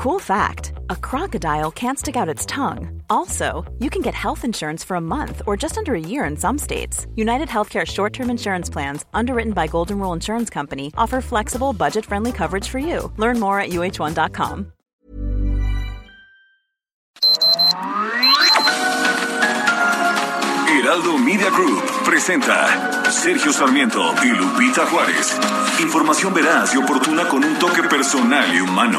Cool fact a crocodile can't stick out its tongue. Also, you can get health insurance for a month or just under a year in some states. United Healthcare short term insurance plans, underwritten by Golden Rule Insurance Company, offer flexible, budget friendly coverage for you. Learn more at uh1.com. Heraldo Media Group presenta Sergio Sarmiento y Lupita Juárez. Información veraz y oportuna con un toque personal y humano.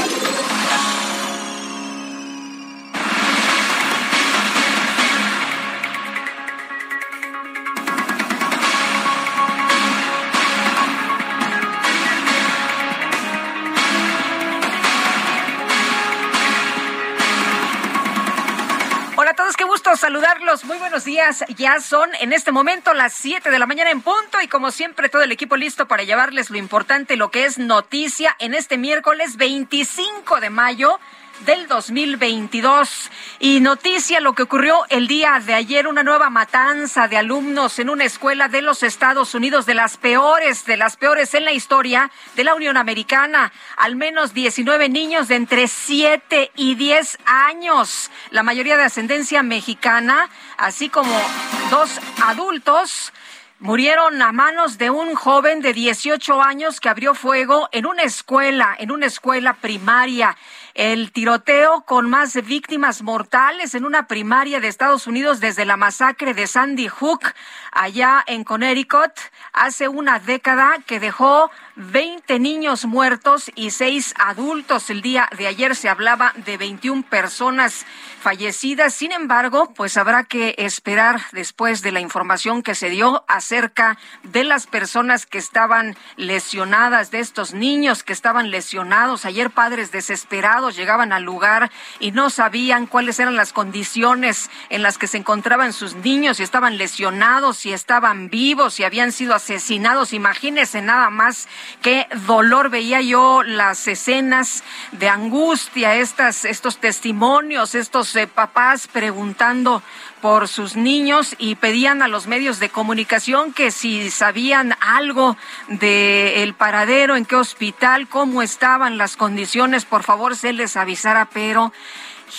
Días. Ya son en este momento las 7 de la mañana en punto y como siempre todo el equipo listo para llevarles lo importante, lo que es noticia en este miércoles 25 de mayo del 2022. Y noticia lo que ocurrió el día de ayer, una nueva matanza de alumnos en una escuela de los Estados Unidos, de las peores, de las peores en la historia de la Unión Americana. Al menos 19 niños de entre 7 y 10 años, la mayoría de ascendencia mexicana, así como dos adultos murieron a manos de un joven de 18 años que abrió fuego en una escuela, en una escuela primaria. El tiroteo con más víctimas mortales en una primaria de Estados Unidos desde la masacre de Sandy Hook, allá en Connecticut, hace una década que dejó 20 niños muertos y 6 adultos. El día de ayer se hablaba de 21 personas fallecidas. Sin embargo, pues habrá que esperar después de la información que se dio acerca de las personas que estaban lesionadas, de estos niños que estaban lesionados. Ayer padres desesperados llegaban al lugar y no sabían cuáles eran las condiciones en las que se encontraban sus niños, si estaban lesionados, si estaban vivos, si habían sido asesinados. Imagínense nada más qué dolor veía yo las escenas de angustia, estas, estos testimonios, estos eh, papás preguntando por sus niños y pedían a los medios de comunicación que si sabían algo de el paradero, en qué hospital, cómo estaban las condiciones, por favor se les avisara, pero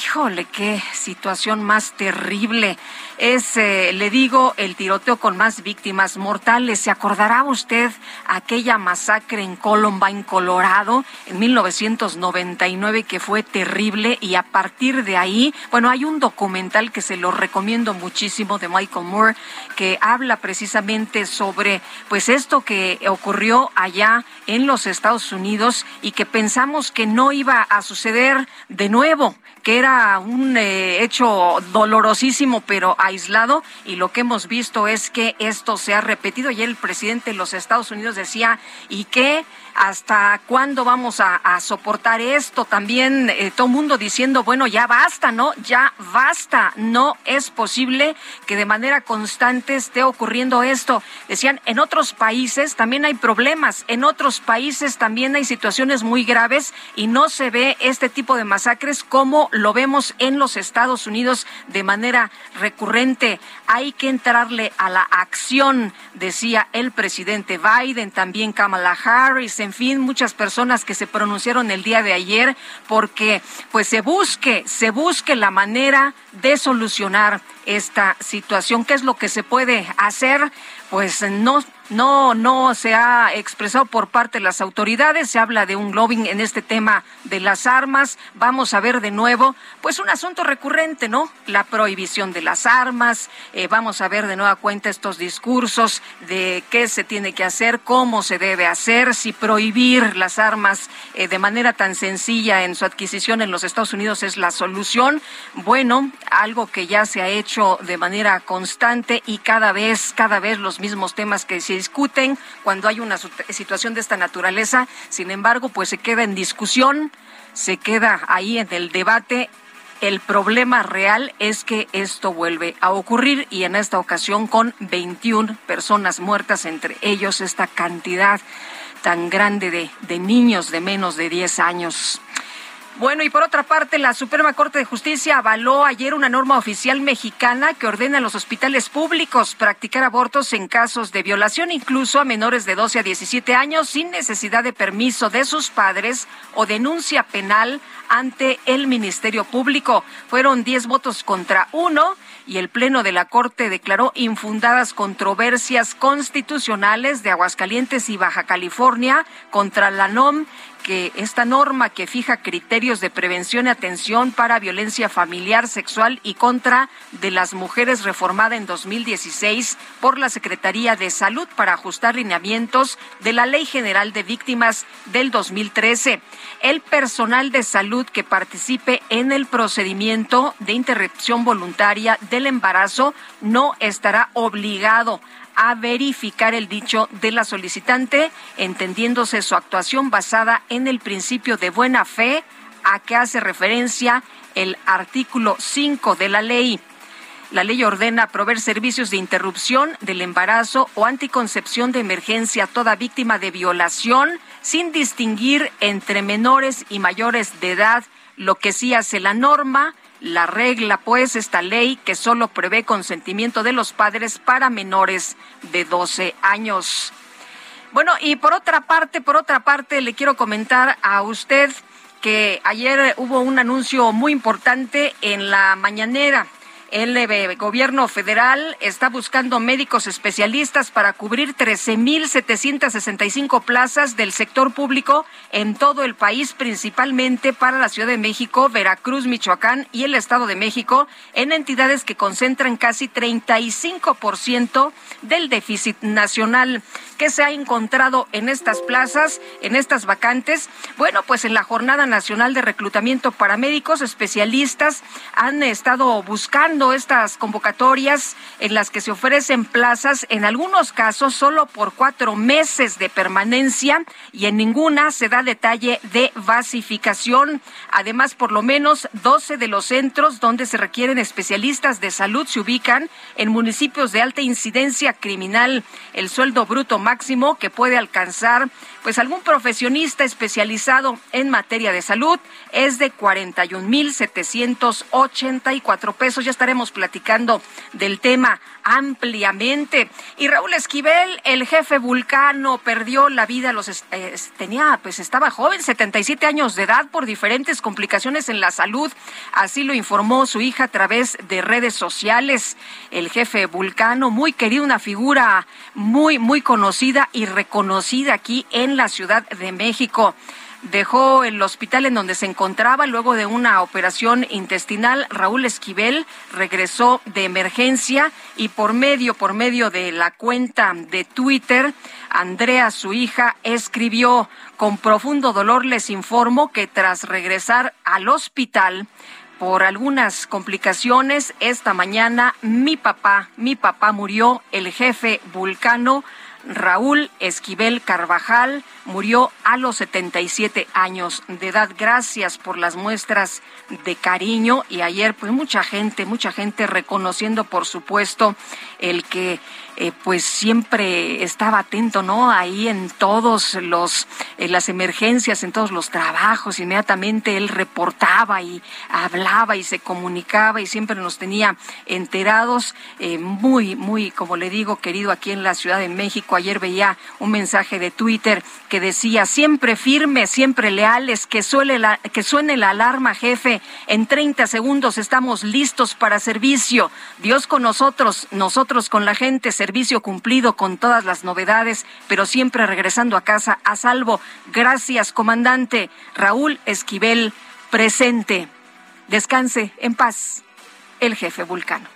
híjole, qué situación más terrible. Es, eh, le digo, el tiroteo con más víctimas mortales. ¿Se acordará usted aquella masacre en Columbine, Colorado, en 1999, que fue terrible? Y a partir de ahí, bueno, hay un documental que se lo recomiendo muchísimo de Michael Moore, que habla precisamente sobre, pues, esto que ocurrió allá en los Estados Unidos y que pensamos que no iba a suceder de nuevo que era un eh, hecho dolorosísimo pero aislado y lo que hemos visto es que esto se ha repetido. Ayer el presidente de los Estados Unidos decía, ¿y qué? ¿Hasta cuándo vamos a, soportar esto? También eh, todo mundo diciendo, bueno, ya basta, ¿no? Ya basta. No es posible que de manera constante esté ocurriendo esto. Decían, en otros países también hay problemas, en otros países también hay situaciones muy graves y no se ve este tipo de masacres como lo vemos en los Estados Unidos de manera recurrente. Hay que entrarle a la acción, decía el presidente Biden, también Kamala Harris, en fin, muchas personas que se pronunciaron el día de ayer porque pues se busque, se busque la manera de solucionar esta situación. ¿Qué es lo que se puede hacer? Pues no no, no se ha expresado por parte de las autoridades. Se habla de un lobbying en este tema de las armas. Vamos a ver de nuevo, pues un asunto recurrente, ¿no? La prohibición de las armas. Eh, vamos a ver de nueva cuenta estos discursos de qué se tiene que hacer, cómo se debe hacer, si prohibir las armas eh, de manera tan sencilla en su adquisición en los Estados Unidos es la solución. Bueno, algo que ya se ha hecho de manera constante y cada vez, cada vez los mismos temas que se discuten cuando hay una situación de esta naturaleza. Sin embargo, pues se queda en discusión, se queda ahí en el debate. El problema real es que esto vuelve a ocurrir y en esta ocasión con 21 personas muertas, entre ellos esta cantidad tan grande de, de niños de menos de 10 años. Bueno, y por otra parte, la Suprema Corte de Justicia avaló ayer una norma oficial mexicana que ordena a los hospitales públicos practicar abortos en casos de violación, incluso a menores de 12 a 17 años, sin necesidad de permiso de sus padres o denuncia penal ante el Ministerio Público. Fueron 10 votos contra uno y el Pleno de la Corte declaró infundadas controversias constitucionales de Aguascalientes y Baja California contra la NOM que esta norma que fija criterios de prevención y atención para violencia familiar, sexual y contra de las mujeres reformada en 2016 por la Secretaría de Salud para ajustar lineamientos de la Ley General de Víctimas del 2013. El personal de salud que participe en el procedimiento de interrupción voluntaria del embarazo no estará obligado a verificar el dicho de la solicitante, entendiéndose su actuación basada en el principio de buena fe a que hace referencia el artículo 5 de la ley. La ley ordena proveer servicios de interrupción del embarazo o anticoncepción de emergencia a toda víctima de violación sin distinguir entre menores y mayores de edad, lo que sí hace la norma la regla, pues, esta ley que solo prevé consentimiento de los padres para menores de 12 años. Bueno, y por otra parte, por otra parte, le quiero comentar a usted que ayer hubo un anuncio muy importante en la mañanera. El eh, gobierno federal está buscando médicos especialistas para cubrir 13.765 plazas del sector público en todo el país, principalmente para la Ciudad de México, Veracruz, Michoacán y el Estado de México, en entidades que concentran casi 35% del déficit nacional. ¿Qué se ha encontrado en estas plazas, en estas vacantes? Bueno, pues en la Jornada Nacional de Reclutamiento para Médicos, especialistas han estado buscando estas convocatorias en las que se ofrecen plazas, en algunos casos solo por cuatro meses de permanencia y en ninguna se da detalle de basificación. Además, por lo menos 12 de los centros donde se requieren especialistas de salud se ubican en municipios de alta incidencia criminal. El sueldo bruto máximo que puede alcanzar pues algún profesionista especializado en materia de salud es de 41.784 pesos. Ya estaremos platicando del tema ampliamente. Y Raúl Esquivel, el jefe vulcano, perdió la vida, los tenía, pues estaba joven, 77 años de edad por diferentes complicaciones en la salud. Así lo informó su hija a través de redes sociales. El jefe vulcano, muy querido, una figura muy, muy conocida y reconocida aquí en la Ciudad de México dejó el hospital en donde se encontraba luego de una operación intestinal. Raúl Esquivel regresó de emergencia y por medio, por medio de la cuenta de Twitter, Andrea, su hija, escribió con profundo dolor les informo que tras regresar al hospital por algunas complicaciones esta mañana mi papá, mi papá murió, el jefe vulcano Raúl Esquivel Carvajal murió a los 77 años de edad. Gracias por las muestras de cariño y ayer pues mucha gente, mucha gente reconociendo por supuesto el que eh, pues siempre estaba atento, ¿no? Ahí en todos los, en las emergencias, en todos los trabajos, inmediatamente él reportaba y hablaba y se comunicaba y siempre nos tenía enterados, eh, muy, muy, como le digo, querido aquí en la Ciudad de México. Ayer veía un mensaje de Twitter que decía, siempre firmes, siempre leales, que, la, que suene la alarma, jefe, en 30 segundos estamos listos para servicio. Dios con nosotros, nosotros con la gente, servicio cumplido con todas las novedades, pero siempre regresando a casa a salvo. Gracias, comandante Raúl Esquivel, presente. Descanse en paz, el jefe vulcano.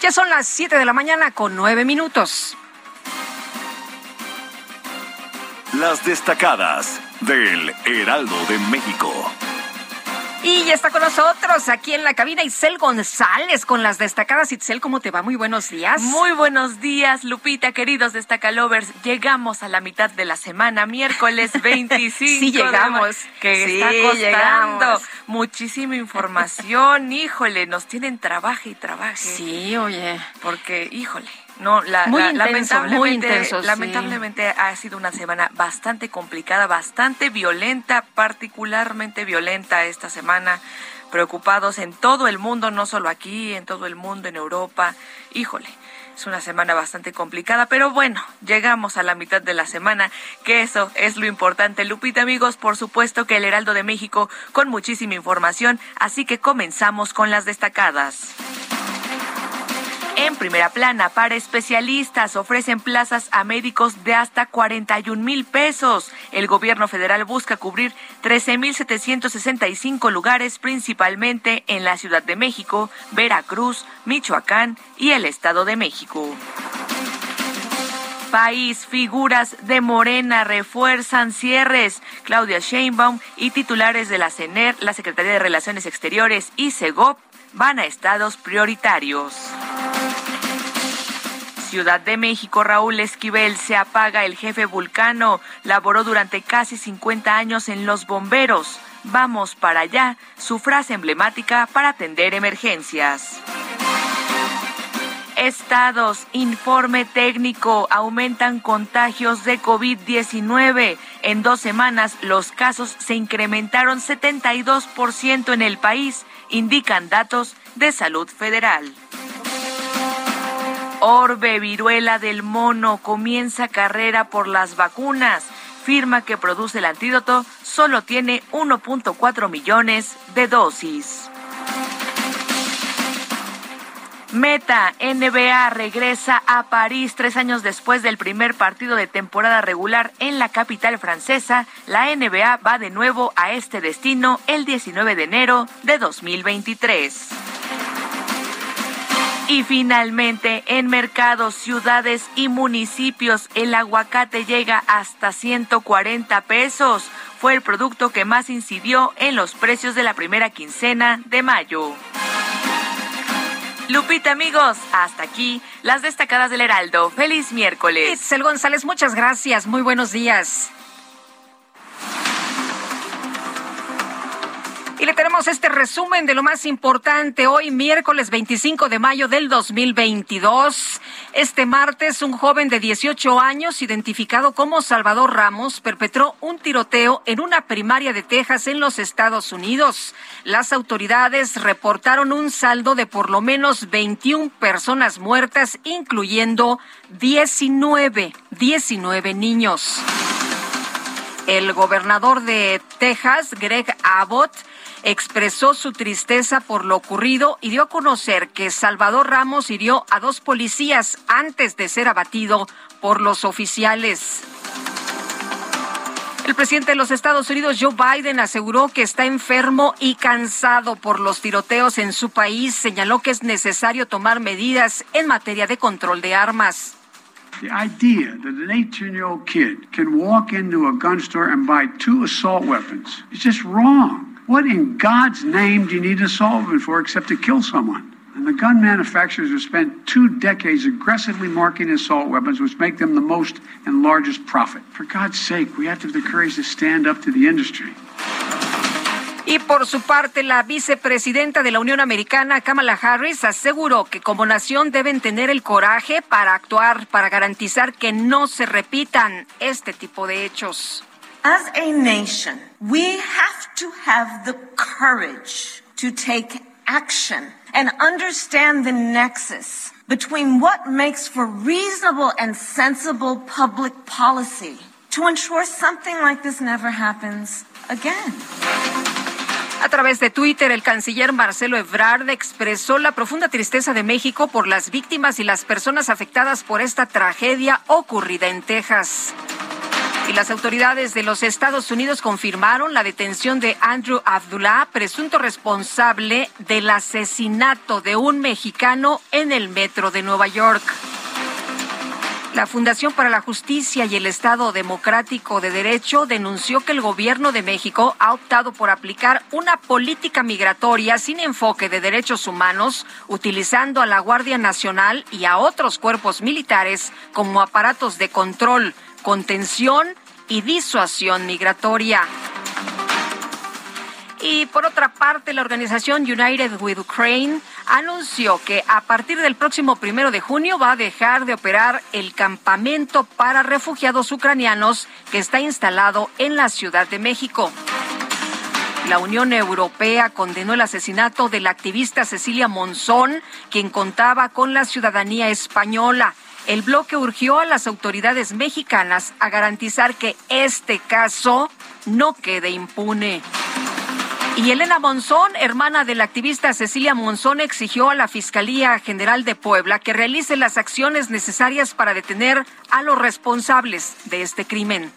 Ya son las 7 de la mañana con nueve minutos. Las destacadas del Heraldo de México. Y ya está con nosotros aquí en la cabina Itzel González con las destacadas. Itzel, ¿cómo te va? Muy buenos días. Muy buenos días, Lupita, queridos destacalovers. Llegamos a la mitad de la semana, miércoles 25. sí, llegamos. que está costando muchísima información. Híjole, nos tienen trabajo y trabajo. Sí, oye. Porque, híjole No, la, muy lamentablemente, lamentablemente ha sido una semana bastante complicada, bastante violenta, particularmente violenta esta semana. Preocupados en todo el mundo, no solo aquí, en todo el mundo, en Europa. Híjole, es una semana bastante complicada, pero bueno, llegamos a la mitad de la semana, que eso es lo importante. Lupita, amigos, por supuesto que el Heraldo de México con muchísima información, así que comenzamos con las destacadas. En primera plana, para especialistas, ofrecen plazas a médicos de hasta 41 mil pesos. El gobierno federal busca cubrir 13 mil 765 lugares, principalmente en la Ciudad de México, Veracruz, Michoacán y el Estado de México. País, figuras de Morena refuerzan cierres. Claudia Sheinbaum y titulares de la CENER, la Secretaría de Relaciones Exteriores y CEGOP van a estados prioritarios. Ciudad de México, Raúl Esquivel, se apaga el jefe Vulcano. Laboró durante casi 50 años en los bomberos. Vamos para allá, su frase emblemática para atender emergencias. Estados, informe técnico, aumentan contagios de COVID-19. En dos semanas los casos se incrementaron 72% en el país, indican datos de salud federal. Orbe, viruela del mono, comienza carrera por las vacunas. Firma que produce el antídoto solo tiene 1.4 millones de dosis. Meta, NBA regresa a París tres años después del primer partido de temporada regular en la capital francesa. La NBA va de nuevo a este destino el 19 de enero de 2023. Y finalmente, en mercados, ciudades y municipios, el aguacate llega hasta 140 pesos. Fue el producto que más incidió en los precios de la primera quincena de mayo. Lupita, amigos, hasta aquí las destacadas del Heraldo. Feliz miércoles. Itzel González, muchas gracias. Muy buenos días. Y le tenemos este resumen de lo más importante hoy, miércoles 25 de mayo del 2022. Este martes, un joven de 18 años, identificado como Salvador Ramos, perpetró un tiroteo en una primaria de Texas en los Estados Unidos. Las autoridades reportaron un saldo de por lo menos 21 personas muertas, incluyendo 19, 19 niños. El gobernador de Texas, Greg Abbott, expresó su tristeza por lo ocurrido y dio a conocer que Salvador Ramos hirió a dos policías antes de ser abatido por los oficiales. El presidente de los Estados Unidos, Joe Biden, aseguró que está enfermo y cansado por los tiroteos en su país. Señaló que es necesario tomar medidas en materia de control de armas. The idea that an 18 year old kid can walk into a gun store and buy two assault weapons is just wrong. What in God's name do you need a solvent for except to kill someone? And the gun manufacturers have spent two decades aggressively marketing assault weapons, which make them the most and largest profit. For God's sake, we have to have the courage to stand up to the industry. Y por su parte, la vicepresidenta de la Unión Americana, Kamala Harris, aseguró que como nación deben tener el coraje para actuar, para garantizar que no se repitan este tipo de hechos. As a nation, we have to have the courage to take action and understand the nexus between what makes for reasonable and sensible public policy to ensure something like this never happens again. A través de Twitter, el canciller Marcelo Ebrard expresó la profunda tristeza de México por las víctimas y las personas afectadas por esta tragedia ocurrida en Texas. Y las autoridades de los Estados Unidos confirmaron la detención de Andrew Abdullah, presunto responsable del asesinato de un mexicano en el metro de Nueva York. La Fundación para la Justicia y el Estado Democrático de Derecho denunció que el gobierno de México ha optado por aplicar una política migratoria sin enfoque de derechos humanos, utilizando a la Guardia Nacional y a otros cuerpos militares como aparatos de control contención y disuasión migratoria. Y por otra parte, la organización United with Ukraine anunció que a partir del próximo primero de junio va a dejar de operar el campamento para refugiados ucranianos que está instalado en la Ciudad de México. La Unión Europea condenó el asesinato de la activista Cecilia Monzón, quien contaba con la ciudadanía española. El bloque urgió a las autoridades mexicanas a garantizar que este caso no quede impune. Y Elena Monzón, hermana de la activista Cecilia Monzón, exigió a la Fiscalía General de Puebla que realice las acciones necesarias para detener a los responsables de este crimen.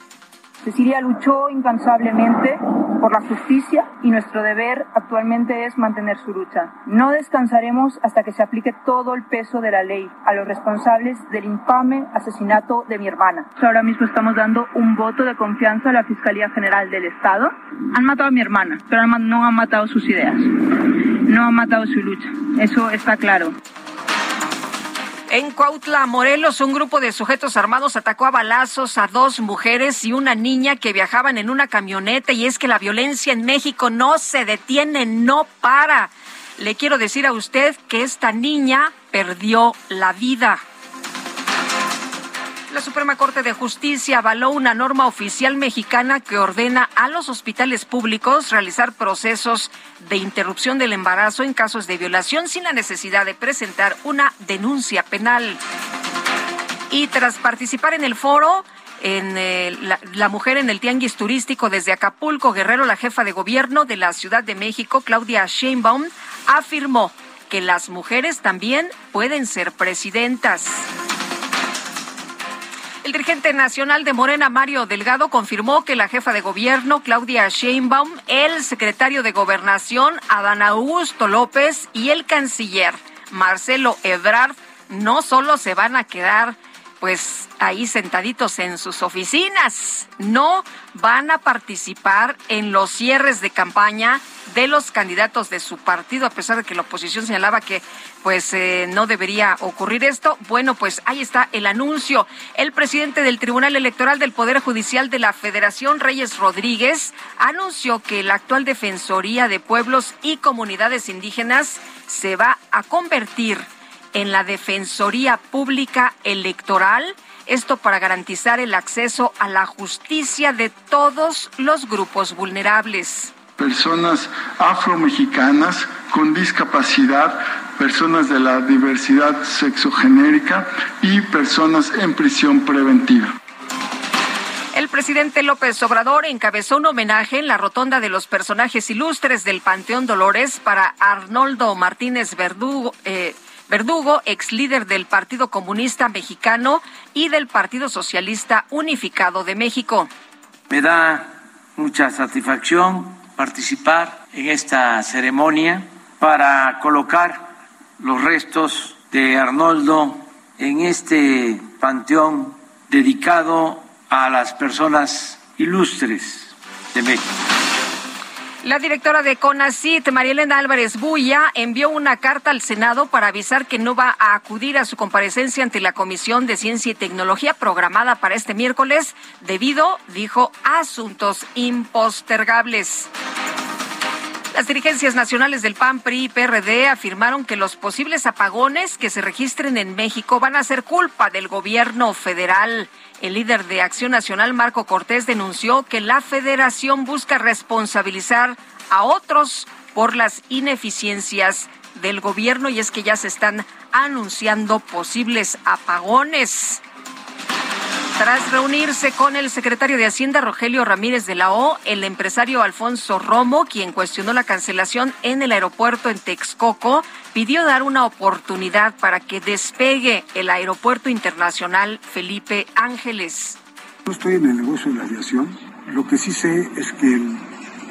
Cecilia luchó incansablemente por la justicia y nuestro deber actualmente es mantener su lucha. No descansaremos hasta que se aplique todo el peso de la ley a los responsables del infame asesinato de mi hermana. Ahora mismo estamos dando un voto de confianza a la Fiscalía General del Estado. Han matado a mi hermana, pero no han matado sus ideas. No han matado su lucha. Eso está claro. En Cuautla, Morelos, un grupo de sujetos armados atacó a balazos a dos mujeres y una niña que viajaban en una camioneta y es que la violencia en México no se detiene, no para. Le quiero decir a usted que esta niña perdió la vida. La Suprema Corte de Justicia avaló una norma oficial mexicana que ordena a los hospitales públicos realizar procesos de interrupción del embarazo en casos de violación sin la necesidad de presentar una denuncia penal. Y tras participar en el foro, en eh, la, la, mujer en el tianguis turístico desde Acapulco, Guerrero, la jefa de gobierno de la Ciudad de México, Claudia Sheinbaum, afirmó que las mujeres también pueden ser presidentas. El dirigente nacional de Morena, Mario Delgado, confirmó que la jefa de gobierno, Claudia Sheinbaum, el secretario de Gobernación, Adán Augusto López, y el canciller, Marcelo Ebrard, no solo se van a quedar pues ahí sentaditos en sus oficinas. No van a participar en los cierres de campaña de los candidatos de su partido, a pesar de que la oposición señalaba que pues eh, no debería ocurrir esto. Bueno, pues ahí está el anuncio. El presidente del Tribunal Electoral del Poder Judicial de la Federación, Reyes Rodríguez, anunció que la actual Defensoría de Pueblos y Comunidades Indígenas se va a convertir en la Defensoría Pública Electoral. Esto para garantizar el acceso a la justicia de todos los grupos vulnerables. Personas afromexicanas con discapacidad, personas de la diversidad sexogenérica y personas en prisión preventiva. El presidente López Obrador encabezó un homenaje en la rotonda de los personajes ilustres del Panteón Dolores para Arnoldo Martínez Verdugo. Eh, Verdugo, ex líder del Partido Comunista Mexicano y del Partido Socialista Unificado de México. Me da mucha satisfacción participar en esta ceremonia para colocar los restos de Arnoldo en este panteón dedicado a las personas ilustres de México. La directora de CONACIT, María Elena Álvarez Buya, envió una carta al Senado para avisar que no va a acudir a su comparecencia ante la Comisión de Ciencia y Tecnología programada para este miércoles debido, dijo, a asuntos impostergables. Las dirigencias nacionales del PAN, PRI y PRD afirmaron que los posibles apagones que se registren en México van a ser culpa del gobierno federal. El líder de Acción Nacional, Marco Cortés, denunció que la federación busca responsabilizar a otros por las ineficiencias del gobierno y es que ya se están anunciando posibles apagones. Tras reunirse con el secretario de Hacienda Rogelio Ramírez de la O, el empresario Alfonso Romo, quien cuestionó la cancelación en el aeropuerto en Texcoco, pidió dar una oportunidad para que despegue el aeropuerto internacional Felipe Ángeles. No estoy en el negocio de la aviación. Lo que sí sé es que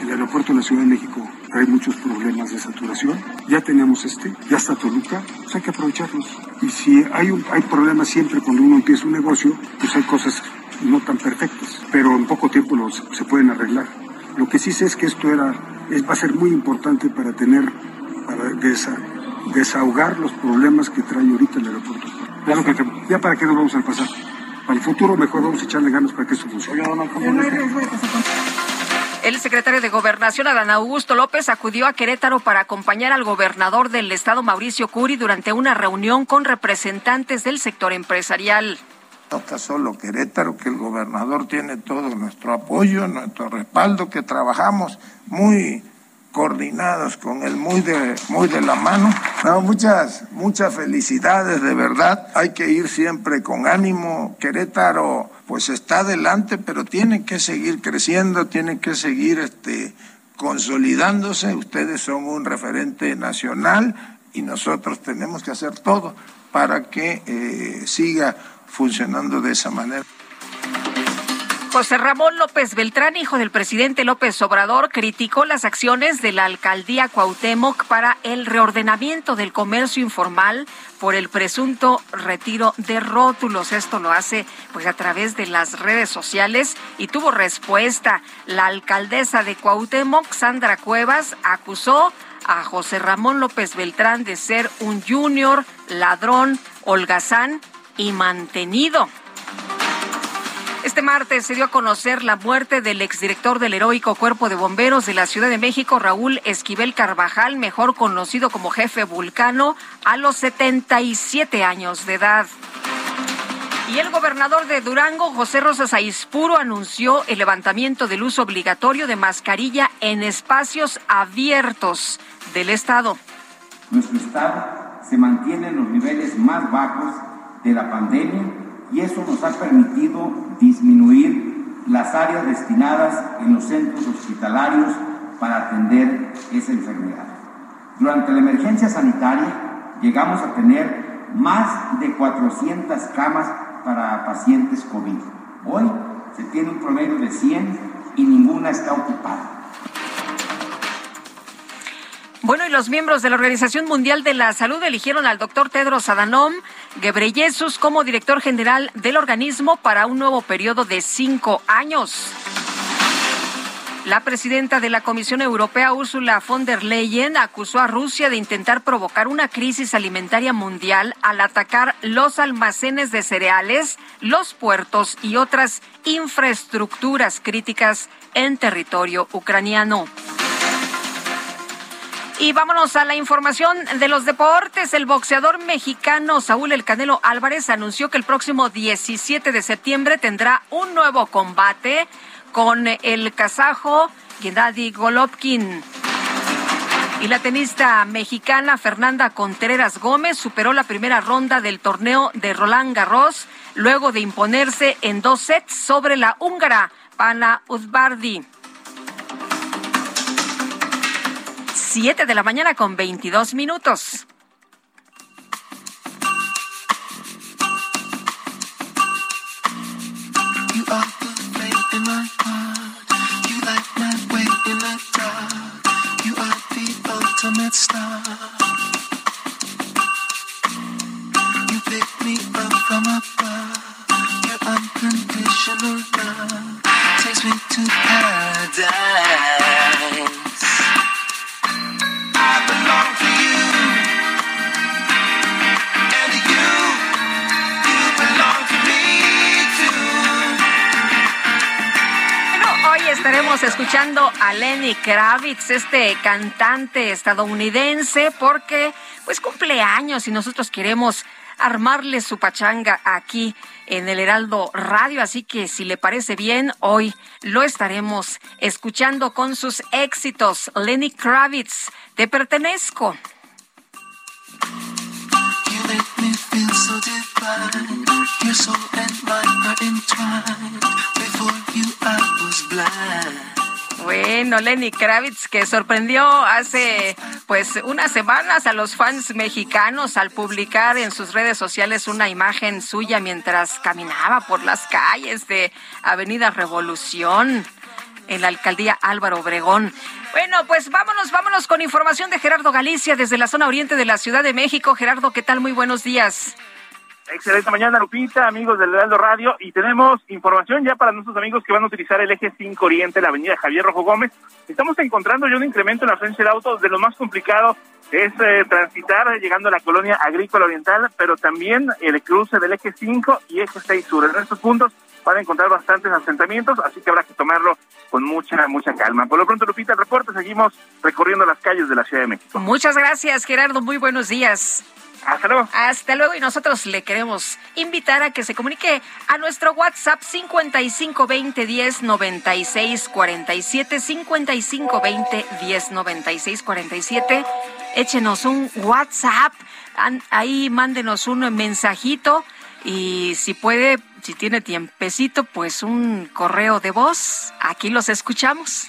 el aeropuerto de la Ciudad de México hay muchos problemas de saturación. Ya tenemos este, ya está Toluca, pues hay que aprovecharlos. Y si hay, un, hay problemas siempre cuando uno empieza un negocio, pues hay cosas no tan perfectas, pero en poco tiempo los, se pueden arreglar. Lo que sí sé es que esto era, es, va a ser muy importante para tener, para desa, desahogar los problemas que trae ahorita el aeropuerto. Ya, lo que, ya para qué nos vamos a pasar. Para el futuro mejor vamos a echarle ganas para que esto funcione. El secretario de Gobernación, Adán Augusto López, acudió a Querétaro para acompañar al gobernador del estado, Mauricio Curi, durante una reunión con representantes del sector empresarial. No está solo Querétaro, que el gobernador tiene todo nuestro apoyo, nuestro respaldo, que trabajamos muy coordinados con él, muy de, muy de la mano. muchas, muchas felicidades, de verdad. Hay que ir siempre con ánimo. Querétaro, pues está adelante, pero tiene que seguir creciendo, tiene que seguir este, consolidándose. Ustedes son un referente nacional y nosotros tenemos que hacer todo para que eh, siga funcionando de esa manera. José Ramón López Beltrán, hijo del presidente López Obrador, criticó las acciones de la alcaldía Cuauhtémoc para el reordenamiento del comercio informal por el presunto retiro de rótulos. Esto lo hace pues a través de las redes sociales y tuvo respuesta. La alcaldesa de Cuauhtémoc, Sandra Cuevas, acusó a José Ramón López Beltrán de ser un junior, ladrón, holgazán y mantenido. Este martes se dio a conocer la muerte del exdirector del heroico Cuerpo de Bomberos de la Ciudad de México, Raúl Esquivel Carvajal, mejor conocido como jefe Vulcano, a los 77 años de edad. Y el gobernador de Durango, José Rosas Aispuro, anunció el levantamiento del uso obligatorio de mascarilla en espacios abiertos del Estado. Nuestro Estado se mantiene en los niveles más bajos de la pandemia y eso nos ha permitido disminuir las áreas destinadas en los centros hospitalarios para atender esa enfermedad. Durante la emergencia sanitaria llegamos a tener más de 400 camas para pacientes COVID. Hoy se tiene un promedio de 100 y ninguna está ocupada. Bueno, y los miembros de la Organización Mundial de la Salud eligieron al doctor Tedros Adhanom Ghebreyesus como director general del organismo para un nuevo periodo de cinco años. La presidenta de la Comisión Europea, Ursula von der Leyen, acusó a Rusia de intentar provocar una crisis alimentaria mundial al atacar los almacenes de cereales, los puertos y otras infraestructuras críticas en territorio ucraniano. Y vámonos a la información de los deportes. El boxeador mexicano Saúl El Canelo Álvarez anunció que el próximo 17 de septiembre tendrá un nuevo combate con el kazajo Gennady Golovkin. Y la tenista mexicana Fernanda Contreras Gómez superó la primera ronda del torneo de Roland Garros luego de imponerse en dos sets sobre la húngara Pana Uzbardi. 7 de la mañana con 22 minutos. Estaremos escuchando a Lenny Kravitz, este cantante estadounidense, porque pues cumpleaños y nosotros queremos armarle su pachanga aquí en el Heraldo Radio, así que si le parece bien, hoy lo estaremos escuchando con sus éxitos. Lenny Kravitz, te pertenezco. Bueno, Lenny Kravitz que sorprendió hace pues unas semanas a los fans mexicanos al publicar en sus redes sociales una imagen suya mientras caminaba por las calles de Avenida Revolución en la alcaldía Álvaro Obregón. Bueno, pues vámonos, vámonos con información de Gerardo Galicia desde la zona oriente de la Ciudad de México. Gerardo, ¿qué tal? Muy buenos días. Excelente mañana, Lupita, amigos del Heraldo Radio. Y tenemos información ya para nuestros amigos que van a utilizar el eje 5 Oriente, la avenida Javier Rojo Gómez. Estamos encontrando ya un incremento en la frecuencia de autos. De lo más complicado es eh, transitar llegando a la colonia agrícola oriental, pero también el cruce del eje 5 y eje 6 sur. En estos puntos van a encontrar bastantes asentamientos, así que habrá que tomarlo con mucha, mucha calma. Por lo pronto, Lupita, el reporte, seguimos recorriendo las calles de la Ciudad de México. Muchas gracias, Gerardo. Muy buenos días. Hasta luego. Hasta luego y nosotros le queremos invitar a que se comunique a nuestro WhatsApp 5520 10 96 47 5520 10 96 47. Échenos un WhatsApp, ahí mándenos un mensajito y si puede, si tiene tiempecito, pues un correo de voz. Aquí los escuchamos.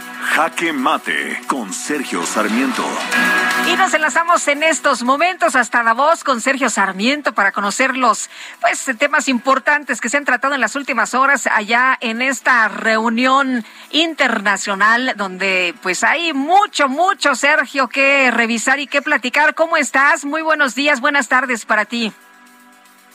Jaque Mate con Sergio Sarmiento. Y nos enlazamos en estos momentos hasta Davos con Sergio Sarmiento para conocer los pues, temas importantes que se han tratado en las últimas horas allá en esta reunión internacional donde pues hay mucho, mucho, Sergio, que revisar y que platicar. ¿Cómo estás? Muy buenos días, buenas tardes para ti.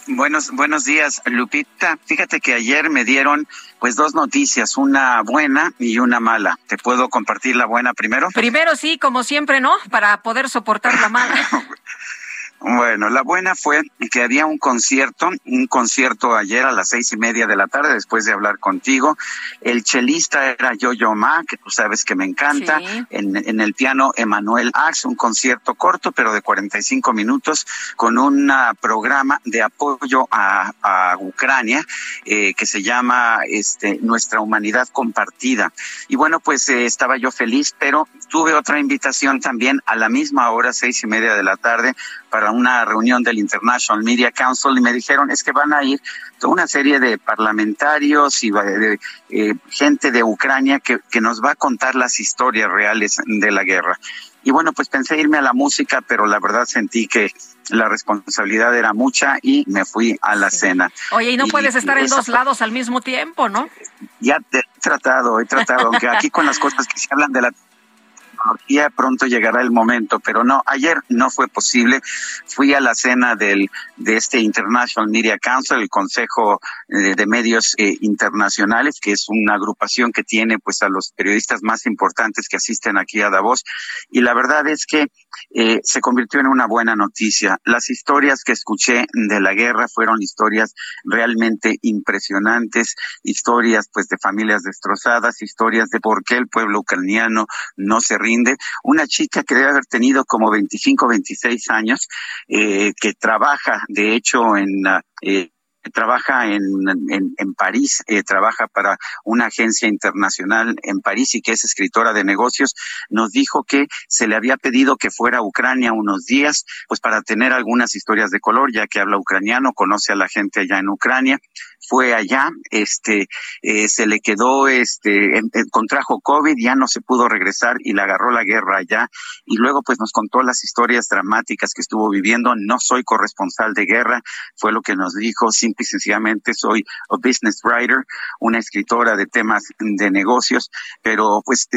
Buenos, buenos días, Lupita. Fíjate que ayer me dieron pues dos noticias, una buena y una mala. ¿Te puedo compartir la buena primero? Primero sí, como siempre, ¿no? Para poder soportar la mala. Bueno, la buena fue que había un concierto, un concierto ayer a las seis y media de la tarde, después de hablar contigo. El chelista era Yo-Yo Ma, que tú sabes que me encanta. En, en, el piano, Emanuel Ax, un concierto corto, pero de 45 minutos, con un programa de apoyo a, a Ucrania, eh, que se llama este, Nuestra Humanidad Compartida. Y bueno, pues eh, estaba yo feliz, pero tuve otra invitación también a la misma hora, seis y media de la tarde, para una reunión del International Media Council y me dijeron es que van a ir toda una serie de parlamentarios y de, eh, gente de Ucrania que, que nos va a contar las historias reales de la guerra. Y bueno, pues pensé irme a la música, pero la verdad sentí que la responsabilidad era mucha y me fui a la cena. Oye, y no puedes estar en dos lados al mismo tiempo, ¿no? Ya he tratado, he tratado, aunque aquí con las cosas que se hablan de la tecnología, pronto llegará el momento, pero no, ayer no fue posible. Fui a la cena del, de este International Media Council, el Consejo eh, de Medios eh, Internacionales, que es una agrupación que tiene pues a los periodistas más importantes que asisten aquí a Davos. Y la verdad es que eh, se convirtió en una buena noticia. Las historias que escuché de la guerra fueron historias realmente impresionantes, historias pues de familias destrozadas, historias de por qué el pueblo ucraniano no se rinde. Una chica que debe haber tenido como 25, 26 años, eh, que trabaja de hecho en... Eh, trabaja en, en, en París, eh, trabaja para una agencia internacional en París y que es escritora de negocios, nos dijo que se le había pedido que fuera a Ucrania unos días, pues para tener algunas historias de color, ya que habla ucraniano, conoce a la gente allá en Ucrania, fue allá, este, eh, se le quedó, este, en, contrajo COVID, ya no se pudo regresar y le agarró la guerra allá. Y luego pues nos contó las historias dramáticas que estuvo viviendo. No soy corresponsal de guerra, fue lo que nos dijo, simple y sencillamente soy a business writer, una escritora de temas de negocios, pero pues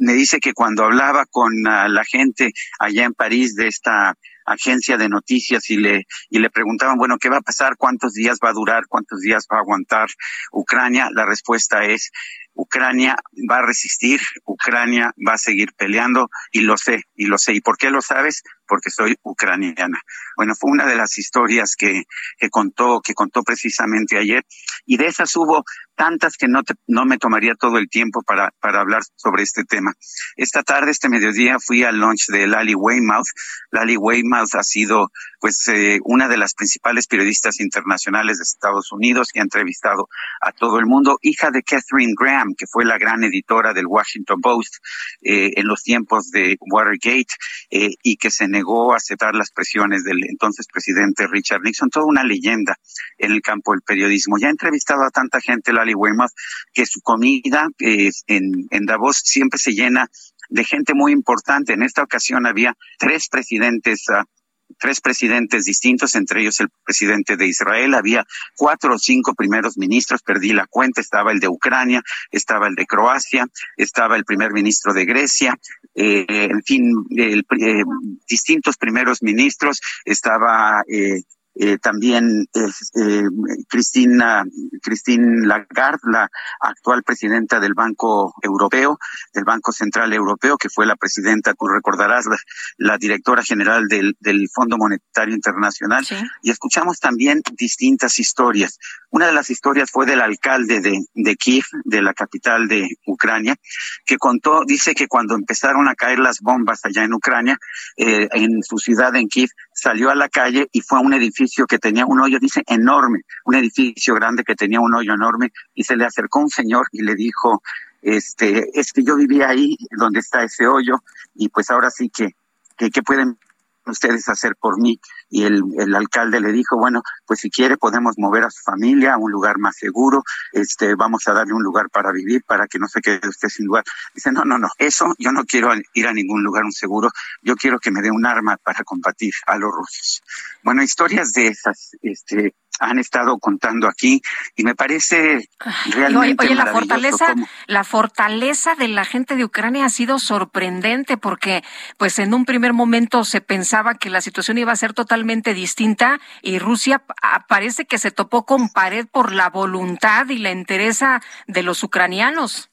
me dice que cuando hablaba con uh, la gente allá en París de esta agencia de noticias y le, y le preguntaban, bueno, ¿qué va a pasar? ¿Cuántos días va a durar? ¿Cuántos días va a aguantar Ucrania? La respuesta es, Ucrania va a resistir, Ucrania va a seguir peleando y lo sé, y lo sé. ¿Y por qué lo sabes? Porque soy ucraniana. Bueno, fue una de las historias que, que contó, que contó precisamente ayer y de esas hubo tantas que no, no me tomaría todo el tiempo para, para hablar sobre este tema. Esta tarde, este mediodía, fui al lunch de Lali Weymouth. Lali Weymouth ha sido pues eh, una de las principales periodistas internacionales de Estados Unidos que ha entrevistado a todo el mundo, hija de Catherine Graham, que fue la gran editora del Washington Post eh, en los tiempos de Watergate eh, y que se negó a aceptar las presiones del entonces presidente Richard Nixon, toda una leyenda en el campo del periodismo. Ya ha entrevistado a tanta gente, Lali Weymouth, que su comida en, en Davos siempre se llena de gente muy importante. En esta ocasión había tres presidentes uh, tres presidentes distintos, entre ellos el presidente de Israel. Había cuatro o cinco primeros ministros, perdí la cuenta. Estaba el de Ucrania, estaba el de Croacia, estaba el primer ministro de Grecia, eh, en fin, el, eh, distintos primeros ministros. Estaba eh, eh, también eh, Cristina, Christine Lagarde, la actual presidenta del Banco Europeo, del Banco Central Europeo, que fue la presidenta, tú recordarás, la, directora general del, del, Fondo Monetario Internacional. Y escuchamos también distintas historias. Una de las historias fue del alcalde de, de Kiev, de la capital de Ucrania, que contó, dice que cuando empezaron a caer las bombas allá en Ucrania, eh, en su ciudad, en Kiev, salió a la calle y fue a un edificio que tenía un hoyo, dice, enorme, un edificio grande que tenía un hoyo enorme, y se le acercó un señor y le dijo, este, es que yo vivía ahí donde está ese hoyo, y pues ahora sí que, que, que pueden ustedes hacer por mí? Y el, el, alcalde le dijo, bueno, pues si quiere podemos mover a su familia a un lugar más seguro, este, vamos a darle un lugar para vivir, para que no se quede usted sin lugar. Dice, no, no, no, eso yo no quiero ir a ningún lugar un seguro, yo quiero que me dé un arma para combatir a los rusos. Bueno, historias de esas, este, han estado contando aquí y me parece realmente oye, la fortaleza la fortaleza de la gente de Ucrania ha sido sorprendente porque pues en un primer momento se pensaba que la situación iba a ser totalmente distinta y Rusia parece que se topó con pared por la voluntad y la entereza de los ucranianos.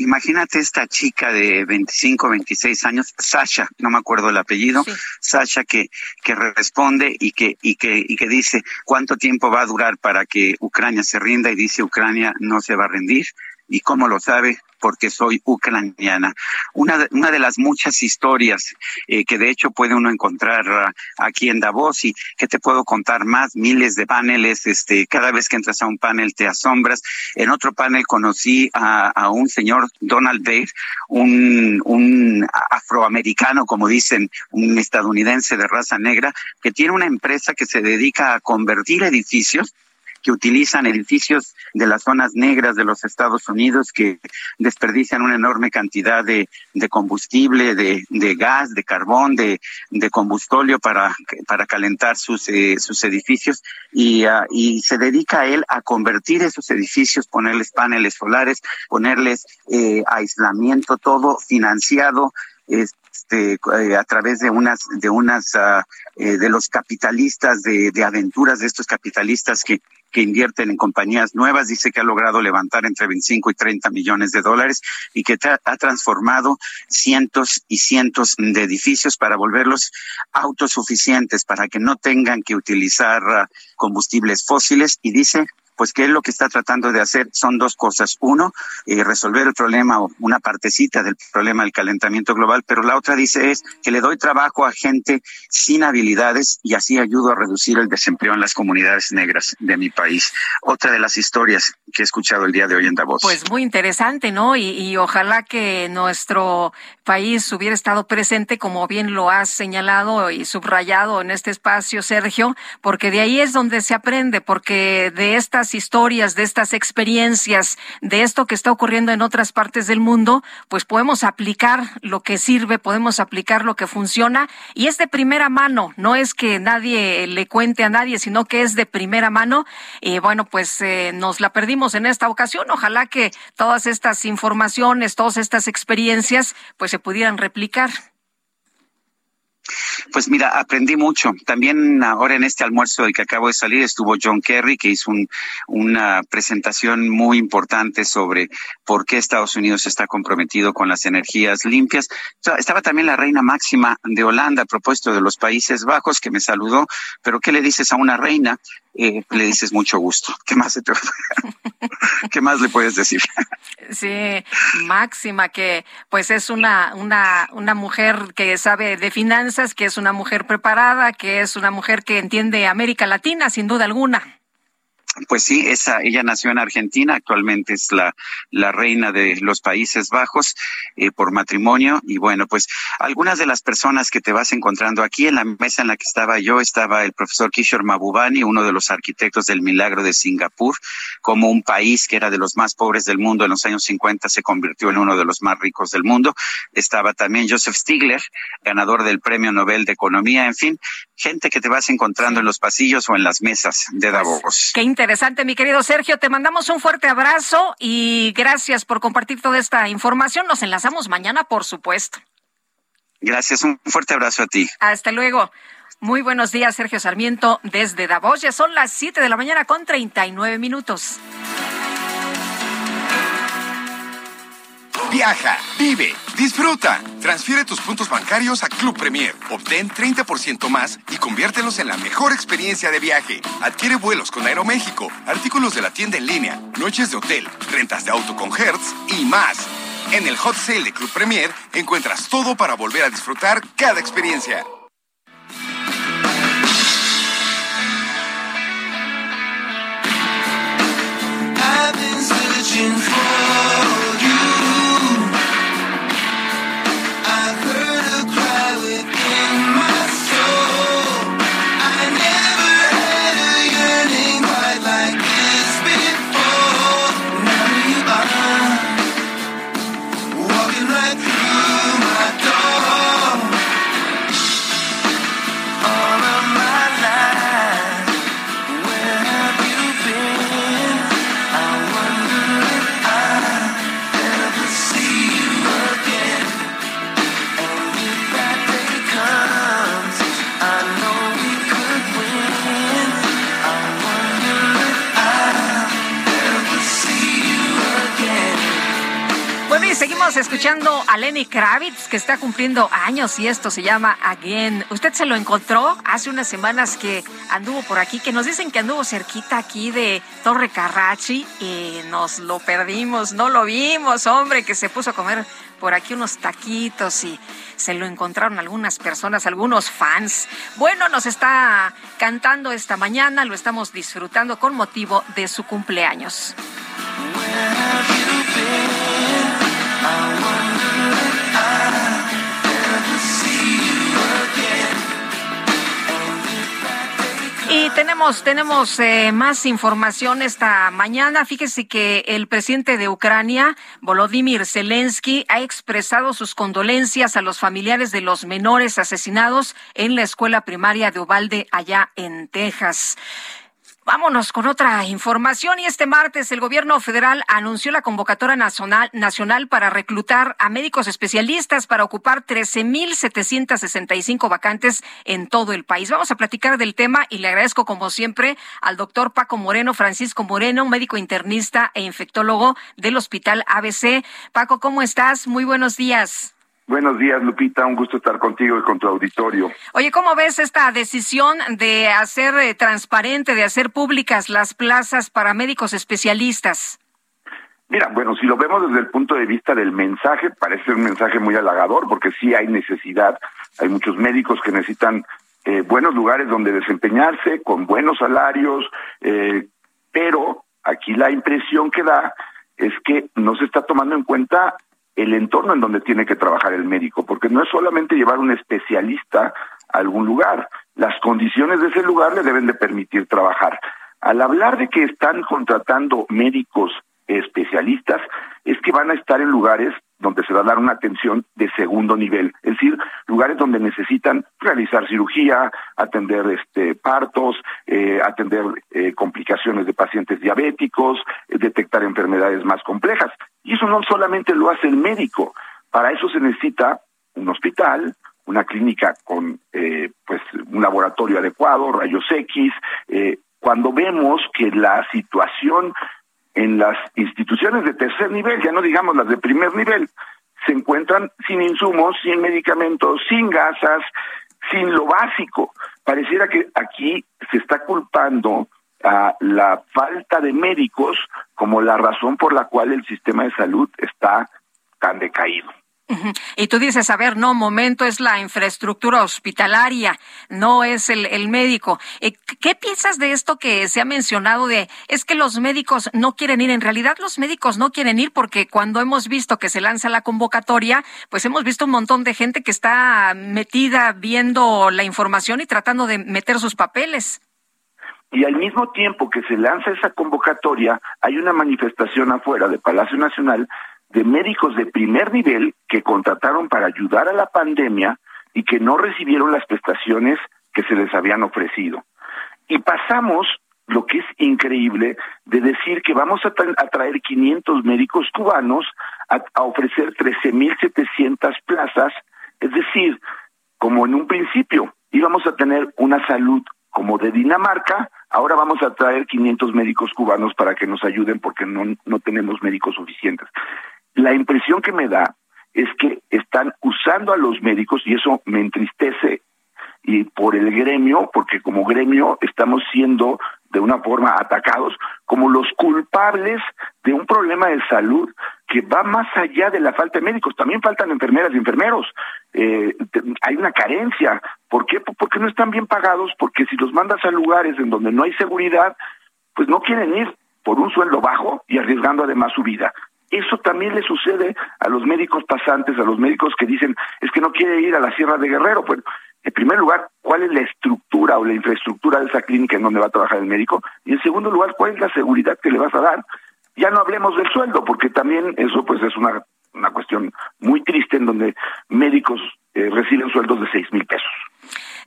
Imagínate esta chica de 25, 26 años, Sasha, no me acuerdo el apellido, Sasha que, que responde y que, y que, y que dice cuánto tiempo va a durar para que Ucrania se rinda y dice Ucrania no se va a rendir. ¿Y cómo lo sabe? porque soy ucraniana. Una de, las muchas historias eh, que de hecho puede uno encontrar uh, aquí en Davos y que te puedo contar más, miles de paneles, este, cada vez que entras a un panel te asombras. En otro panel conocí a, un señor, Donald Baird, un, un afroamericano, como dicen, un estadounidense de raza negra, que tiene una empresa que se dedica a convertir edificios que utilizan edificios de las zonas negras de los Estados Unidos que desperdician una enorme cantidad de, de combustible, de, de, gas, de carbón, de, de combustóleo para, para calentar sus, eh, sus edificios. Y, uh, y se dedica a él a convertir esos edificios, ponerles paneles solares, ponerles eh, aislamiento, todo financiado este, eh, a través de unas de unas uh, de los capitalistas de, de aventuras de estos capitalistas que que invierten en compañías nuevas. Dice que ha logrado levantar entre 25 y 30 millones de dólares y que ha transformado cientos y cientos de edificios para volverlos autosuficientes, para que no tengan que utilizar uh, combustibles fósiles. Y dice pues que él lo que está tratando de hacer son dos cosas. Uno, eh, resolver el problema o una partecita del problema del calentamiento global, pero la otra dice es que le doy trabajo a gente sin habilidades y así ayudo a reducir el desempleo en las comunidades negras de mi país. Otra de las historias que he escuchado el día de hoy en Davos. Pues muy interesante, ¿no? Y, y ojalá que nuestro país hubiera estado presente, como bien lo has señalado y subrayado en este espacio, Sergio, porque de ahí es donde se aprende, porque de estas historias, de estas experiencias, de esto que está ocurriendo en otras partes del mundo, pues podemos aplicar lo que sirve, podemos aplicar lo que funciona y es de primera mano, no es que nadie le cuente a nadie, sino que es de primera mano. Y bueno, pues eh, nos la perdimos en esta ocasión. Ojalá que todas estas informaciones, todas estas experiencias, pues se pudieran replicar. Pues mira, aprendí mucho. También ahora en este almuerzo del que acabo de salir estuvo John Kerry, que hizo una presentación muy importante sobre por qué Estados Unidos está comprometido con las energías limpias. Estaba también la reina máxima de Holanda a propósito de los Países Bajos, que me saludó. Pero ¿qué le dices a una reina? Eh, le dices mucho gusto. ¿Qué más, te... ¿Qué más le puedes decir? Sí, Máxima, que pues es una, una, una mujer que sabe de finanzas, que es una mujer preparada, que es una mujer que entiende América Latina, sin duda alguna. Pues sí, esa, ella nació en Argentina, actualmente es la, la reina de los Países Bajos eh, por matrimonio. Y bueno, pues algunas de las personas que te vas encontrando aquí en la mesa en la que estaba yo, estaba el profesor Kishore Mabubani, uno de los arquitectos del milagro de Singapur, como un país que era de los más pobres del mundo en los años 50 se convirtió en uno de los más ricos del mundo. Estaba también Joseph Stigler, ganador del Premio Nobel de Economía, en fin, gente que te vas encontrando en los pasillos o en las mesas de Davos. Qué interesante, mi querido Sergio. Te mandamos un fuerte abrazo y gracias por compartir toda esta información. Nos enlazamos mañana, por supuesto. Gracias, un fuerte abrazo a ti. Hasta luego. Muy buenos días, Sergio Sarmiento, desde Davos. Ya son las 7 de la mañana con 39 minutos. Viaja, vive, disfruta. Transfiere tus puntos bancarios a Club Premier. Obtén 30% más y conviértelos en la mejor experiencia de viaje. Adquiere vuelos con Aeroméxico, artículos de la tienda en línea, noches de hotel, rentas de auto con Hertz y más. En el Hot Sale de Club Premier encuentras todo para volver a disfrutar cada experiencia. Seguimos escuchando a Lenny Kravitz, que está cumpliendo años y esto se llama Again. ¿Usted se lo encontró hace unas semanas que anduvo por aquí, que nos dicen que anduvo cerquita aquí de Torre Carrachi y nos lo perdimos, no lo vimos, hombre, que se puso a comer por aquí unos taquitos y se lo encontraron algunas personas, algunos fans. Bueno, nos está cantando esta mañana, lo estamos disfrutando con motivo de su cumpleaños. Tenemos, tenemos eh, más información esta mañana. Fíjese que el presidente de Ucrania, Volodymyr Zelensky, ha expresado sus condolencias a los familiares de los menores asesinados en la escuela primaria de Uvalde, allá en Texas. Vámonos con otra información y este martes el gobierno federal anunció la convocatoria nacional, nacional para reclutar a médicos especialistas para ocupar 13.765 vacantes en todo el país. Vamos a platicar del tema y le agradezco como siempre al doctor Paco Moreno, Francisco Moreno, médico internista e infectólogo del Hospital ABC. Paco, ¿cómo estás? Muy buenos días. Buenos días, Lupita. Un gusto estar contigo y con tu auditorio. Oye, ¿cómo ves esta decisión de hacer eh, transparente, de hacer públicas las plazas para médicos especialistas? Mira, bueno, si lo vemos desde el punto de vista del mensaje, parece un mensaje muy halagador, porque sí hay necesidad. Hay muchos médicos que necesitan eh, buenos lugares donde desempeñarse, con buenos salarios, eh, pero aquí la impresión que da es que no se está tomando en cuenta el entorno en donde tiene que trabajar el médico, porque no es solamente llevar un especialista a algún lugar, las condiciones de ese lugar le deben de permitir trabajar. Al hablar de que están contratando médicos especialistas, es que van a estar en lugares donde se va a dar una atención de segundo nivel, es decir, lugares donde necesitan realizar cirugía, atender este partos, eh, atender eh, complicaciones de pacientes diabéticos, eh, detectar enfermedades más complejas. Y eso no solamente lo hace el médico, para eso se necesita un hospital, una clínica con pues un laboratorio adecuado, rayos X, cuando vemos que la situación en las instituciones de tercer nivel, ya no digamos las de primer nivel, se encuentran sin insumos, sin medicamentos, sin gasas, sin lo básico. Pareciera que aquí se está culpando a la falta de médicos como la razón por la cual el sistema de salud está tan decaído. Y tú dices, a ver, no, momento es la infraestructura hospitalaria, no es el, el médico. Eh, ¿Qué piensas de esto que se ha mencionado de, es que los médicos no quieren ir? En realidad los médicos no quieren ir porque cuando hemos visto que se lanza la convocatoria, pues hemos visto un montón de gente que está metida viendo la información y tratando de meter sus papeles. Y al mismo tiempo que se lanza esa convocatoria, hay una manifestación afuera de Palacio Nacional de médicos de primer nivel que contrataron para ayudar a la pandemia y que no recibieron las prestaciones que se les habían ofrecido. Y pasamos lo que es increíble de decir que vamos a, traer 500 médicos cubanos a, a ofrecer 13.700 plazas, es decir, como en un principio íbamos a tener una salud como de Dinamarca, ahora vamos a traer 500 médicos cubanos para que nos ayuden porque no, no tenemos médicos suficientes. La impresión que me da es que están usando a los médicos y eso me entristece y por el gremio, porque como gremio estamos siendo de una forma atacados como los culpables de un problema de salud que va más allá de la falta de médicos. También faltan enfermeras y enfermeros. Eh, hay una carencia. ¿Por qué? Porque no están bien pagados, porque si los mandas a lugares en donde no hay seguridad, pues no quieren ir por un sueldo bajo y arriesgando además su vida. Eso también le sucede a los médicos pasantes, a los médicos que dicen, es que no quiere ir a la Sierra de Guerrero. Bueno, en primer lugar, ¿cuál es la estructura o la infraestructura de esa clínica en donde va a trabajar el médico? Y en segundo lugar, ¿cuál es la seguridad que le vas a dar? Ya no hablemos del sueldo, porque también eso pues es una, una cuestión muy triste en donde médicos eh, reciben sueldos de seis mil pesos.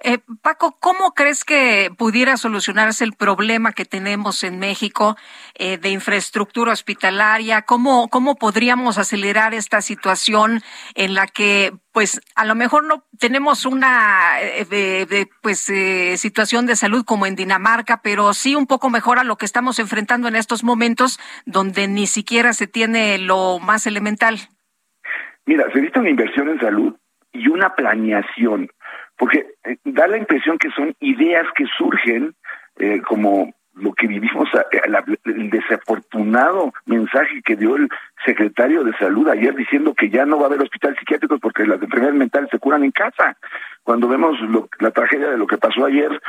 Eh, Paco, ¿cómo crees que pudiera solucionarse el problema que tenemos en México eh, de infraestructura hospitalaria? ¿Cómo, ¿Cómo podríamos acelerar esta situación en la que, pues, a lo mejor no tenemos una eh, pues, situación de salud como en Dinamarca, pero sí un poco mejor a lo que estamos enfrentando en estos momentos donde ni siquiera se tiene lo más elemental? Mira, se necesita una inversión en salud y una planeación porque eh, da la impresión que son ideas que surgen eh, como lo que vivimos, eh, el desafortunado mensaje que dio el secretario de Salud ayer diciendo que ya no va a haber hospitales psiquiátricos porque las enfermedades mentales se curan en casa. Cuando vemos la tragedia de lo que pasó ayer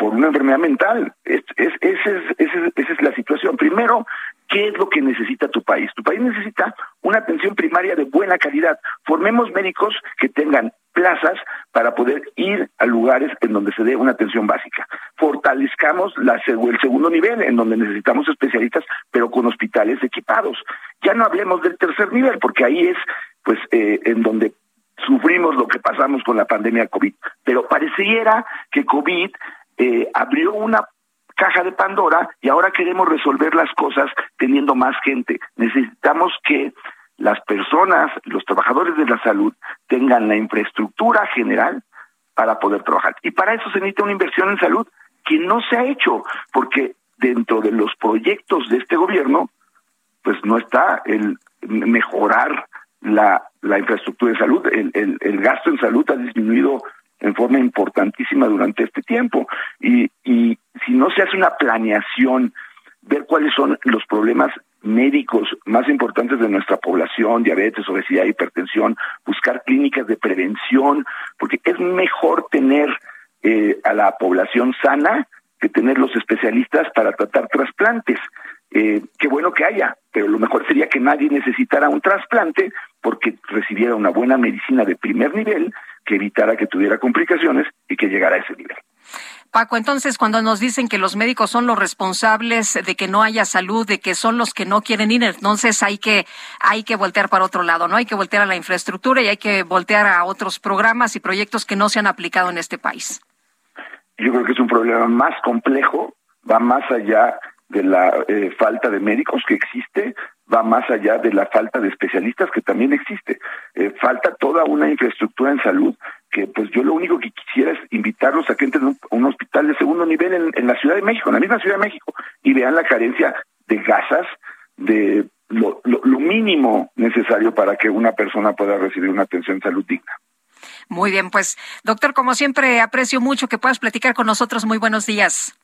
por una enfermedad mental. Es, es, esa, es, esa es la situación. Primero, ¿qué es lo que necesita tu país? Tu país necesita una atención primaria de buena calidad. Formemos médicos que tengan plazas para poder ir a lugares en donde se dé una atención básica. Fortalezcamos el segundo nivel, en donde necesitamos especialistas, pero con hospitales equipados. Ya no hablemos del tercer nivel, porque ahí es pues eh, en donde sufrimos lo que pasamos con la pandemia COVID. Pero pareciera que COVID eh, abrió una caja de Pandora y ahora queremos resolver las cosas teniendo más gente. Necesitamos que las personas, los trabajadores de la salud, tengan la infraestructura general para poder trabajar. Y para eso se necesita una inversión en salud que no se ha hecho, porque dentro de los proyectos de este gobierno, pues no está el mejorar la, la infraestructura de salud. El, el, el gasto en salud ha disminuido en forma importantísima durante este tiempo. Y, y si no se hace una planeación, ver cuáles son los problemas médicos más importantes de nuestra población, diabetes, obesidad, hipertensión, buscar clínicas de prevención, porque es mejor tener eh, a la población sana que tener los especialistas para tratar trasplantes. Eh, qué bueno que haya, pero lo mejor sería que nadie necesitara un trasplante porque recibiera una buena medicina de primer nivel que evitara que tuviera complicaciones y que llegara a ese nivel. Paco, entonces cuando nos dicen que los médicos son los responsables de que no haya salud, de que son los que no quieren ir, entonces hay que hay que voltear para otro lado, ¿no? Hay que voltear a la infraestructura y hay que voltear a otros programas y proyectos que no se han aplicado en este país. Yo creo que es un problema más complejo, va más allá de la eh, falta de médicos que existe, va más allá de la falta de especialistas que también existe. Eh, falta toda una infraestructura en salud que pues yo lo único que quisiera es invitarlos a que entren a un, hospital de segundo nivel en, en, la Ciudad de México, en la misma Ciudad de México, y vean la carencia de gasas, de lo, lo, mínimo necesario para que una persona pueda recibir una atención de salud digna. Muy bien, pues doctor, como siempre, aprecio mucho que puedas platicar con nosotros. Muy buenos días.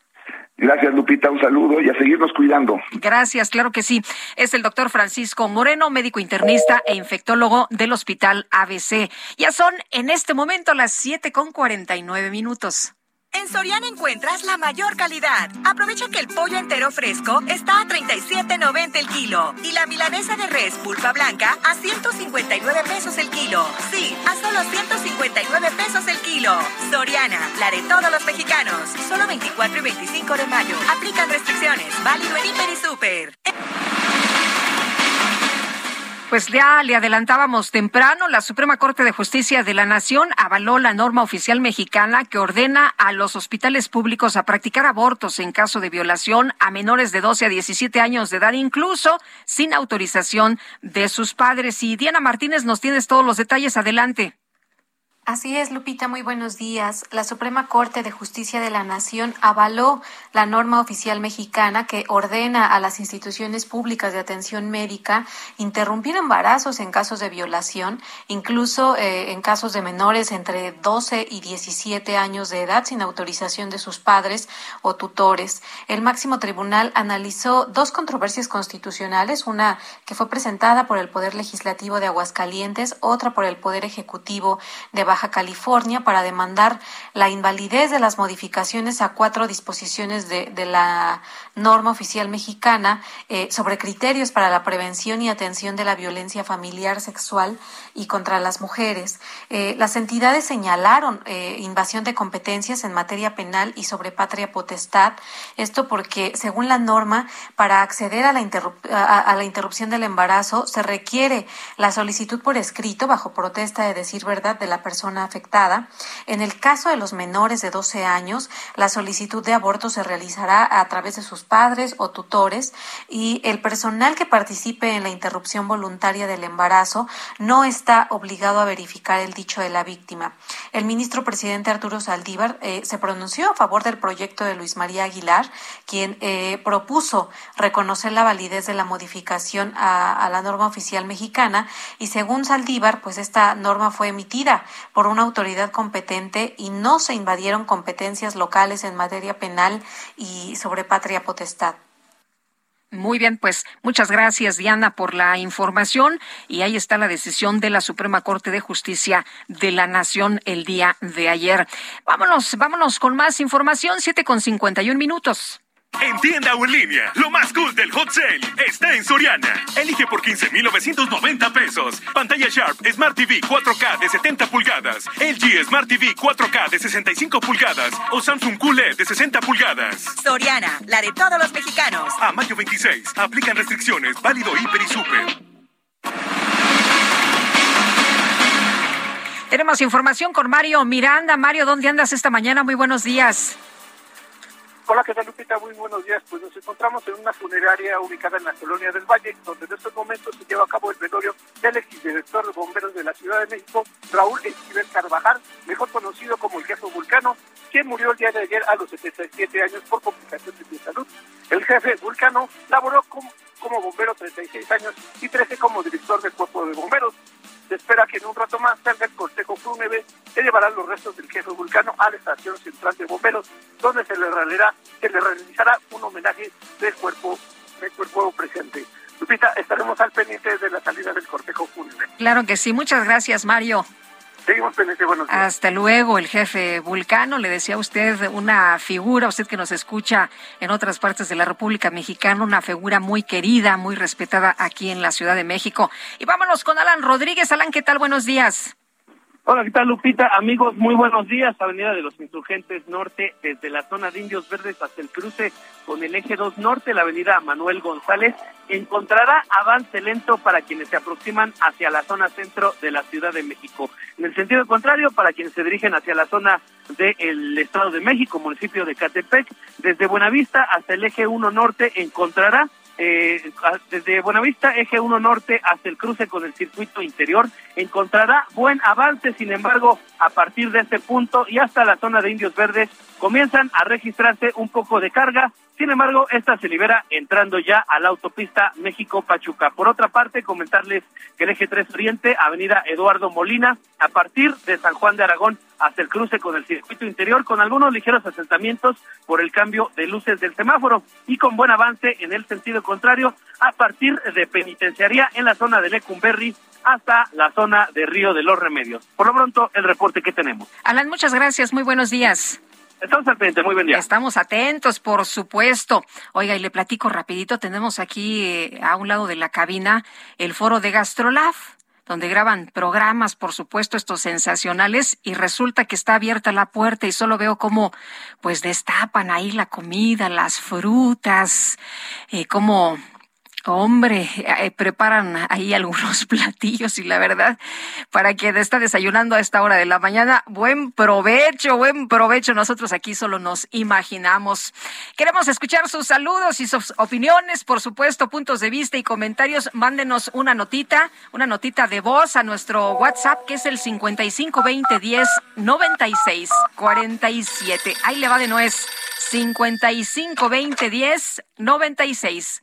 Gracias, Lupita. Un saludo y a seguirnos cuidando. Gracias, claro que sí. Es el doctor Francisco Moreno, médico internista e infectólogo del Hospital ABC. Ya son en este momento las siete con cuarenta y nueve minutos. En Soriana encuentras la mayor calidad. Aprovecha que el pollo entero fresco está a 37.90 el kilo y la milanesa de res pulpa blanca a 159 pesos el kilo. Sí, a solo 159 pesos el kilo. Soriana, la de todos los mexicanos. Solo 24 y 25 de mayo. Aplican restricciones. Válido en Hiper y Super. Pues ya le adelantábamos temprano, la Suprema Corte de Justicia de la Nación avaló la norma oficial mexicana que ordena a los hospitales públicos a practicar abortos en caso de violación a menores de 12 a 17 años de edad, incluso sin autorización de sus padres. Y Diana Martínez nos tienes todos los detalles. Adelante. Así es, Lupita, muy buenos días. La Suprema Corte de Justicia de la Nación avaló la norma oficial mexicana que ordena a las instituciones públicas de atención médica interrumpir embarazos en casos de violación, incluso eh, en casos de menores entre 12 y 17 años de edad sin autorización de sus padres o tutores. El máximo tribunal analizó dos controversias constitucionales, una que fue presentada por el Poder Legislativo de Aguascalientes, otra por el Poder Ejecutivo de Baja California para demandar la invalidez de las modificaciones a cuatro disposiciones de, de la norma oficial mexicana eh, sobre criterios para la prevención y atención de la violencia familiar, sexual y contra las mujeres. Eh, las entidades señalaron eh, invasión de competencias en materia penal y sobre patria potestad. Esto porque, según la norma, para acceder a la, a la interrupción del embarazo se requiere la solicitud por escrito bajo protesta de decir verdad de la persona afectada. En el caso de los menores de 12 años, la solicitud de aborto se realizará a través de sus padres o tutores y el personal que participe en la interrupción voluntaria del embarazo no está obligado a verificar el dicho de la víctima. El ministro presidente Arturo Saldívar eh, se pronunció a favor del proyecto de Luis María Aguilar, quien eh, propuso reconocer la validez de la modificación a, la norma oficial mexicana y según Saldívar, pues esta norma fue emitida por una autoridad competente y no se invadieron competencias locales en materia penal y sobre patria potestad. Muy bien, pues muchas gracias Diana por la información y ahí está la decisión de la Suprema Corte de Justicia de la Nación el día de ayer. Vámonos, vámonos con más información, siete con cincuenta y un minutos. En tienda o en línea, lo más cool del hot sale está en Soriana. Elige por 15,990 pesos. Pantalla Sharp Smart TV 4K de 70 pulgadas, LG Smart TV 4K de 65 pulgadas o Samsung QLED de 60 pulgadas. Soriana, la de todos los mexicanos. A mayo 26, aplican restricciones, válido hiper y super. Tenemos información con Mario Miranda. Mario, ¿dónde andas esta mañana? Muy buenos días. Hola, ¿qué tal Lupita? Muy buenos días. Pues nos encontramos en una funeraria ubicada en la Colonia del Valle, donde en estos momentos se lleva a cabo el velorio del exdirector de bomberos de la Ciudad de México, Raúl Esquivel Carvajal, mejor conocido como el jefe Vulcano, quien murió el día de ayer a los 77 años por complicaciones de salud. El jefe Vulcano laboró como, como bombero 36 años y 13 como director del cuerpo de bomberos. Se espera que en un rato más salga el cortejo fúnebre que llevará los restos del jefe vulcano a la estación central de bomberos, donde se le realizará, un homenaje del cuerpo, del cuerpo presente. Lupita, estaremos al pendiente de la salida del cortejo fúnebre. Claro que sí, muchas gracias Mario. Seguimos pendientes, buenos días. Hasta luego, el jefe Vulcano. Le decía a usted una figura, usted que nos escucha en otras partes de la República Mexicana, una figura muy querida, muy respetada aquí en la Ciudad de México. Y vámonos con Alan Rodríguez. Alan, ¿qué tal? Buenos días. Hola, ¿qué tal Lupita? Amigos, muy buenos días. Avenida de los Insurgentes Norte, desde la zona de Indios Verdes hasta el cruce con el eje 2 Norte, la avenida Manuel González, encontrará avance lento para quienes se aproximan hacia la zona centro de la Ciudad de México. En el sentido contrario, para quienes se dirigen hacia la zona del Estado de México, municipio de Catepec, desde Buenavista hasta el eje 1 Norte, encontrará eh, desde Buenavista, eje 1 norte hasta el cruce con el circuito interior, encontrará buen avance, sin embargo, a partir de este punto y hasta la zona de Indios Verdes comienzan a registrarse un poco de carga, sin embargo, esta se libera entrando ya a la autopista México-Pachuca. Por otra parte, comentarles que el eje 3 Oriente, avenida Eduardo Molina, a partir de San Juan de Aragón hasta el cruce con el circuito interior, con algunos ligeros asentamientos por el cambio de luces del semáforo y con buen avance en el sentido contrario a partir de Penitenciaría en la zona de Lecumberri hasta la zona de Río de los Remedios. Por lo pronto, el reporte que tenemos. Alan, muchas gracias. Muy buenos días. Estamos atentos, muy buen día. Estamos atentos, por supuesto. Oiga, y le platico rapidito, tenemos aquí eh, a un lado de la cabina el foro de Gastrolab donde graban programas, por supuesto, estos sensacionales, y resulta que está abierta la puerta y solo veo cómo, pues, destapan ahí la comida, las frutas, eh, cómo Hombre, eh, preparan ahí algunos platillos y la verdad, para quien está desayunando a esta hora de la mañana, buen provecho, buen provecho. Nosotros aquí solo nos imaginamos. Queremos escuchar sus saludos y sus opiniones, por supuesto, puntos de vista y comentarios. Mándenos una notita, una notita de voz a nuestro WhatsApp, que es el 552010 96 47. Ahí le va de nuez. 552010 96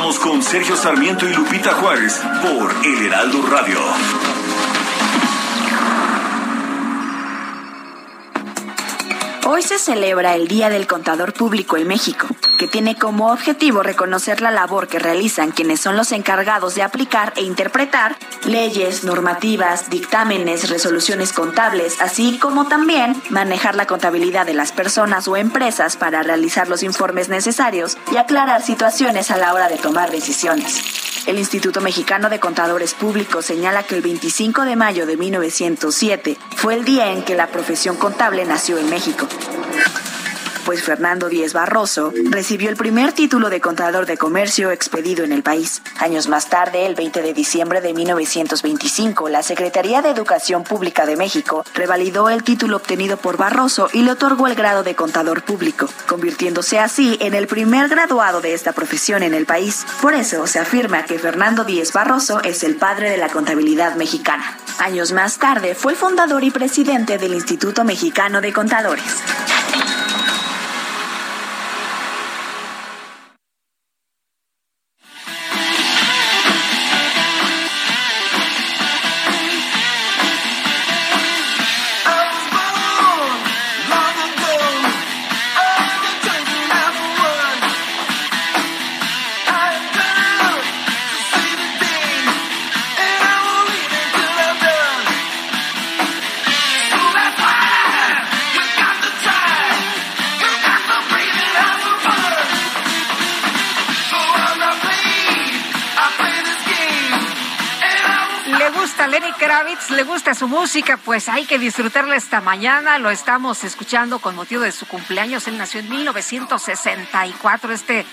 Con Sergio Sarmiento y Lupita Juárez por El Heraldo Radio. Hoy se celebra el Día del Contador Público en México, que tiene como objetivo reconocer la labor que realizan quienes son los encargados de aplicar e interpretar leyes, normativas, dictámenes, resoluciones contables, así como también manejar la contabilidad de las personas o empresas para realizar los informes necesarios y aclarar situaciones a la hora de tomar decisiones. El Instituto Mexicano de Contadores Públicos señala que el 25 de mayo de 1907 fue el día en que la profesión contable nació en México Thank you. Pues Fernando Díez Barroso recibió el primer título de contador de comercio expedido en el país. Años más tarde, el 20 de diciembre de 1925, la Secretaría de Educación Pública de México revalidó el título obtenido por Barroso y le otorgó el grado de contador público, convirtiéndose así en el primer graduado de esta profesión en el país. Por eso se afirma que Fernando Díez Barroso es el padre de la contabilidad mexicana. Años más tarde, fue fundador y presidente del Instituto Mexicano de Contadores. Le gusta su música, pues hay que disfrutarla esta mañana. Lo estamos escuchando con motivo de su cumpleaños. Él nació en 1964. Este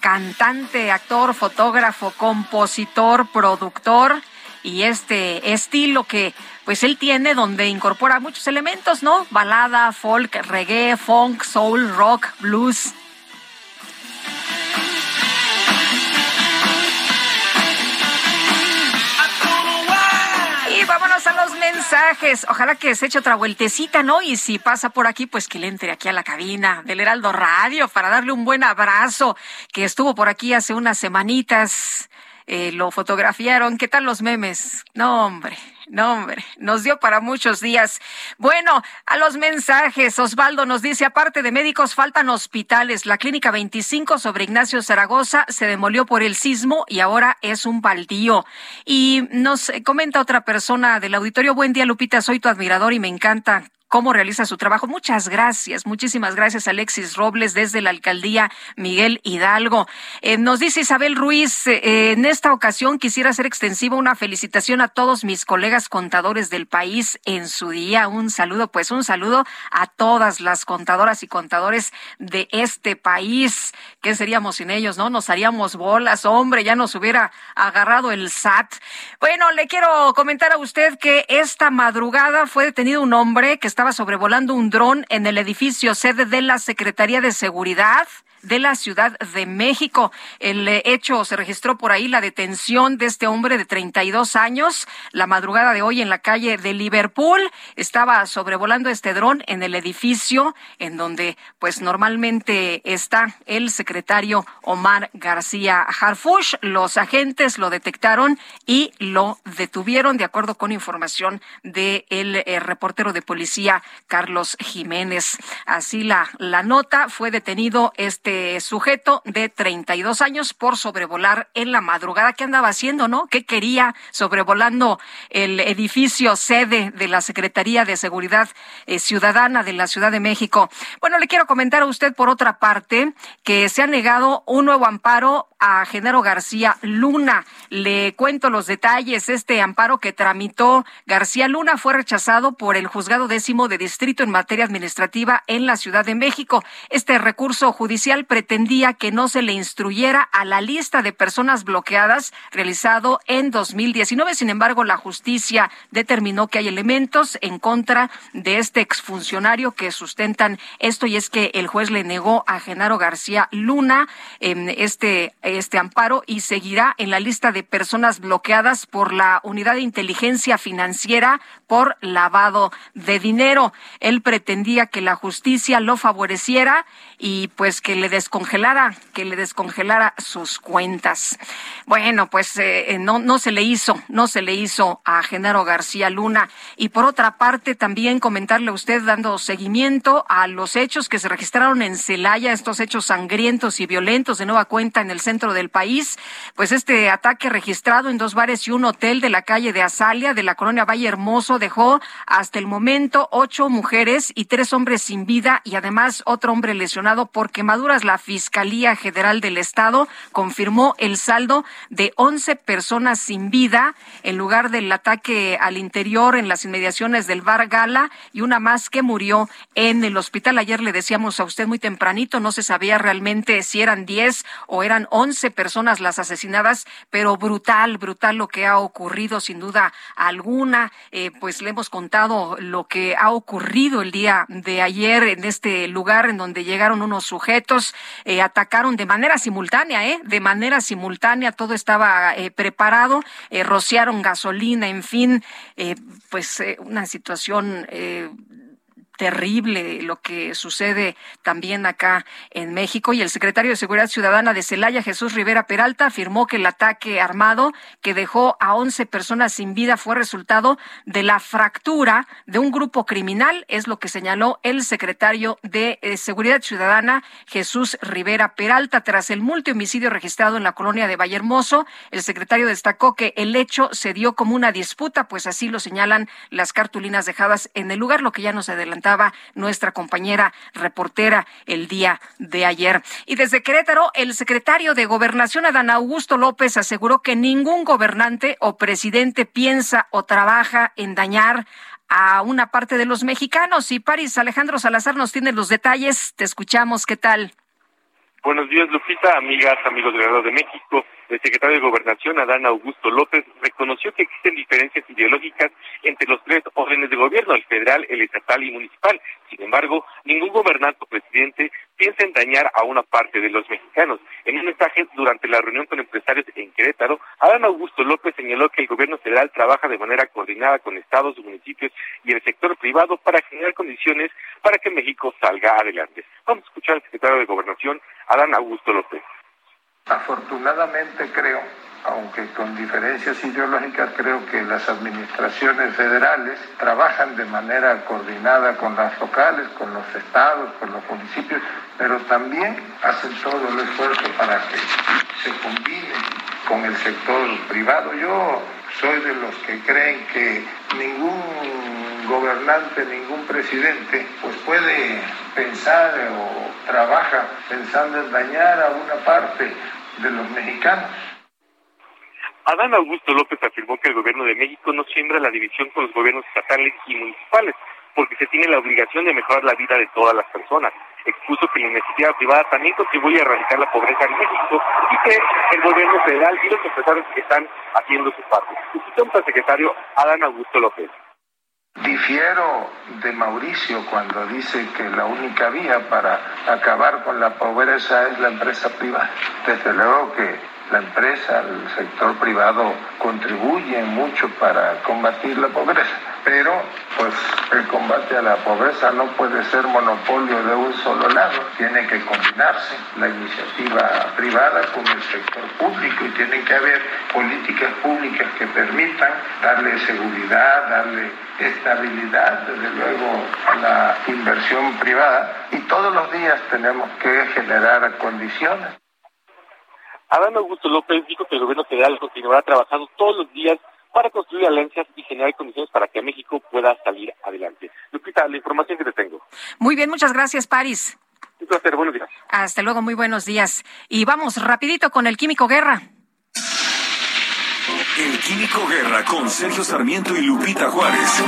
cantante, actor, fotógrafo, compositor, productor y este estilo que pues él tiene donde incorpora muchos elementos, ¿no? Balada, folk, reggae, funk, soul, rock, blues. Vámonos a los mensajes. Ojalá que se eche otra vueltecita, ¿no? Y si pasa por aquí, pues que le entre aquí a la cabina del Heraldo Radio para darle un buen abrazo, que estuvo por aquí hace unas semanitas. Eh, lo fotografiaron. ¿Qué tal los memes? No, hombre. No, hombre, nos dio para muchos días. Bueno, a los mensajes, Osvaldo nos dice, aparte de médicos, faltan hospitales. La clínica 25 sobre Ignacio Zaragoza se demolió por el sismo y ahora es un baldío. Y nos comenta otra persona del auditorio, buen día Lupita, soy tu admirador y me encanta cómo realiza su trabajo. Muchas gracias, muchísimas gracias Alexis Robles desde la alcaldía Miguel Hidalgo. Eh, nos dice Isabel Ruiz, eh, en esta ocasión quisiera hacer extensiva una felicitación a todos mis colegas contadores del país en su día. Un saludo, pues un saludo a todas las contadoras y contadores de este país. ¿Qué seríamos sin ellos, no? Nos haríamos bolas, hombre, ya nos hubiera agarrado el SAT. Bueno, le quiero comentar a usted que esta madrugada fue detenido un hombre que estaba sobrevolando un dron en el edificio sede de la Secretaría de Seguridad de la Ciudad de México. El eh, hecho se registró por ahí la detención de este hombre de 32 años la madrugada de hoy en la calle de Liverpool. Estaba sobrevolando este dron en el edificio en donde pues normalmente está el secretario Omar García Harfush. Los agentes lo detectaron y lo detuvieron de acuerdo con información del de eh, reportero de policía Carlos Jiménez. Así la, la nota fue detenido este sujeto de 32 años por sobrevolar en la madrugada. ¿Qué andaba haciendo, no? ¿Qué quería sobrevolando el edificio sede de la Secretaría de Seguridad eh, Ciudadana de la Ciudad de México? Bueno, le quiero comentar a usted por otra parte que se ha negado un nuevo amparo a Genaro García Luna. Le cuento los detalles. Este amparo que tramitó García Luna fue rechazado por el juzgado décimo de distrito en materia administrativa en la Ciudad de México. Este recurso judicial pretendía que no se le instruyera a la lista de personas bloqueadas realizado en 2019. Sin embargo, la justicia determinó que hay elementos en contra de este exfuncionario que sustentan esto y es que el juez le negó a Genaro García Luna en este este amparo y seguirá en la lista de personas bloqueadas por la Unidad de Inteligencia Financiera por lavado de dinero. Él pretendía que la justicia lo favoreciera y pues que le descongelara, que le descongelara sus cuentas. Bueno, pues eh, eh, no, no se le hizo, no se le hizo a Genaro García Luna. Y por otra parte, también comentarle a usted, dando seguimiento a los hechos que se registraron en Celaya, estos hechos sangrientos y violentos de nueva cuenta en el centro del país, pues este ataque registrado en dos bares y un hotel de la calle de Azalia, de la colonia Valle Hermoso, dejó hasta el momento ocho mujeres y tres hombres sin vida y además otro hombre lesionado por La Fiscalía General del Estado confirmó el saldo de once personas sin vida en lugar del ataque al interior en las inmediaciones del Bar Gala y una más que murió en el hospital. Ayer le decíamos a usted muy tempranito, no se sabía realmente si eran diez o eran once personas las asesinadas, pero brutal, brutal lo que ha ocurrido sin duda alguna. Eh, pues le hemos contado lo que ha ocurrido el día de ayer en este lugar en donde llegaron unos sujetos, eh, atacaron de manera simultánea, ¿eh? De manera simultánea, todo estaba eh, preparado, rociaron gasolina, en fin, pues una situación terrible lo que sucede también acá en México y el secretario de Seguridad Ciudadana de Celaya, Jesús Rivera Peralta, afirmó que el ataque armado que dejó a 11 personas sin vida fue resultado de la fractura de un grupo criminal, es lo que señaló el secretario de eh, Seguridad Ciudadana, Jesús Rivera Peralta, tras el multihomicidio registrado en la colonia de Vallehermoso. El secretario destacó que el hecho se dio como una disputa, pues así lo señalan las cartulinas dejadas en el lugar, lo que ya nos adelantó nuestra compañera reportera el día de ayer. Y desde Querétaro, el secretario de Gobernación, Adán Augusto López, aseguró que ningún gobernante o presidente piensa o trabaja en dañar a una parte de los mexicanos. Y París, Alejandro Salazar nos tiene los detalles. Te escuchamos. ¿Qué tal? Buenos días, Lupita, amigas, amigos del Gobierno de México. El secretario de Gobernación, Adán Augusto López, reconoció que existen diferencias ideológicas entre los tres órdenes de gobierno, el federal, el estatal y municipal. Sin embargo, ningún gobernante o presidente piensa en dañar a una parte de los mexicanos. En un mensaje durante la reunión con empresarios en Querétaro, Adán Augusto López señaló que el gobierno federal trabaja de manera coordinada con estados, municipios y el sector privado para generar condiciones para que México salga adelante. Vamos a escuchar al secretario de Gobernación, Adán Augusto López. Afortunadamente creo, aunque con diferencias ideológicas, creo que las administraciones federales trabajan de manera coordinada con las locales, con los estados, con los municipios, pero también hacen todo el esfuerzo para que se combine con el sector privado. Yo soy de los que creen que ningún gobernante, ningún presidente, pues puede pensar o trabaja pensando en dañar a una parte de los mexicanos. Adán Augusto López afirmó que el gobierno de México no siembra la división con los gobiernos estatales y municipales, porque se tiene la obligación de mejorar la vida de todas las personas. Expuso que la iniciativa privada también contribuye a erradicar la pobreza en México y que el gobierno federal y los empresarios están haciendo su parte. Escuchamos al secretario Adán Augusto López. Difiero de Mauricio cuando dice que la única vía para acabar con la pobreza es la empresa privada. Desde luego que la empresa, el sector privado contribuye mucho para combatir la pobreza, pero pues el combate a la pobreza no puede ser monopolio de un solo lado, tiene que combinarse la iniciativa privada con el sector público y tiene que haber políticas públicas que permitan darle seguridad, darle estabilidad, desde luego, a la inversión privada y todos los días tenemos que generar condiciones Adán Augusto López dijo que el gobierno federal continuará trabajando todos los días para construir alianzas y generar condiciones para que México pueda salir adelante. Lupita, la información que te tengo. Muy bien, muchas gracias, París. Un placer, buenos días. Hasta luego, muy buenos días. Y vamos rapidito con el Químico Guerra. El Químico Guerra con Sergio Sarmiento y Lupita Juárez.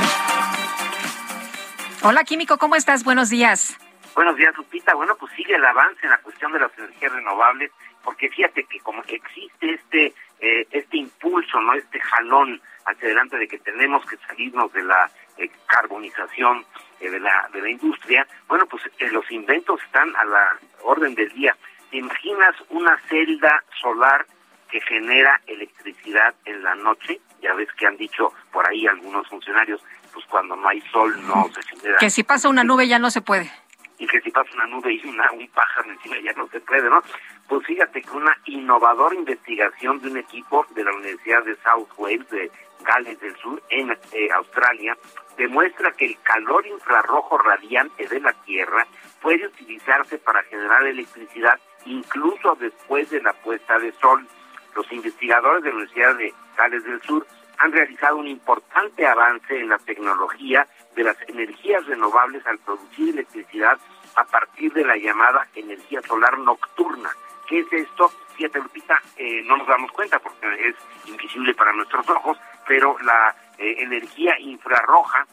Hola, Químico, ¿cómo estás? Buenos días. Buenos días, Lupita. Bueno, pues sigue el avance en la cuestión de las energías renovables porque fíjate que como existe este eh, este impulso, no este jalón hacia adelante de que tenemos que salirnos de la eh, carbonización eh, de la de la industria, bueno, pues los inventos están a la orden del día. ¿Te imaginas una celda solar que genera electricidad en la noche? Ya ves que han dicho por ahí algunos funcionarios, pues cuando no hay sol no se genera. Que si pasa una nube ya no se puede y que si pasa una nube y una, un pájaro encima ya no se puede, ¿no? Pues fíjate que una innovadora investigación de un equipo de la Universidad de South Wales, de Gales del Sur, en eh, Australia, demuestra que el calor infrarrojo radiante de la Tierra puede utilizarse para generar electricidad incluso después de la puesta de sol. Los investigadores de la Universidad de Gales del Sur han realizado un importante avance en la tecnología de las energías renovables al producir electricidad a partir de la llamada energía solar nocturna. ¿Qué es esto? Fíjate, Lupita, eh, no nos damos cuenta porque es invisible para nuestros ojos, pero la eh, energía infrarroja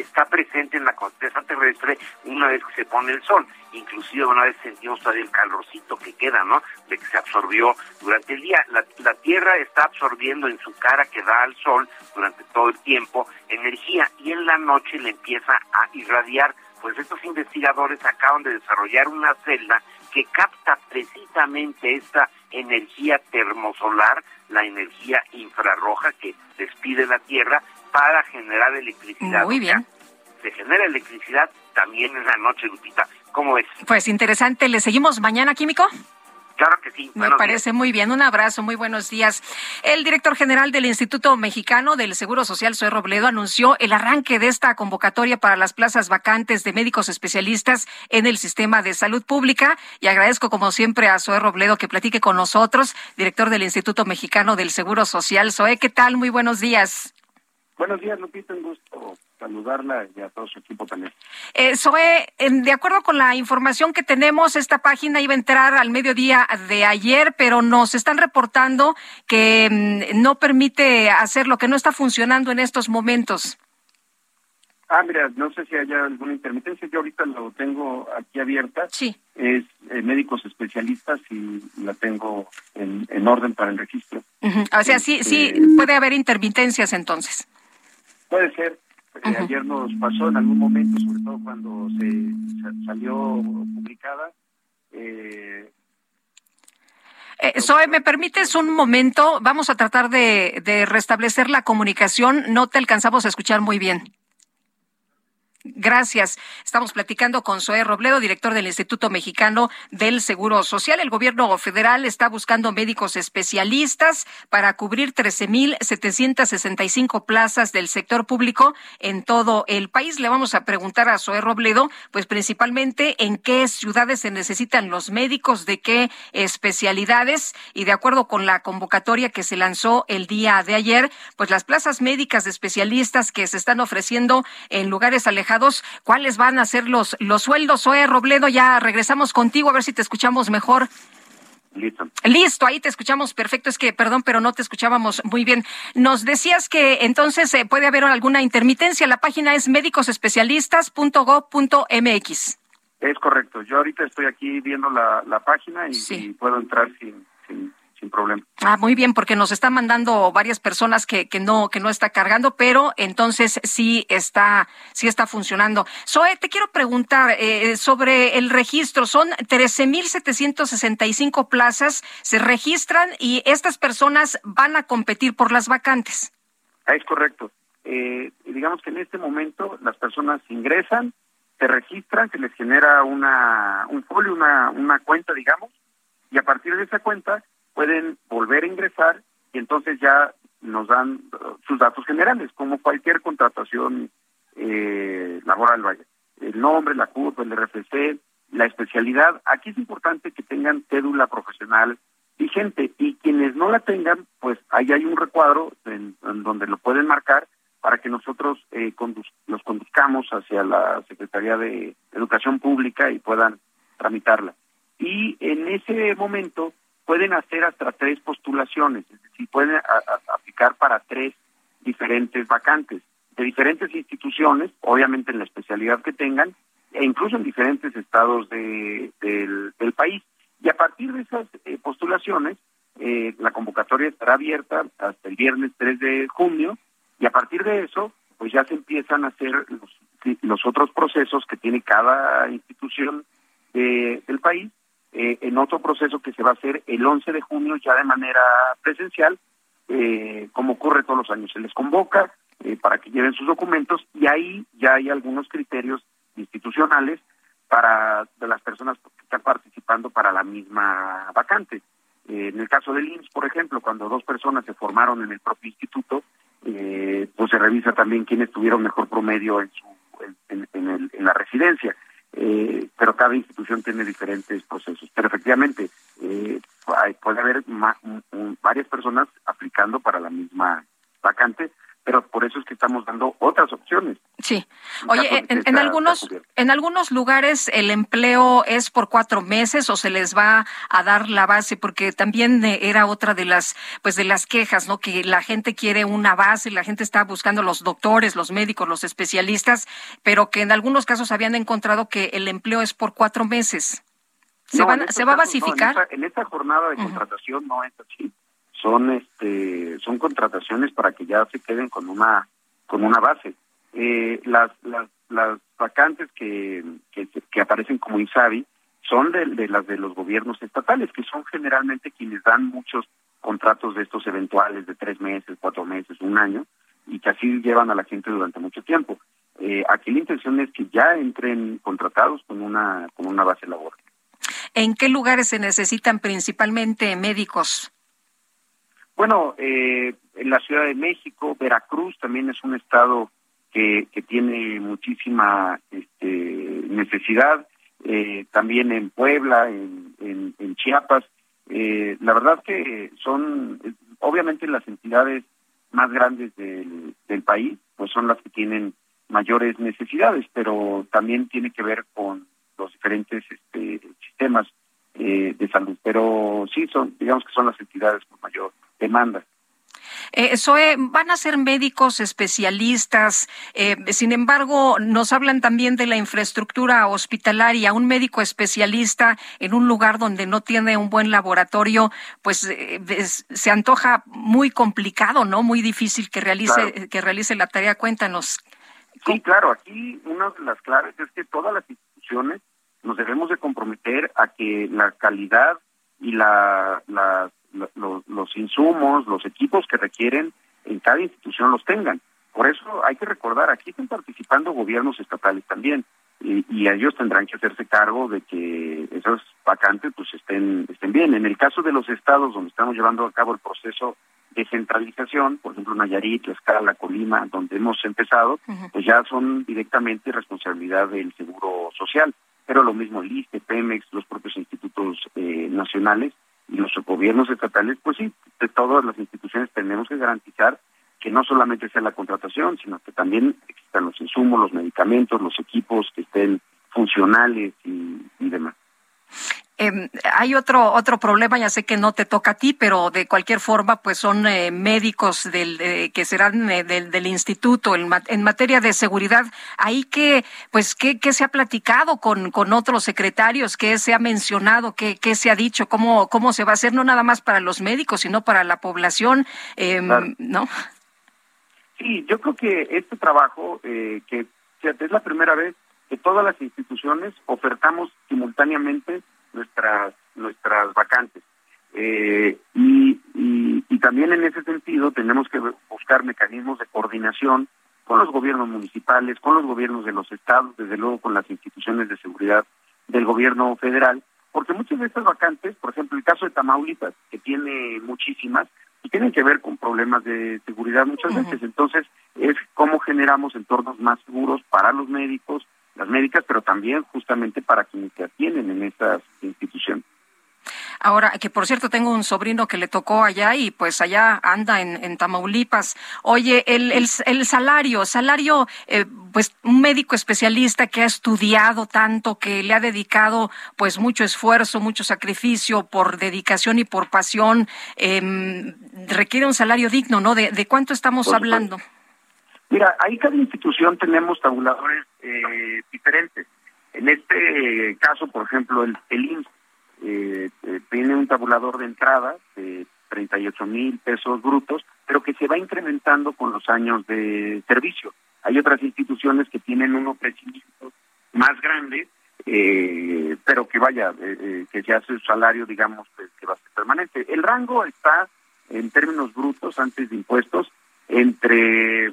está presente en la corteza terrestre una vez que se pone el sol. Inclusive una vez sentimos todavía el calorcito que queda, ¿no? De que se absorbió durante el día. La, la Tierra está absorbiendo en su cara que da al sol durante todo el tiempo energía y en la noche le empieza a irradiar. Pues estos investigadores acaban de desarrollar una celda que capta precisamente esta energía termosolar, la energía infrarroja que despide la Tierra para generar electricidad. Muy bien. se genera electricidad también en la noche, Lupita. ¿Cómo es? Pues interesante. ¿Le seguimos mañana, Químico? Claro que sí. Me parece muy bien. Un abrazo, muy buenos días. El director general del Instituto Mexicano del Seguro Social, Zoe Robledo, anunció el arranque de esta convocatoria para las plazas vacantes de médicos especialistas en el sistema de salud pública. Y agradezco, como siempre, a Zoe Robledo que platique con nosotros, director del Instituto Mexicano del Seguro Social. Zoe, ¿qué tal? Muy buenos días. Buenos días, Lupita. Un gusto saludarla y a todo su equipo también. Eh, Zoe, de acuerdo con la información que tenemos, esta página iba a entrar al mediodía de ayer, pero nos están reportando que mm, no permite hacer lo que no está funcionando en estos momentos. Ah, mira, no sé si haya alguna intermitencia. Yo ahorita lo tengo aquí abierta. Sí. Es eh, médicos especialistas y la tengo en, en orden para el registro. O sea, sí, sí, Este, puede haber intermitencias entonces. Puede ser. Ayer nos pasó en algún momento, sobre todo cuando se, sa- salió publicada. Eh, Eh, Zoe, ¿me permites un momento? Vamos a tratar de, de restablecer la comunicación. No te alcanzamos a escuchar muy bien. Gracias. Estamos platicando con Zoé Robledo, director del Instituto Mexicano del Seguro Social. El gobierno federal está buscando médicos especialistas para cubrir 13.765 plazas del sector público en todo el país. Le vamos a preguntar a Zoé Robledo, pues principalmente en qué ciudades se necesitan los médicos, de qué especialidades y de acuerdo con la convocatoria que se lanzó el día de ayer, pues las plazas médicas de especialistas que se están ofreciendo en lugares alejados ¿cuáles van a ser los, los sueldos? Oye, Robledo, ya regresamos contigo a ver si te escuchamos mejor. Listo. Listo, ahí te escuchamos perfecto. Es que, perdón, pero no te escuchábamos muy bien. Nos decías que entonces eh, puede haber alguna intermitencia. La página es médicosespecialistas.gov.mx. Es correcto. Yo ahorita estoy aquí viendo la, la página y, y puedo entrar sin, sin, problema. Ah, muy bien, porque nos están mandando varias personas que, que no que no está cargando, pero entonces sí está sí está funcionando. Zoe, te quiero preguntar eh, sobre el registro. Son 13.765 plazas, se registran y estas personas van a competir por las vacantes. Ah, es correcto. Eh, digamos que en este momento las personas ingresan, se registran, se les genera una un folio, una, una cuenta, digamos, y a partir de esa cuenta pueden volver a ingresar y entonces ya nos dan uh, sus datos generales, como cualquier contratación eh, laboral, vaya. El nombre, la curva, el RFC, la especialidad. Aquí es importante que tengan cédula profesional vigente y quienes no la tengan, pues ahí hay un recuadro en, donde lo pueden marcar para que nosotros eh, los conduzcamos hacia la Secretaría de Educación Pública y puedan tramitarla. Y en ese momento pueden hacer hasta tres postulaciones, es decir, pueden aplicar para tres diferentes vacantes de diferentes instituciones, obviamente en la especialidad que tengan, e incluso en diferentes estados de, del, país. Y a partir de esas eh, postulaciones, eh, la convocatoria estará abierta hasta el viernes 3 de junio, y a partir de eso, pues ya se empiezan a hacer los, los otros procesos que tiene cada institución del país eh, en otro proceso que se va a hacer el 11 de junio ya de manera presencial, eh, como ocurre todos los años. Se les convoca eh, para que lleven sus documentos y ahí ya hay algunos criterios institucionales para de las personas que están participando para la misma vacante. en el caso del IMSS, por ejemplo, cuando dos personas se formaron en el propio instituto, pues se revisa también quiénes tuvieron mejor promedio en, su, en, en la residencia eh, pero cada institución tiene diferentes procesos. Pero efectivamente, eh, puede haber varias personas aplicando para la misma vacante, pero por eso es que estamos dando otras opciones. Sí. Oye, en, algunos en algunos lugares el empleo es por cuatro meses o se les va a dar la base porque también eh, era otra de las pues de las quejas, ¿no? Que la gente quiere una base, la gente está buscando los doctores, los médicos, los especialistas, pero que en algunos casos habían encontrado que el empleo es por cuatro meses. ¿Se, van, ¿se va a basificar? en, esta, jornada de contratación no es así son este son contrataciones para que ya se queden con una con una base. Eh, las, las las vacantes que, que, aparecen como INSABI son de, las de los gobiernos estatales que son generalmente quienes dan muchos contratos de estos eventuales de tres meses cuatro meses un año y que así llevan a la gente durante mucho tiempo. Eh, aquí la intención es que ya entren contratados con una con una base laboral. ¿En qué lugares se necesitan principalmente médicos? Bueno, eh, en la Ciudad de México, Veracruz también es un estado que, que tiene muchísima este, necesidad, eh, también en Puebla, en, Chiapas. Eh, la verdad que son, obviamente las entidades más grandes del, del país, pues son las que tienen mayores necesidades, pero también tiene que ver con los diferentes este, sistemas eh, de salud. Pero sí, son, digamos que son las entidades con mayor demanda. Eh, van a ser médicos especialistas, eh, sin embargo, nos hablan también de la infraestructura hospitalaria. Un médico especialista en un lugar donde no tiene un buen laboratorio, pues eh, se antoja muy complicado, ¿no? Muy difícil que realice, que realice la tarea. Cuéntanos. Sí, claro, aquí una de las claves es que todas las instituciones nos debemos de comprometer a que la calidad y la, los, insumos, los equipos que requieren en cada institución los tengan. Por eso hay que recordar, aquí están participando gobiernos estatales también y, y ellos tendrán que hacerse cargo de que esas vacantes pues estén, estén bien. En el caso de los estados donde estamos llevando a cabo el proceso de centralización, por ejemplo Nayarit, Escala, Colima, donde hemos empezado, pues ya son directamente responsabilidad del Seguro Social. Pero lo mismo el ISTE, Pemex, los propios institutos eh, nacionales y los gobiernos estatales, pues sí, de todas las instituciones tenemos que garantizar que no solamente sea la contratación, sino que también existan los insumos, los medicamentos, los equipos que estén funcionales y, demás. Eh, hay otro otro problema, ya sé que no te toca a ti, pero de cualquier forma, pues son eh, médicos del que serán eh, del, del, instituto en, en, materia de seguridad. Ahí que, pues, ¿qué, qué se ha platicado con, con otros secretarios? ¿Qué se ha mencionado? ¿Qué, qué se ha dicho? ¿Cómo, ¿Cómo se va a hacer? No nada más para los médicos, sino para la población, em, ¿no? Sí, yo creo que este trabajo, eh, que es la primera vez que todas las instituciones ofertamos simultáneamente nuestras nuestras vacantes. Eh, y, y, y, también en ese sentido tenemos que buscar mecanismos de coordinación con los gobiernos municipales, con los gobiernos de los estados, desde luego con las instituciones de seguridad del gobierno federal, porque muchas de estas vacantes, por ejemplo, el caso de Tamaulipas, que tiene muchísimas, y tienen que ver con problemas de seguridad muchas veces. Entonces, es cómo generamos entornos más seguros para los médicos, las médicas, pero también justamente para quienes se atienden en estas instituciones. Ahora, que por cierto, tengo un sobrino que le tocó allá y pues allá anda en, Tamaulipas. Oye, el, el, el salario, salario, eh, pues un médico especialista que ha estudiado tanto, que le ha dedicado pues mucho esfuerzo, mucho sacrificio por dedicación y por pasión, eh, requiere un salario digno, ¿no? ¿De, de cuánto estamos hablando? Mira, ahí cada institución tenemos tabuladores eh, diferentes. En este caso, por ejemplo, el, el IMSS eh, eh, tiene un tabulador de entrada de 38 mil pesos brutos, pero que se va incrementando con los años de servicio. Hay otras instituciones que tienen unos crecimiento más grande, eh, pero que vaya, eh, eh, que se hace su salario, digamos, pues, que va a ser permanente. El rango está, en términos brutos, antes de impuestos, entre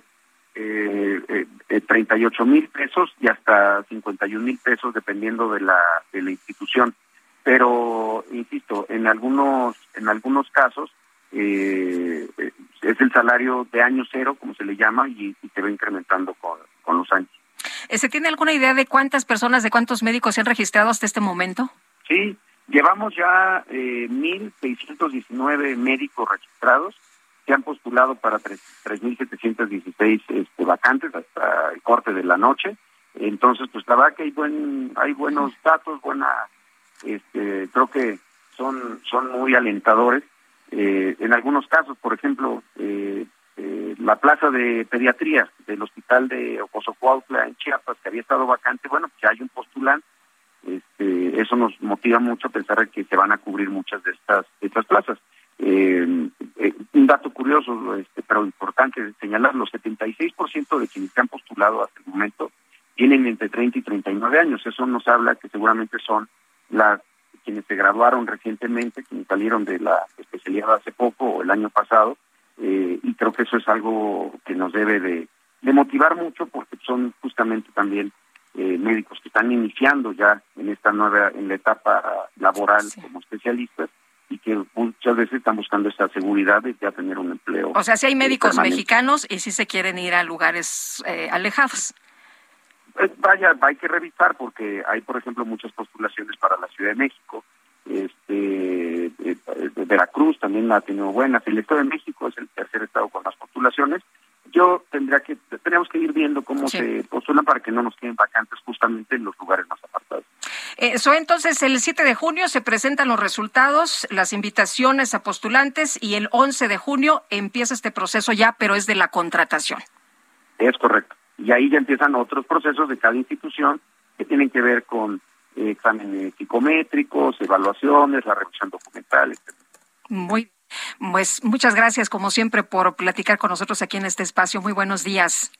eh, eh, 38 mil pesos y hasta 51 mil pesos, dependiendo de la, de la institución pero insisto en algunos en algunos casos eh, es el salario de año cero como se le llama y, y se va incrementando con, con los años eh, ¿Se tiene alguna idea de cuántas personas, de cuántos médicos se han registrado hasta este momento? Sí, llevamos ya eh, 1.619 médicos registrados que han postulado para 3.716 este, vacantes hasta el corte de la noche. Entonces, pues la verdad que hay, buen, hay buenos datos, buena este, creo que son, son muy alentadores. Eh, en algunos casos, por ejemplo, eh, eh, la plaza de pediatría del hospital de Ocosocuautla en Chiapas, que había estado vacante, bueno, pues hay un postulante. Este, eso nos motiva mucho a pensar que se van a cubrir muchas de estas, de estas plazas. Eh, eh, un dato curioso, este, pero importante señalar, los 76% de quienes se han postulado hasta el momento tienen entre 30 y 39 años. Eso nos habla que seguramente son las quienes se graduaron recientemente, quienes salieron de la especialidad hace poco o el año pasado, eh, y creo que eso es algo que nos debe de, de motivar mucho porque son justamente también eh, médicos que están iniciando ya en esta nueva, en la etapa laboral como especialistas y que muchas veces están buscando esta seguridad de ya tener un empleo. O sea, si hay médicos mexicanos y si se quieren ir a lugares eh, alejados. Pues vaya, hay que revisar porque hay, por ejemplo, muchas postulaciones para la Ciudad de México. Este, eh, Veracruz también la ha tenido buenas. El Estado de México es el tercer estado con las postulaciones. Yo tendría que, tenemos que ir viendo cómo sí. se postulan para que no nos queden vacantes justamente en los lugares más apartados. Eso eh, entonces el 7 de junio se presentan los resultados, las invitaciones a postulantes y el 11 de junio empieza este proceso ya, pero es de la contratación. Es correcto y ahí ya empiezan otros procesos de cada institución que tienen que ver con eh, exámenes psicométricos, evaluaciones, la revisión documental, etc. Muy pues muchas gracias como siempre por platicar con nosotros aquí en este espacio. Muy buenos días.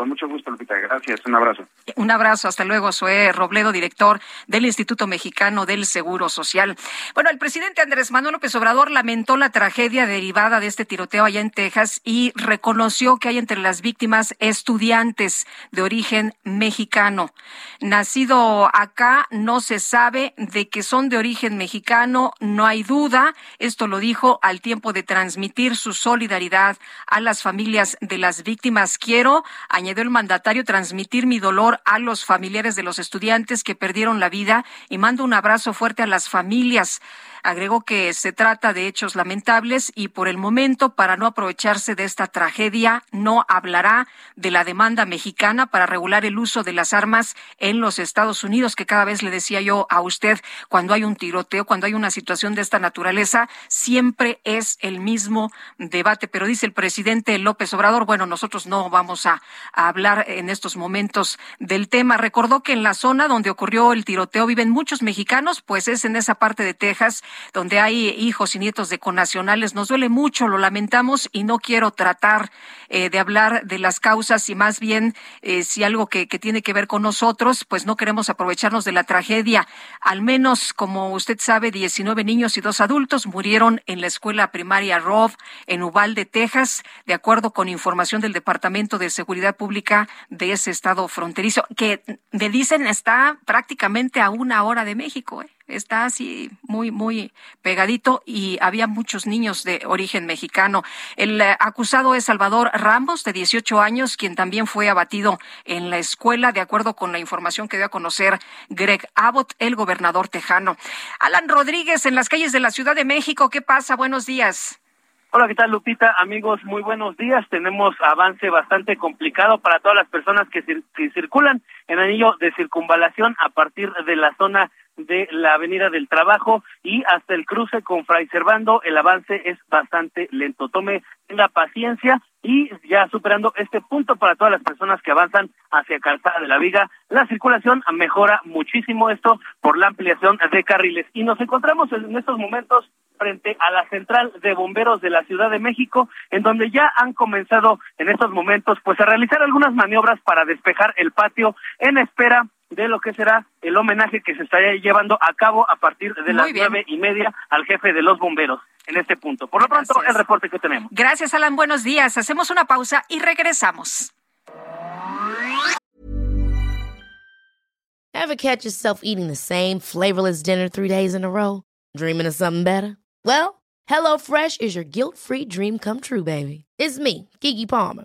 Con mucho gusto, Lupita. Gracias. Un abrazo. Un abrazo. Hasta luego. Soy Robledo, director del Instituto Mexicano del Seguro Social. Bueno, el presidente Andrés Manuel López Obrador lamentó la tragedia derivada de este tiroteo allá en Texas y reconoció que hay entre las víctimas estudiantes de origen mexicano. Nacido acá, no se sabe de que son de origen mexicano, no hay duda. Esto lo dijo al tiempo de transmitir su solidaridad a las familias de las víctimas. Quiero añadir añadió el mandatario, transmitir mi dolor a los familiares de los estudiantes que perdieron la vida y mando un abrazo fuerte a las familias. Agregó que se trata de hechos lamentables y por el momento, para no aprovecharse de esta tragedia, no hablará de la demanda mexicana para regular el uso de las armas en los Estados Unidos, que cada vez le decía yo a usted, cuando hay un tiroteo, cuando hay una situación de esta naturaleza, siempre es el mismo debate. Pero dice el presidente López Obrador, bueno, nosotros no vamos a, a hablar en estos momentos del tema. Recordó que en la zona donde ocurrió el tiroteo viven muchos mexicanos, pues es en esa parte de Texas donde hay hijos y nietos de connacionales. Nos duele mucho, lo lamentamos y no quiero tratar eh, de hablar de las causas y más bien eh, si algo que, que, tiene que ver con nosotros, pues no queremos aprovecharnos de la tragedia. Al menos, como usted sabe, 19 niños y dos adultos murieron en la escuela primaria Rove en Uvalde, Texas, de acuerdo con información del Departamento de Seguridad Pública de ese estado fronterizo, que me dicen está prácticamente a una hora de México. ¿eh? Está así muy, muy pegadito y había muchos niños de origen mexicano. El eh, acusado es Salvador Ramos, de 18 años, quien también fue abatido en la escuela, de acuerdo con la información que dio a conocer Greg Abbott, el gobernador tejano. Alan Rodríguez, en las calles de la Ciudad de México, ¿qué pasa? Buenos días. Hola, ¿qué tal Lupita? Amigos, muy buenos días. Tenemos avance bastante complicado para todas las personas que, que circulan en anillo de circunvalación a partir de la zona de la Avenida del Trabajo y hasta el cruce con Fray Servando el avance es bastante lento. Tome la paciencia y ya superando este punto para todas las personas que avanzan hacia Calzada de la Viga, la circulación mejora muchísimo esto por la ampliación de carriles. Y nos encontramos en estos momentos frente a la central de bomberos de la Ciudad de México, en donde ya han comenzado en estos momentos pues a realizar algunas maniobras para despejar el patio en espera de lo que será el homenaje que se estaría llevando a cabo a partir de las nueve y media al jefe de los bomberos en este punto. Por lo pronto, el reporte que tenemos. Gracias, Alan. Buenos días. Hacemos una pausa y regresamos. Ever catch yourself eating the same flavorless dinner three days in a row? Dreaming of something better? Well, HelloFresh is your guilt-free dream come true, baby. It's me, Kiki Palmer.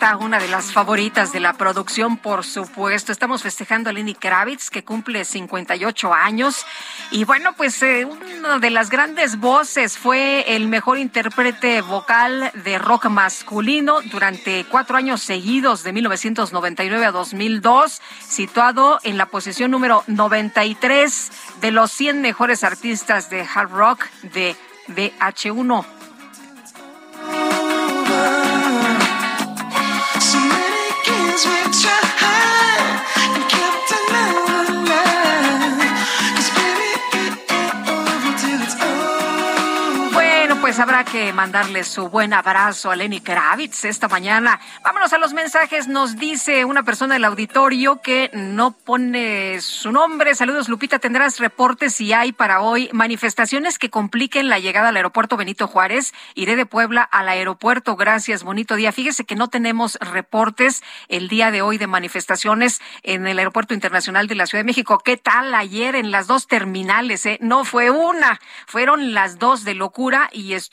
Una de las favoritas de la producción, por supuesto. Estamos festejando a Lenny Kravitz, que cumple 58 años. Y bueno, pues eh, una de las grandes voces fue el mejor intérprete vocal de rock masculino durante cuatro años seguidos, de 1999 a 2002, situado en la posición número 93 de los 100 mejores artistas de hard rock de VH1. pues habrá que mandarle su buen abrazo a Lenny Kravitz esta mañana. Vámonos a los mensajes. Nos dice una persona del auditorio que no pone su nombre. Saludos, Lupita. Tendrás reportes si hay para hoy manifestaciones que compliquen la llegada al aeropuerto Benito Juárez. Iré de Puebla al aeropuerto. Gracias, bonito día. Fíjese que no tenemos reportes el día de hoy de manifestaciones en el aeropuerto internacional de la Ciudad de México. ¿Qué tal ayer en las dos terminales? Eh? No fue una, fueron las dos de locura y estuvo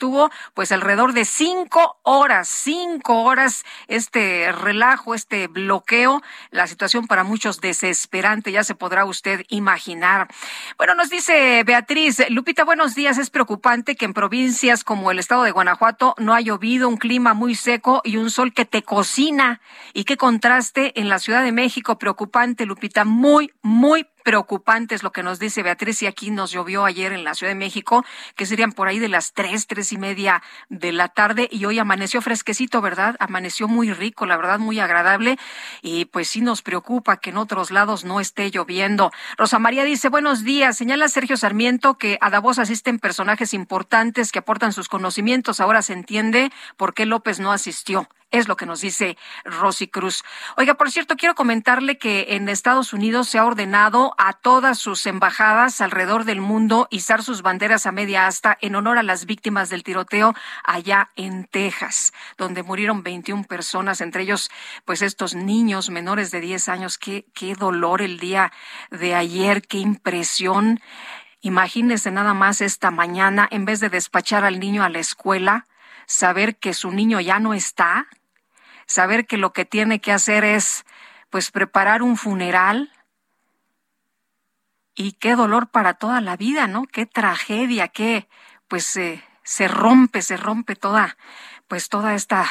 pues alrededor de cinco horas, cinco horas este relajo, este bloqueo, la situación para muchos desesperante, ya se podrá usted imaginar. Bueno, nos dice Beatriz, Lupita, buenos días, es preocupante que en provincias como el estado de Guanajuato no ha llovido, un clima muy seco y un sol que te cocina. Y qué contraste en la Ciudad de México, preocupante, Lupita, muy, muy preocupante es lo que nos dice Beatriz y aquí nos llovió ayer en la Ciudad de México, que serían por ahí de las tres, tres y media de la tarde y hoy amaneció fresquecito, ¿verdad? Amaneció muy rico, la verdad, muy agradable y pues sí nos preocupa que en otros lados no esté lloviendo. Rosa María dice, buenos días, señala Sergio Sarmiento que a Davos asisten personajes importantes que aportan sus conocimientos, ahora se entiende por qué López no asistió. Es lo que nos dice Rosy Cruz. Oiga, por cierto, quiero comentarle que en Estados Unidos se ha ordenado a todas sus embajadas alrededor del mundo izar sus banderas a media asta en honor a las víctimas del tiroteo allá en Texas, donde murieron 21 personas, entre ellos, pues estos niños menores de 10 años. Qué, qué dolor el día de ayer, qué impresión. Imagínese nada más esta mañana, en vez de despachar al niño a la escuela, saber que su niño ya no está, saber que lo que tiene que hacer es pues preparar un funeral y qué dolor para toda la vida, ¿no? Qué tragedia, qué pues eh, se rompe, se rompe toda pues toda esta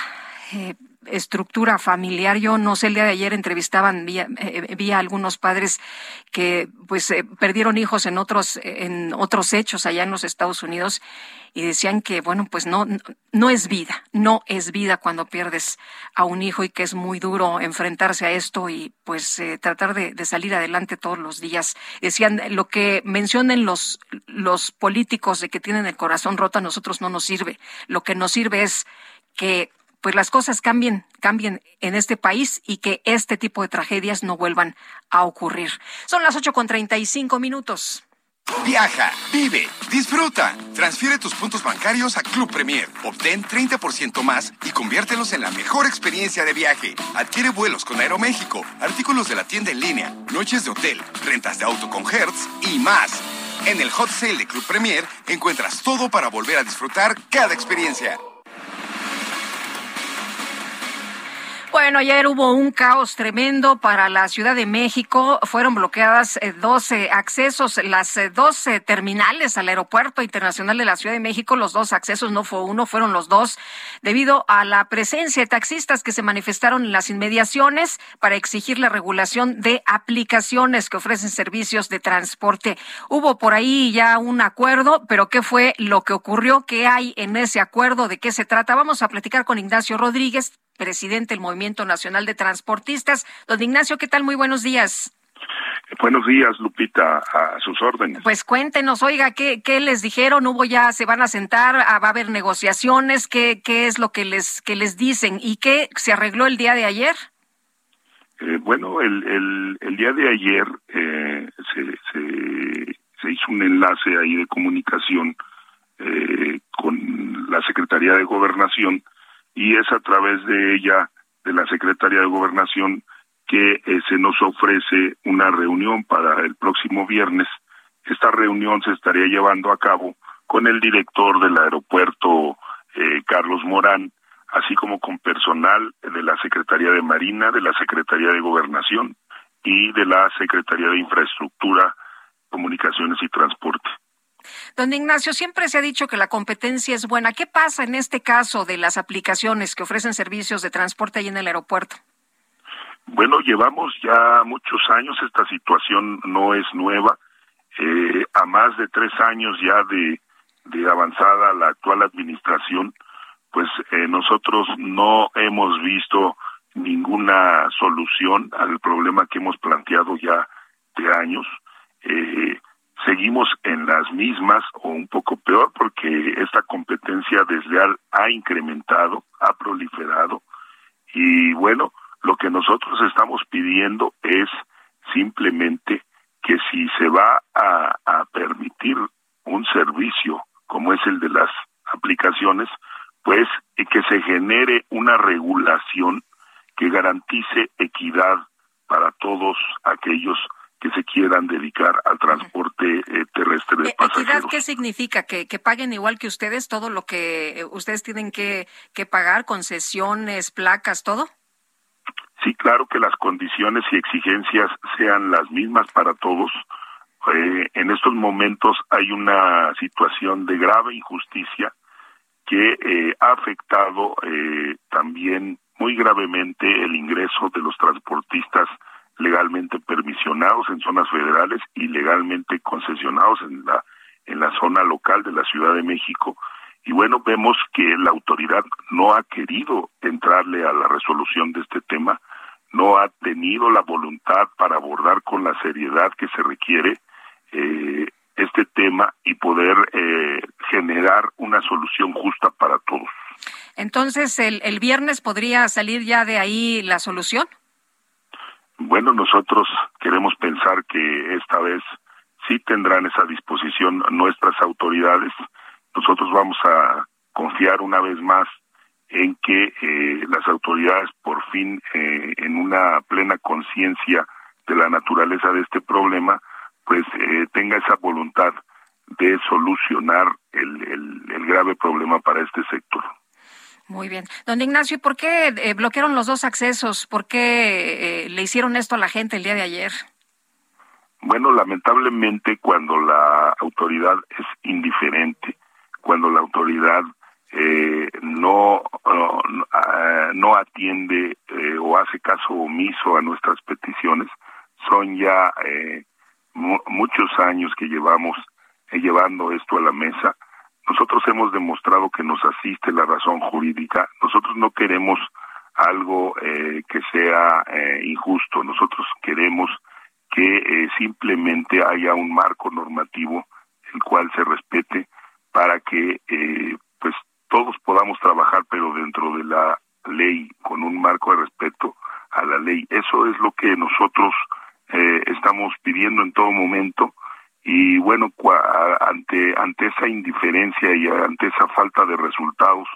eh, estructura familiar. Yo no sé, el día de ayer entrevistaban, vi, eh, a algunos padres que pues eh, perdieron hijos en otros, en otros hechos allá en los Estados Unidos y decían que, bueno, pues no, no es vida, no es vida cuando pierdes a un hijo y que es muy duro enfrentarse a esto y pues eh, tratar de, de, salir adelante todos los días. Decían, lo que mencionen los, los políticos de que tienen el corazón roto a nosotros no nos sirve. Lo que nos sirve es que pues las cosas cambien, cambien en este país y que este tipo de tragedias no vuelvan a ocurrir. Son las ocho con treinta y cinco minutos. Viaja, vive, disfruta. Transfiere tus puntos bancarios a Club Premier. Obtén 30% más y conviértelos en la mejor experiencia de viaje. Adquiere vuelos con Aeroméxico, artículos de la tienda en línea, noches de hotel, rentas de auto con Hertz y más. En el hot sale de Club Premier encuentras todo para volver a disfrutar cada experiencia. Bueno, ayer hubo un caos tremendo para la Ciudad de México. Fueron bloqueadas 12 eh, accesos, las 12 eh, terminales al Aeropuerto Internacional de la Ciudad de México. Los dos accesos no fue uno, fueron los dos, debido a la presencia de taxistas que se manifestaron en las inmediaciones para exigir la regulación de aplicaciones que ofrecen servicios de transporte. Hubo por ahí ya un acuerdo, pero ¿qué fue lo que ocurrió? ¿Qué hay en ese acuerdo? ¿De qué se trata? Vamos a platicar con Ignacio Rodríguez, presidente del Movimiento Nacional de Transportistas. Don Ignacio, ¿qué tal? Muy buenos días. Buenos días, Lupita, a sus órdenes. Pues cuéntenos, oiga, ¿qué, qué les dijeron? ¿Hubo ya, se van a sentar, ah, va a haber negociaciones? ¿Qué, qué es lo que les, que les dicen? ¿Y qué se arregló el día de ayer? Eh, bueno, el, el, el, día de ayer eh, se, se, se, hizo un enlace ahí de comunicación eh, con la Secretaría de Gobernación y es a través de ella, de la Secretaría de Gobernación, que eh, se nos ofrece una reunión para el próximo viernes. Esta reunión se estaría llevando a cabo con el director del aeropuerto, eh, Carlos Morán, así como con personal de la Secretaría de Marina, de la Secretaría de Gobernación y de la Secretaría de Infraestructura, Comunicaciones y Transporte. Don Ignacio, siempre se ha dicho que la competencia es buena. ¿Qué pasa en este caso de las aplicaciones que ofrecen servicios de transporte ahí en el aeropuerto? Bueno, llevamos ya muchos años, esta situación no es nueva. Eh, a más de tres años ya de, avanzada la actual administración, pues eh, nosotros no hemos visto ninguna solución al problema que hemos planteado ya de años. Eh, seguimos en las mismas o un poco peor porque esta competencia desleal ha incrementado, ha proliferado. Y bueno, lo que nosotros estamos pidiendo es simplemente que si se va a, a permitir un servicio como es el de las aplicaciones, pues que se genere una regulación que garantice equidad para todos aquellos que se quieran dedicar al transporte eh, terrestre de pasajeros. ¿Equidad qué significa? ¿Que, ¿Que paguen igual que ustedes todo lo que eh, ustedes tienen que, que pagar, concesiones, placas, todo? Sí, claro que las condiciones y exigencias sean las mismas para todos. Eh, en estos momentos hay una situación de grave injusticia que eh, ha afectado eh, también muy gravemente el ingreso de los transportistas legalmente permisionados en zonas federales y legalmente concesionados en la en la zona local de la Ciudad de México y bueno vemos que la autoridad no ha querido entrarle a la resolución de este tema no ha tenido la voluntad para abordar con la seriedad que se requiere eh, este tema y poder eh, generar una solución justa para todos. Entonces, ¿el, ¿el viernes podría salir ya de ahí la solución? Bueno, nosotros queremos pensar que esta vez sí tendrán esa disposición nuestras autoridades. Nosotros vamos a confiar una vez más en que eh, las autoridades por fin, eh, en una plena conciencia de la naturaleza de este problema, pues eh, tenga esa voluntad de solucionar el, el, grave problema para este sector. Muy bien. Don Ignacio, ¿por qué eh, bloquearon los dos accesos? ¿Por qué eh, le hicieron esto a la gente el día de ayer? Bueno, lamentablemente cuando la autoridad es indiferente, cuando la autoridad eh, no, no, no atiende eh, o hace caso omiso a nuestras peticiones, son ya eh, muchos años que llevamos eh, llevando esto a la mesa, nosotros hemos demostrado que nos asiste la razón jurídica. Nosotros no queremos algo eh, que sea eh, injusto. Nosotros queremos que eh, simplemente haya un marco normativo el cual se respete para que eh, pues todos podamos trabajar pero dentro de la ley con un marco de respeto a la ley. Eso es lo que nosotros estamos pidiendo en todo momento y bueno ante ante esa indiferencia y ante esa falta de resultados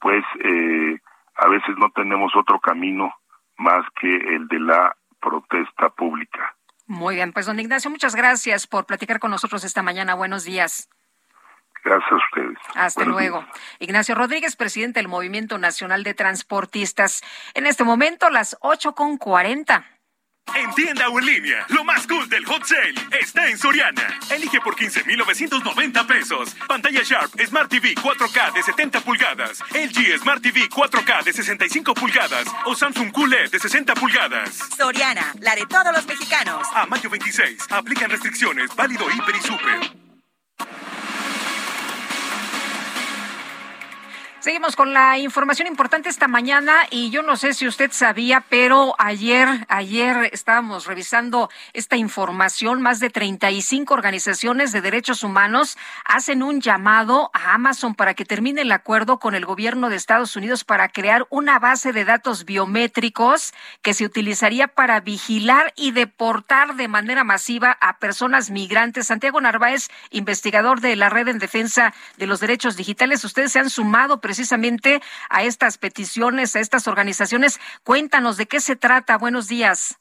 pues eh, a veces no tenemos otro camino más que el de la protesta pública. Muy bien, pues don Ignacio, muchas gracias por platicar con nosotros esta mañana. Buenos días. Gracias a ustedes. Hasta Buenos luego. Días. Ignacio Rodríguez, presidente del Movimiento Nacional de Transportistas. En este momento, las ocho con cuarenta. En tienda o en línea, lo más cool del hot sale está en Soriana. Elige por 15,990 pesos. Pantalla Sharp Smart TV 4K de 70 pulgadas, LG Smart TV 4K de 65 pulgadas o Samsung QLED de 60 pulgadas. Soriana, la de todos los mexicanos. A mayo 26, aplican restricciones, válido hiper y super. Seguimos con la información importante esta mañana y yo no sé si usted sabía, pero ayer, ayer estábamos revisando esta información. Más de 35 organizaciones de derechos humanos hacen un llamado a Amazon para que termine el acuerdo con el gobierno de Estados Unidos para crear una base de datos biométricos que se utilizaría para vigilar y deportar de manera masiva a personas migrantes. Santiago Narváez, investigador de la Red en Defensa de los Derechos Digitales, ustedes se han sumado precisamente a estas peticiones, a estas organizaciones. Cuéntanos de qué se trata. Buenos días.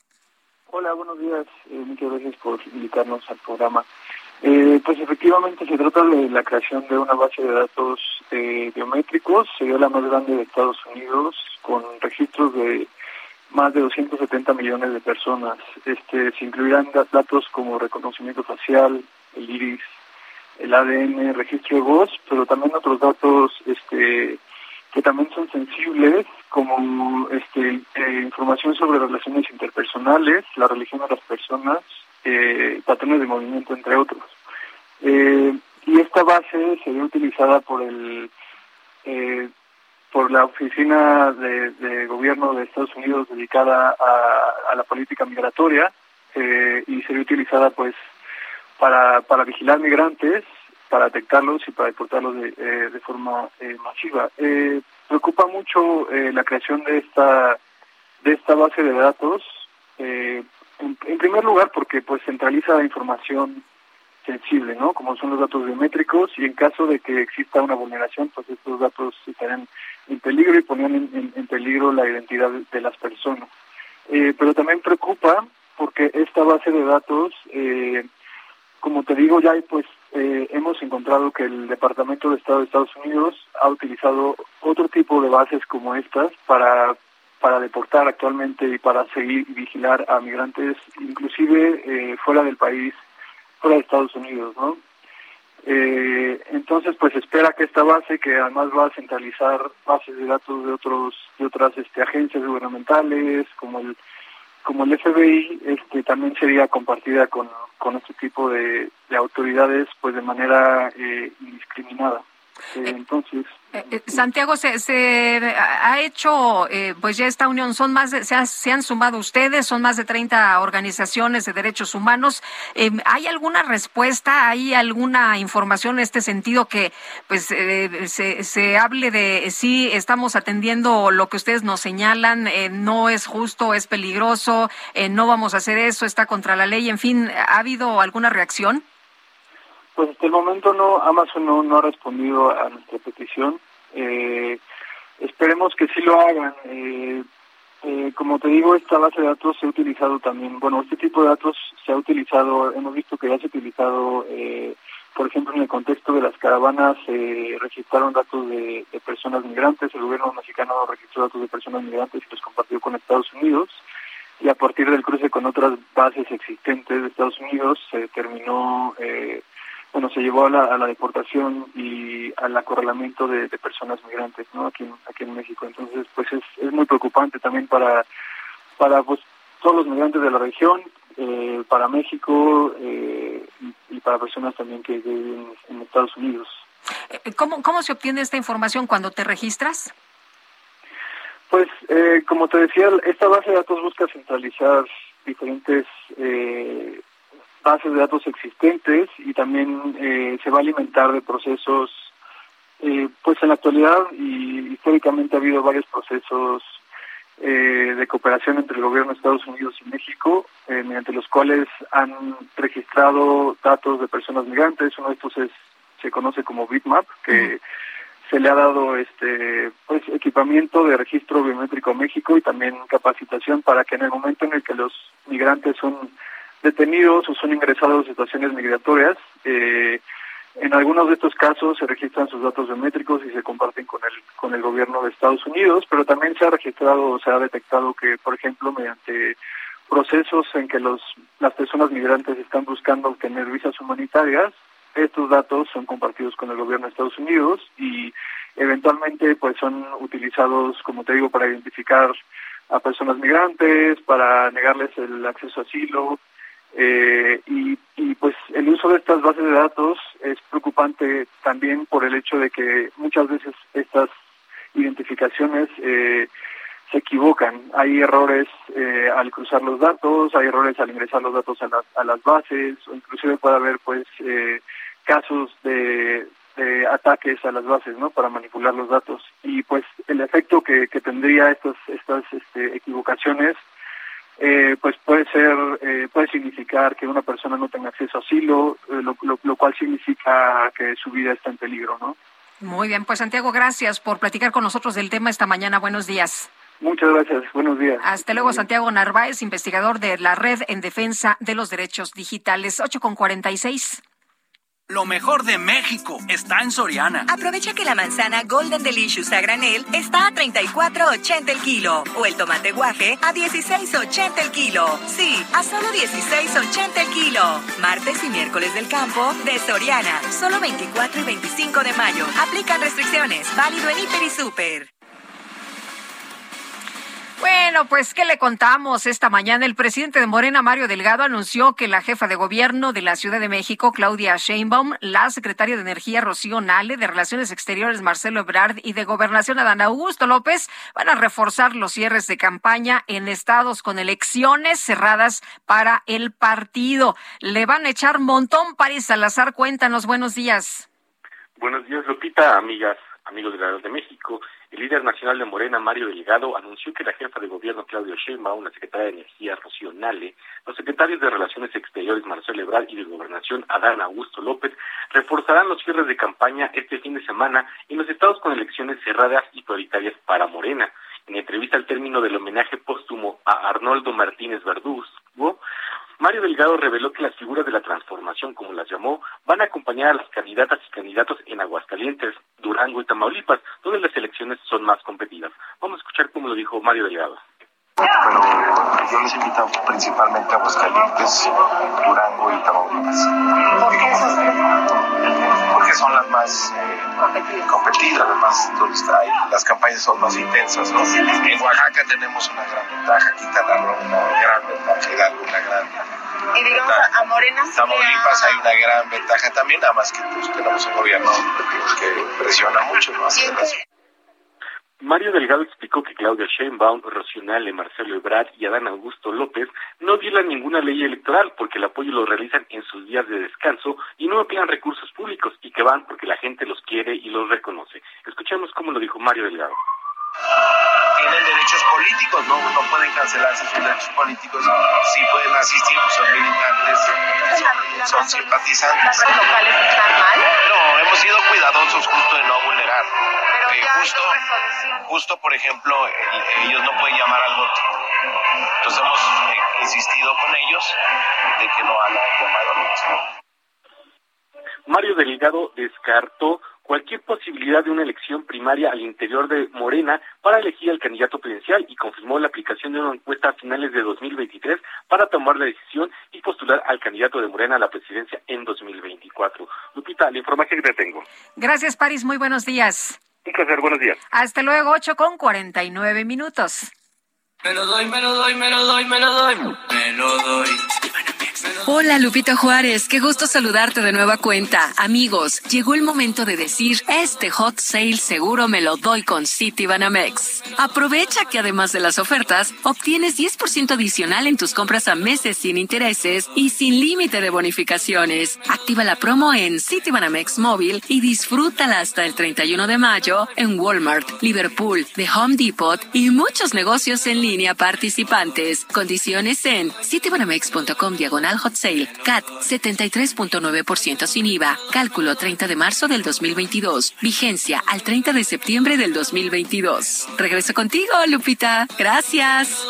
Hola, buenos días. Eh, muchas gracias por invitarnos al programa. Eh, pues efectivamente se trata de la creación de una base de datos eh, biométricos, sería la más grande de Estados Unidos, con registros de más de 270 millones de personas. Este, se incluirán datos como reconocimiento facial, el iris, el ADN, registro de voz, pero también otros datos este, que también son sensibles, como este, eh, información sobre relaciones interpersonales, la religión de las personas, eh, patrones de movimiento, entre otros. Eh, y esta base sería utilizada por el eh, por la oficina de, gobierno de Estados Unidos dedicada a, la política migratoria eh, y sería utilizada pues para, para vigilar migrantes, para detectarlos y para deportarlos de, eh, de forma eh, masiva. preocupa mucho la creación de esta de esta base de datos en, en, primer lugar porque pues centraliza información sensible, ¿no? Como son los datos biométricos y en caso de que exista una vulneración, pues estos datos estarán en peligro y ponían en, peligro la identidad de las personas. Eh, pero también preocupa porque esta base de datos, eh, como te digo, ya pues eh, hemos encontrado que el Departamento de Estado de Estados Unidos ha utilizado otro tipo de bases como estas para para deportar actualmente y para seguir vigilar a migrantes, inclusive fuera del país, fuera de Estados Unidos, ¿no? Eh, entonces, pues espera que esta base, que además va a centralizar bases de datos de otros de otras este, agencias gubernamentales, como el como el FBI, este, también sería compartida con, con este tipo de, de autoridades, pues de manera eh, indiscriminada. Eh, entonces, eh, eh, Santiago, se, se, ha hecho, pues ya esta unión, son más de, se, se, han sumado ustedes, son más de 30 organizaciones de derechos humanos. ¿Hay alguna respuesta, hay alguna información en este sentido que, pues, se, se hable de si estamos atendiendo lo que ustedes nos señalan, no es justo, es peligroso, no vamos a hacer eso, está contra la ley, en fin, ¿ha habido alguna reacción? Pues hasta el momento no, Amazon no, no ha respondido a nuestra petición. Eh, esperemos que sí lo hagan. Eh, eh, como te digo, esta base de datos se ha utilizado también, bueno, este tipo de datos se ha utilizado, hemos visto que ya se ha utilizado, por ejemplo, en el contexto de las caravanas, se registraron datos de, personas migrantes, el gobierno mexicano registró datos de personas migrantes y los compartió con Estados Unidos, y a partir del cruce con otras bases existentes de Estados Unidos se determinó eh, bueno, se llevó a la, a la deportación y al acorralamiento de, personas migrantes, ¿no? Aquí, aquí en México. Entonces, pues es, es muy preocupante también para, para pues, todos los migrantes de la región, eh, para México eh, y, para personas también que viven en Estados Unidos. Eh, ¿Cómo, ¿Cómo se obtiene esta información cuando te registras? Pues, eh, como te decía, esta base de datos busca centralizar diferentes eh, bases de datos existentes y también eh, se va a alimentar de procesos, eh, pues en la actualidad y históricamente ha habido varios procesos eh, de cooperación entre el gobierno de Estados Unidos y México, mediante los cuales han registrado datos de personas migrantes. Uno de estos es, se conoce como Bitmap, que se le ha dado este pues equipamiento de registro biométrico a México y también capacitación para que en el momento en el que los migrantes son detenidos o son ingresados a situaciones migratorias. Eh, en algunos de estos casos se registran sus datos biométricos y se comparten con el con el gobierno de Estados Unidos, pero también se ha registrado o se ha detectado que, por ejemplo, mediante procesos en que los las personas migrantes están buscando obtener visas humanitarias, estos datos son compartidos con el gobierno de Estados Unidos y eventualmente pues son utilizados, como te digo, para identificar a personas migrantes, para negarles el acceso a asilo, eh, y, pues el uso de estas bases de datos es preocupante también por el hecho de que muchas veces estas identificaciones eh, se equivocan. Hay errores eh, al cruzar los datos, hay errores al ingresar los datos a las, a las bases, o inclusive puede haber pues eh, casos de, de, ataques a las bases, ¿no? Para manipular los datos. Y pues el efecto que, que tendría estas, estas este, equivocaciones eh, pues puede ser, eh, puede significar que una persona no tenga acceso a asilo, eh, lo, lo, cual significa que su vida está en peligro, ¿no? Muy bien, pues Santiago, gracias por platicar con nosotros del tema esta mañana. Buenos días. Muchas gracias. Buenos días. Hasta luego, Santiago Narváez, investigador de la Red en Defensa de los Derechos Digitales. 8 con 46. Lo mejor de México está en Soriana. Aprovecha que la manzana Golden Delicious a granel está a 34.80 el kilo o el tomate guaje a 16.80 el kilo. Sí, a solo 16.80 el kilo. Martes y miércoles del campo de Soriana, solo 24 y 25 de mayo. Aplican restricciones. Válido en Hiper y Super. Bueno, pues, ¿qué le contamos esta mañana? El presidente de Morena, Mario Delgado, anunció que la jefa de gobierno de la Ciudad de México, Claudia Sheinbaum, la secretaria de Energía, Rocío Nale, de Relaciones Exteriores, Marcelo Ebrard, y de Gobernación, Adán Augusto López, van a reforzar los cierres de campaña en estados con elecciones cerradas para el partido. Le van a echar montón, París Salazar. Cuéntanos, buenos días. Buenos días, Lupita, amigas, amigos de la de México. El líder nacional de Morena, Mario Delgado, anunció que la jefa de gobierno, Claudio Sheinbaum, la secretaria de Energía, Rocío Nale, los secretarios de Relaciones Exteriores, Marcelo Ebrard, y de Gobernación, Adán Augusto López, reforzarán los cierres de campaña este fin de semana en los estados con elecciones cerradas y prioritarias para Morena. En entrevista al término del homenaje póstumo a Arnoldo Martínez Verdugo, Mario Delgado reveló que las figuras de la transformación, como las llamó, van a acompañar a las candidatas y candidatos en Aguascalientes, Durango y Tamaulipas, donde las elecciones son más competidas. Vamos a escuchar cómo lo dijo Mario Delgado. Pero yo les invito principalmente a Aguascalientes, Durango y Tamaulipas. ¿Por qué esas tres? Porque son las más eh, competidas, además hay, las campañas son más intensas. ¿no? En Oaxaca tenemos una gran ventaja, Quintana Roo una gran ventaja, Hidalgo una gran y digamos a Morena Tamaulipas hay una gran ventaja también, nada más que pues, tenemos un gobierno que presiona mucho. ¿no? Mario Delgado explicó que Claudia Sheinbaum, Rocionale, Marcelo Ebrard y Adán Augusto López no violan ninguna ley electoral porque el apoyo lo realizan en sus días de descanso y no emplean recursos públicos y que van porque la gente los quiere y los reconoce. Escuchemos cómo lo dijo Mario Delgado tienen derechos políticos, no, no pueden cancelarse sus derechos políticos, sí pueden asistir, son, simpatizantes. ¿Las locales están mal? No, hemos sido cuidadosos justo de no vulnerar. Pero eh, ya justo, justo, por ejemplo, el, ellos no pueden llamar al voto. Entonces hemos eh, insistido con ellos de que no hagan llamado al voto. Mario Delgado descartó cualquier posibilidad de una elección primaria al interior de Morena para elegir al candidato presidencial y confirmó la aplicación de una encuesta a finales de 2023 para tomar la decisión y postular al candidato de Morena a la presidencia en 2024. Lupita, la información que te tengo. Gracias, París. Muy buenos días. Un placer, buenos días. Hasta luego, 8 con 49 minutos. Me lo doy, me lo doy, me lo doy, me lo doy. Me lo doy. Hola Lupita Juárez, qué gusto saludarte de nueva cuenta. Amigos, llegó el momento de decir, este hot sale seguro me lo doy con City Banamex. Aprovecha que además de las ofertas, obtienes 10% adicional en tus compras a meses sin intereses y sin límite de bonificaciones. Activa la promo en City Banamex móvil y disfrútala hasta el 31 de mayo en Walmart, Liverpool, The Home Depot y muchos negocios en línea participantes. Condiciones en citybanamex.com diagonal hot sale. CAT 73.9% sin IVA. Cálculo 30 de marzo del 2022. Vigencia al 30 de septiembre del 2022. Regreso contigo, Lupita. Gracias.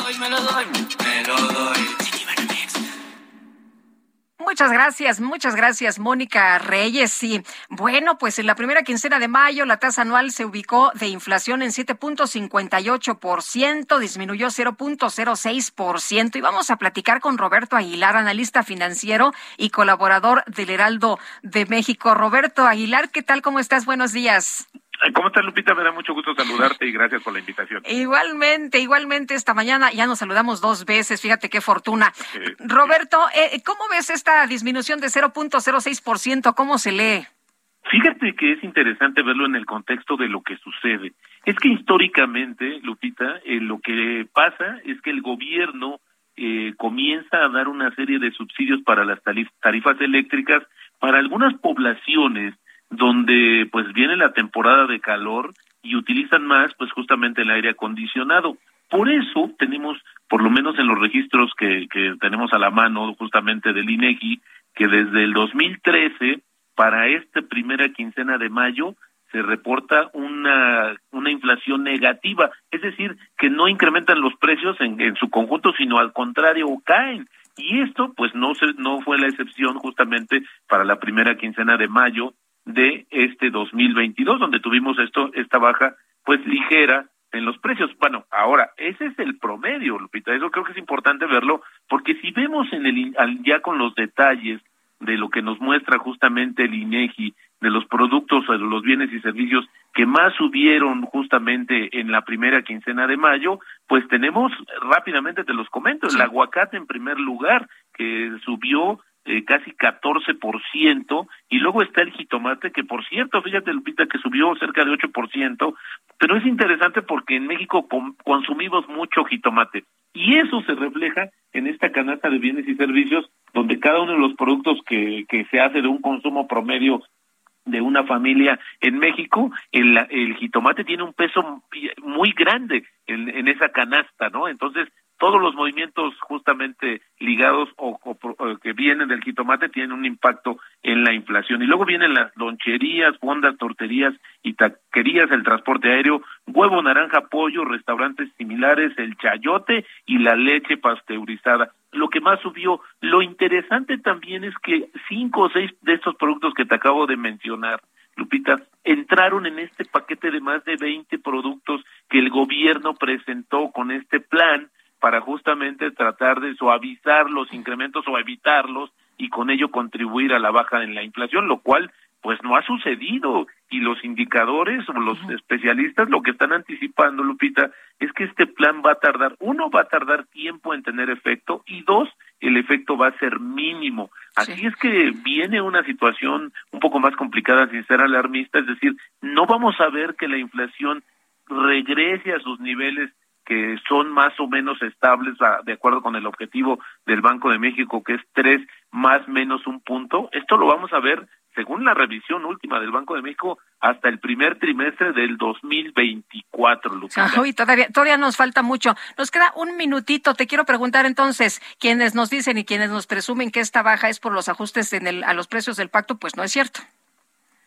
Muchas gracias, muchas gracias, Mónica Reyes. Sí, bueno, pues en la primera quincena de mayo la tasa anual se ubicó de inflación en 7.58%, disminuyó 0.06%. Y vamos a platicar con Roberto Aguilar, analista financiero y colaborador del Heraldo de México. Roberto Aguilar, ¿qué tal? ¿Cómo estás? Buenos días. ¿Cómo estás, Lupita? Me da mucho gusto saludarte y gracias por la invitación. Igualmente, igualmente esta mañana ya nos saludamos dos veces, fíjate qué fortuna. Roberto, eh, ¿cómo ves esta disminución de 0.06%? ¿Cómo se lee? Fíjate que es interesante verlo en el contexto de lo que sucede. Es que históricamente, Lupita, eh, lo que pasa es que el gobierno eh, comienza a dar una serie de subsidios para las tarifas eléctricas para algunas poblaciones donde pues viene la temporada de calor y utilizan más pues justamente el aire acondicionado. Por eso tenemos, por lo menos en los registros que, que tenemos a la mano justamente del INEGI, que desde el 2013 para esta primera quincena de mayo se reporta una, una inflación negativa, es decir, que no incrementan los precios en, en su conjunto, sino al contrario, caen. Y esto, pues, no, se, no fue la excepción justamente para la primera quincena de mayo de este 2022, donde tuvimos esto, esta baja, pues, ligera en los precios. Bueno, ahora, ese es el promedio, Lupita, eso creo que es importante verlo, porque si vemos en el, ya con los detalles de lo que nos muestra justamente el INEGI, de los productos o de los bienes y servicios que más subieron justamente en la primera quincena de mayo, pues tenemos rápidamente te los comento, el aguacate en primer lugar, que subió eh, casi 14%, y luego está el jitomate, que por cierto, fíjate Lupita, que subió cerca de 8%, pero es interesante porque en México consumimos mucho jitomate, y eso se refleja en esta canasta de bienes y servicios, donde cada uno de los productos que, que se hace de un consumo promedio de una familia en México, el, el jitomate tiene un peso muy grande en, en esa canasta, ¿no? Entonces, todos los movimientos justamente ligados o, que vienen del jitomate tienen un impacto en la inflación. Y luego vienen las loncherías, fondas, torterías y taquerías, el transporte aéreo, huevo, naranja, pollo, restaurantes similares, el chayote y la leche pasteurizada. Lo que más subió, lo interesante también es que cinco o seis de estos productos que te acabo de mencionar, Lupita, entraron en este paquete de más de 20 productos que el gobierno presentó con este plan para justamente tratar de suavizar los incrementos o evitarlos y con ello contribuir a la baja en la inflación, lo cual pues no ha sucedido. Y los indicadores o los especialistas lo que están anticipando, Lupita, es que este plan va a tardar, uno, va a tardar tiempo en tener efecto y dos, el efecto va a ser mínimo. Así es que viene una situación un poco más complicada sin ser alarmista, es decir, no vamos a ver que la inflación regrese a sus niveles que son más o menos estables de acuerdo con el objetivo del Banco de México, que es tres más menos un punto. Esto lo vamos a ver, según la revisión última del Banco de México, hasta el primer trimestre del 2024, Lucía. Uy, todavía, todavía nos falta mucho. Nos queda un minutito. Te quiero preguntar entonces, quienes nos dicen y quienes nos presumen que esta baja es por los ajustes en el, a los precios del pacto, pues no es cierto.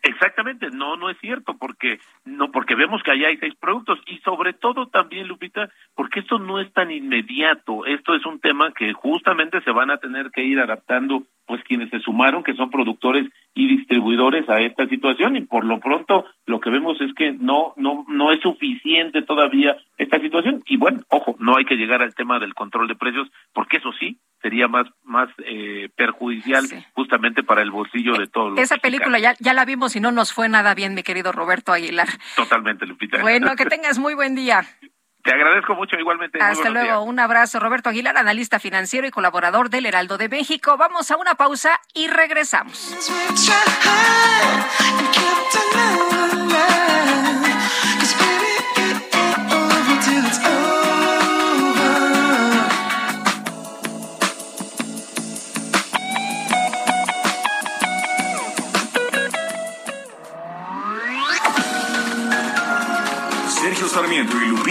Exactamente, no, no es cierto, porque no, porque vemos que allá hay seis productos y sobre todo también, Lupita, porque esto no es tan inmediato, esto es un tema que justamente se van a tener que ir adaptando, pues quienes se sumaron, que son productores y distribuidores a esta situación y por lo pronto lo que vemos es que no, no, no es suficiente todavía esta situación y bueno, ojo, no hay que llegar al tema del control de precios, porque eso sí sería más, más eh, perjudicial justamente para el bolsillo de todos. Esa película ya, ya la vimos y no nos fue nada bien, mi querido Roberto Aguilar. Totalmente, Lupita. Bueno, que tengas muy buen día. Te agradezco mucho igualmente. Hasta luego, un abrazo. Roberto Aguilar, analista financiero y colaborador del Heraldo de México. Vamos a una pausa y regresamos. Sarmiento y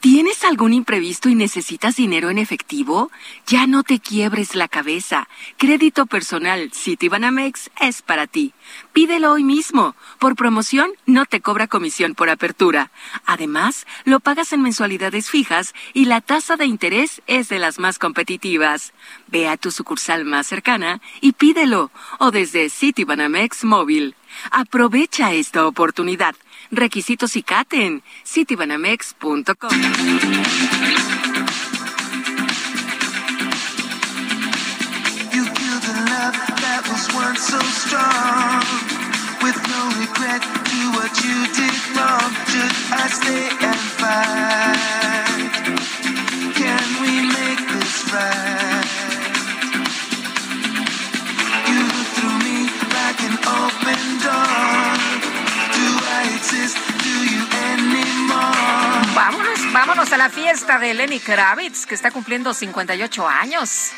¿Tienes algún imprevisto y necesitas dinero en efectivo? Ya no te quiebres la cabeza. Crédito personal Citibanamex es para ti. Pídelo hoy mismo. Por promoción no te cobra comisión por apertura. Además, lo pagas en mensualidades fijas y la tasa de interés es de las más competitivas. Ve a tu sucursal más cercana y pídelo o desde Citibanamex móvil. Aprovecha esta oportunidad. Requisitos y CATEN. citibanamex.com. can we make this right Vámonos, a la la fiesta de Lenny Kravitz, que está cumpliendo 58 años.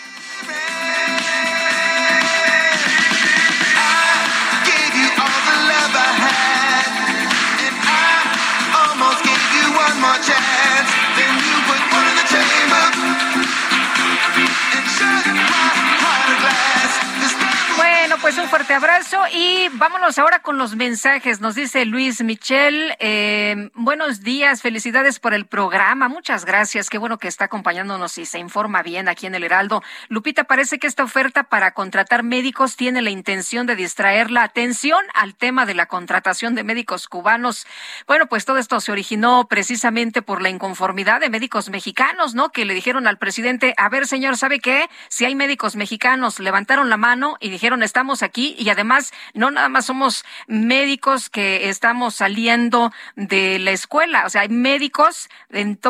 Pues un fuerte abrazo y vámonos ahora con los mensajes. Nos dice Luis Michel, eh, buenos días, felicidades por el programa, muchas gracias, qué bueno que está acompañándonos y se informa bien aquí en el Heraldo. Lupita, parece que esta oferta para contratar médicos tiene la intención de distraer la atención al tema de la contratación de médicos cubanos. Bueno, pues todo esto se originó precisamente por la inconformidad de médicos mexicanos, ¿no? Que le dijeron al presidente, a ver, señor, ¿sabe qué? Si hay médicos mexicanos, levantaron la mano y dijeron, estamos aquí y además no nada más somos médicos que estamos saliendo de la escuela, o sea, hay médicos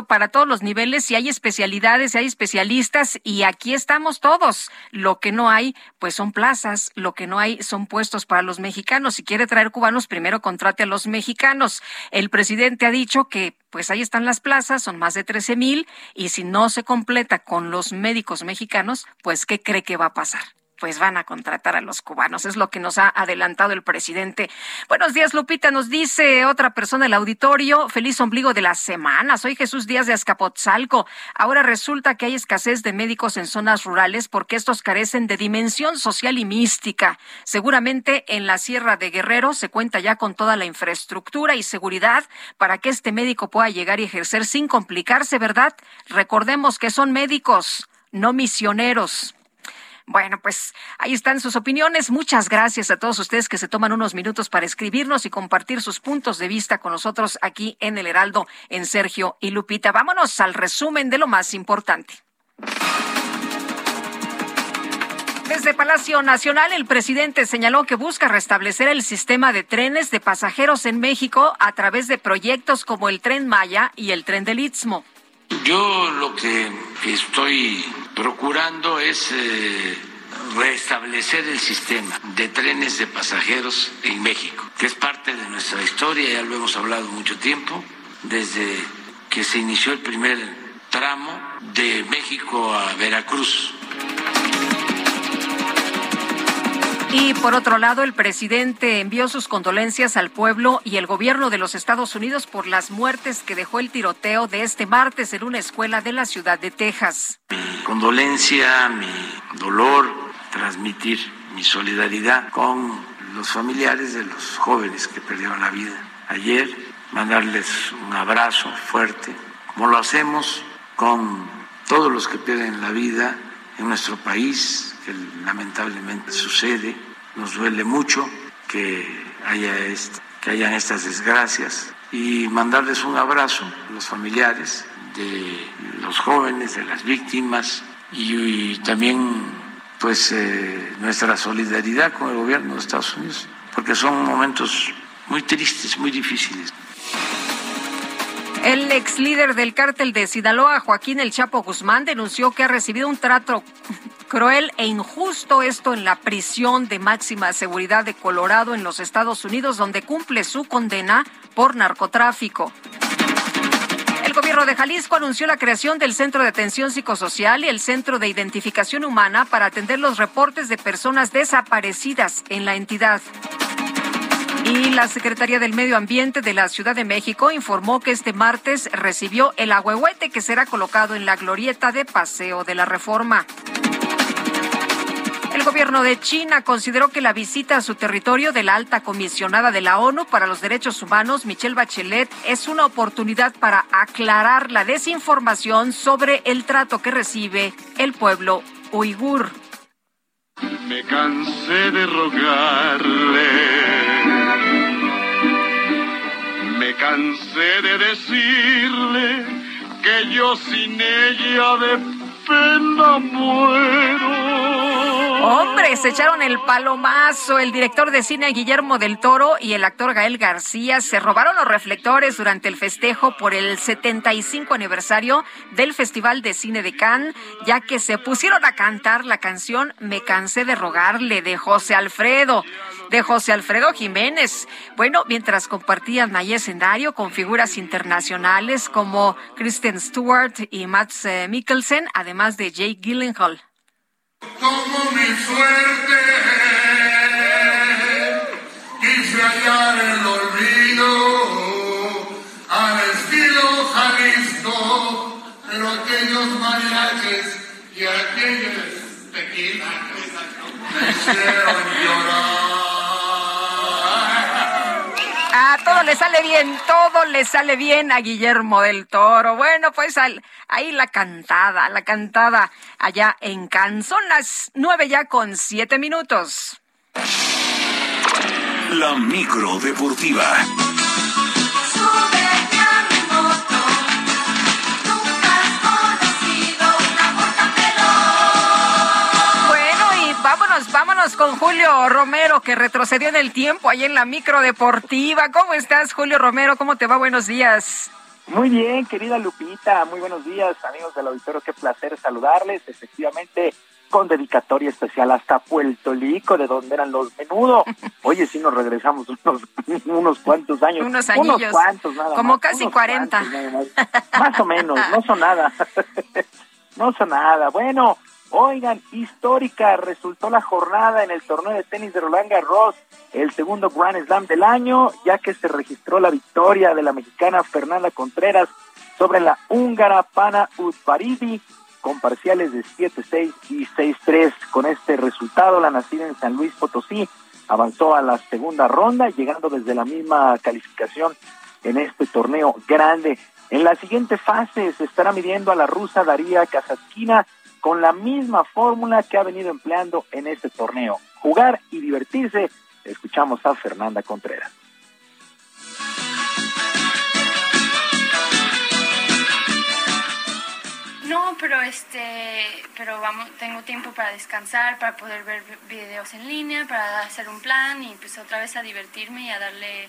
para todos los niveles y hay especialidades y hay especialistas y aquí estamos todos. Lo que no hay, pues son plazas, lo que no hay son puestos para los mexicanos. Si quiere traer cubanos, primero contrate a los mexicanos. El presidente ha dicho que pues ahí están las plazas, son más de 13 mil, y si no se completa con los médicos mexicanos, pues ¿qué cree que va a pasar? Pues van a contratar a los cubanos. Es lo que nos ha adelantado el presidente. Buenos días, Lupita. Nos dice otra persona del auditorio. Feliz ombligo de la semana. Soy Jesús Díaz de Azcapotzalco. Ahora resulta que hay escasez de médicos en zonas rurales porque estos carecen de dimensión social y mística. Seguramente en la Sierra de Guerrero se cuenta ya con toda la infraestructura y seguridad para que este médico pueda llegar y ejercer sin complicarse, ¿verdad? Recordemos que son médicos, no misioneros. Bueno, pues ahí están sus opiniones. Muchas gracias a todos ustedes que se toman unos minutos para escribirnos y compartir sus puntos de vista con nosotros aquí en el Heraldo, en Sergio y Lupita. Vámonos al resumen de lo más importante. Desde Palacio Nacional, el presidente señaló que busca restablecer el sistema de trenes de pasajeros en México a través de proyectos como el Tren Maya y el Tren del Istmo. Yo lo que estoy procurando es eh, restablecer el sistema de trenes de pasajeros en México, que es parte de nuestra historia, ya lo hemos hablado mucho tiempo, desde que se inició el primer tramo de México a Veracruz Y por otro lado, el presidente envió sus condolencias al pueblo y el gobierno de los Estados Unidos por las muertes que dejó el tiroteo de este martes en una escuela de la ciudad de Texas. Mi condolencia, mi dolor, transmitir mi solidaridad con los familiares de los jóvenes que perdieron la vida ayer, mandarles un abrazo fuerte, como lo hacemos con todos los que pierden la vida en nuestro país, que lamentablemente sucede. Nos duele mucho que haya que hayan estas desgracias y mandarles un abrazo a los familiares de los jóvenes, de las víctimas y, también pues eh, nuestra solidaridad con el gobierno de Estados Unidos, porque son momentos muy tristes, muy difíciles. El ex líder del cártel de Sinaloa, Joaquín El Chapo Guzmán, denunció que ha recibido un trato cruel e injusto esto en la prisión de máxima seguridad de Colorado en los Estados Unidos, donde cumple su condena por narcotráfico. El gobierno de Jalisco anunció la creación del Centro de Atención Psicosocial y el Centro de Identificación Humana para atender los reportes de personas desaparecidas en la entidad. Y la Secretaría del Medio Ambiente de la Ciudad de México informó que este martes recibió el agüehuete que será colocado en la glorieta de Paseo de la Reforma. El gobierno de China consideró que la visita a su territorio de la alta comisionada de la ONU para los Derechos Humanos, Michelle Bachelet, es una oportunidad para aclarar la desinformación sobre el trato que recibe el pueblo uigur. Me cansé de rogarle, cansé de decirle que yo sin ella de Hombre, se echaron el palomazo. El director de cine Guillermo del Toro y el actor Gael García se robaron los reflectores durante el festejo por el 75 aniversario del Festival de Cine de Cannes, ya que se pusieron a cantar la canción Me cansé de rogarle de José Alfredo. De José Alfredo Jiménez. Bueno, mientras compartían allí escenario con figuras internacionales como Kristen Stewart y Max eh, Mikkelsen, además de Jake Gyllenhaal. Como mi suerte quise hallar el olvido al estilo Jalisco, pero aquellos mariachis y aquellos tequilas me hicieron llorar. A todo le sale bien, todo le sale bien a Guillermo del Toro. Bueno, pues al, ahí la cantada, la cantada allá en Cannes. Son las nueve ya con siete minutos. La micro deportiva. Vámonos, vámonos con Julio Romero, que retrocedió en el tiempo ahí en la micro deportiva. ¿Cómo estás, Julio Romero? ¿Cómo te va? Buenos días. Muy bien, querida Lupita, muy buenos días, amigos del auditorio, qué placer saludarles. Efectivamente, con dedicatoria especial hasta Puerto Rico, de donde eran los menudo. Oye, sí nos regresamos unos, unos cuantos años. Unos años. cuantos, nada Como más, casi unos 40. cuantos, más. Más o menos, no son nada. no son nada. Bueno, oigan, histórica resultó la jornada en el torneo de tenis de Roland Garros, el segundo Grand Slam del año, ya que se registró la victoria de la mexicana Fernanda Contreras sobre la húngara Pana Utbaridi con parciales de 7-6 y 6-3. Con este resultado, la nacida en San Luis Potosí avanzó a la segunda ronda, llegando desde la misma calificación en este torneo grande. En la siguiente fase se estará midiendo a la rusa Daría Kazatkina con la misma fórmula que ha venido empleando en este torneo. Jugar y divertirse. Escuchamos a Fernanda Contreras. No, pero este, pero vamos, tengo tiempo para descansar, para poder ver videos en línea, para hacer un plan y pues otra vez a divertirme y a darle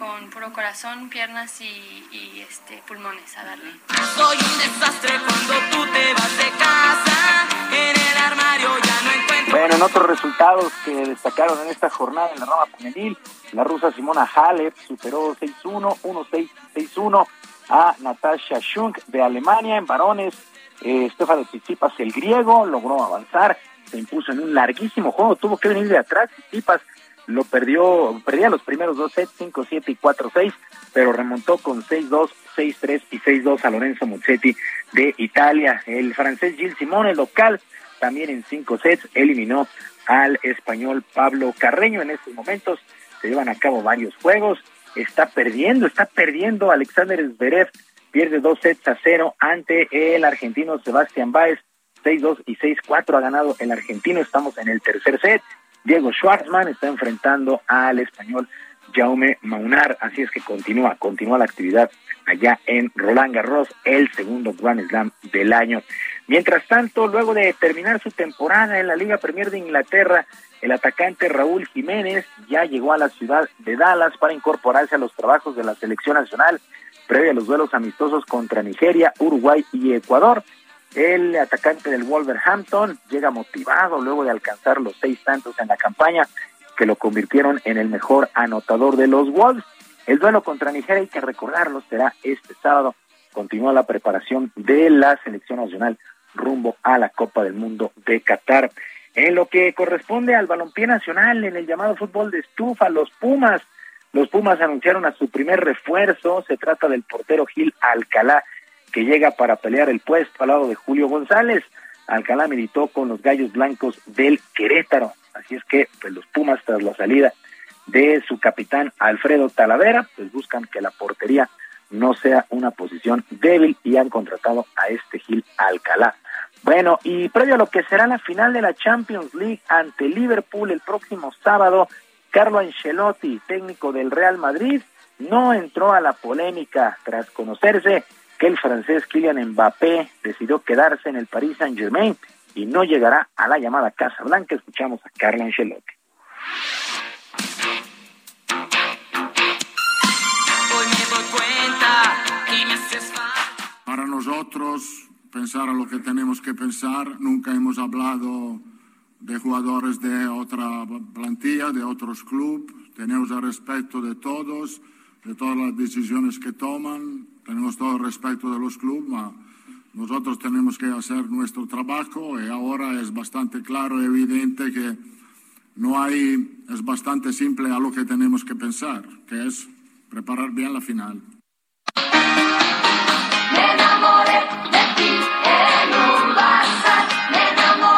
con puro corazón, piernas y, y, este pulmones a darle. Soy un desastre cuando tú te vas de casa. En el armario ya no encuentro. Bueno, en otros resultados que destacaron en esta jornada en la rama femenil, la rusa Simona Halep superó 6-1, 1-6, 6-1 a Natasha Schunk de Alemania en varones. Eh, Stefano Tsitsipas, el griego, logró avanzar, se impuso en un larguísimo juego, tuvo que venir de atrás, Tsitsipas lo perdió, perdía los primeros dos sets, 5-7 y 4-6, pero remontó con 6-2, 6-3 y 6-2 a Lorenzo Musetti de Italia. El francés Gilles Simone, local, también en 5 sets, eliminó al español Pablo Carreño. En estos momentos se llevan a cabo varios juegos, está perdiendo, está perdiendo Alexander Zverev, pierde dos sets a cero ante el argentino Sebastián Báez, 6-2 y 6-4 ha ganado el argentino, estamos en el tercer set. Diego Schwartzman está enfrentando al español Jaume Maunar, así es que continúa, continúa la actividad allá en Roland Garros, el segundo Grand Slam del año. Mientras tanto, luego de terminar su temporada en la Liga Premier de Inglaterra, el atacante Raúl Jiménez ya llegó a la ciudad de Dallas para incorporarse a los trabajos de la selección nacional previo a los duelos amistosos contra Nigeria, Uruguay y Ecuador. El atacante del Wolverhampton llega motivado luego de alcanzar los seis tantos en la campaña que lo convirtieron en el mejor anotador de los Wolves. El duelo contra Nigeria, hay que recordarlo, será este sábado. Continúa la preparación de la selección nacional rumbo a la Copa del Mundo de Qatar. En lo que corresponde al balompié nacional, en el llamado fútbol de estufa, los Pumas, los Pumas anunciaron a su primer refuerzo, se trata del portero Gil Alcalá, que llega para pelear el puesto al lado de Julio González. Alcalá militó con los Gallos Blancos del Querétaro, así es que pues los Pumas tras la salida de su capitán Alfredo Talavera, pues buscan que la portería no sea una posición débil y han contratado a este Gil Alcalá. Bueno, y previo a lo que será la final de la Champions League ante Liverpool el próximo sábado, Carlo Ancelotti, técnico del Real Madrid, no entró a la polémica tras conocerse que el francés Kylian Mbappé decidió quedarse en el Paris Saint-Germain y no llegará a la llamada Casa Blanca. Escuchamos a Carlo Ancelotti. Para nosotros, pensar a lo que tenemos que pensar, nunca hemos hablado de jugadores de otra plantilla, de otros clubes. Tenemos el respeto de todos, de todas las decisiones que toman. Tenemos todo el respeto de los clubes, nosotros tenemos que hacer nuestro trabajo y ahora es bastante claro, evidente que no hay, es bastante simple a lo que tenemos que pensar, que es preparar bien la final.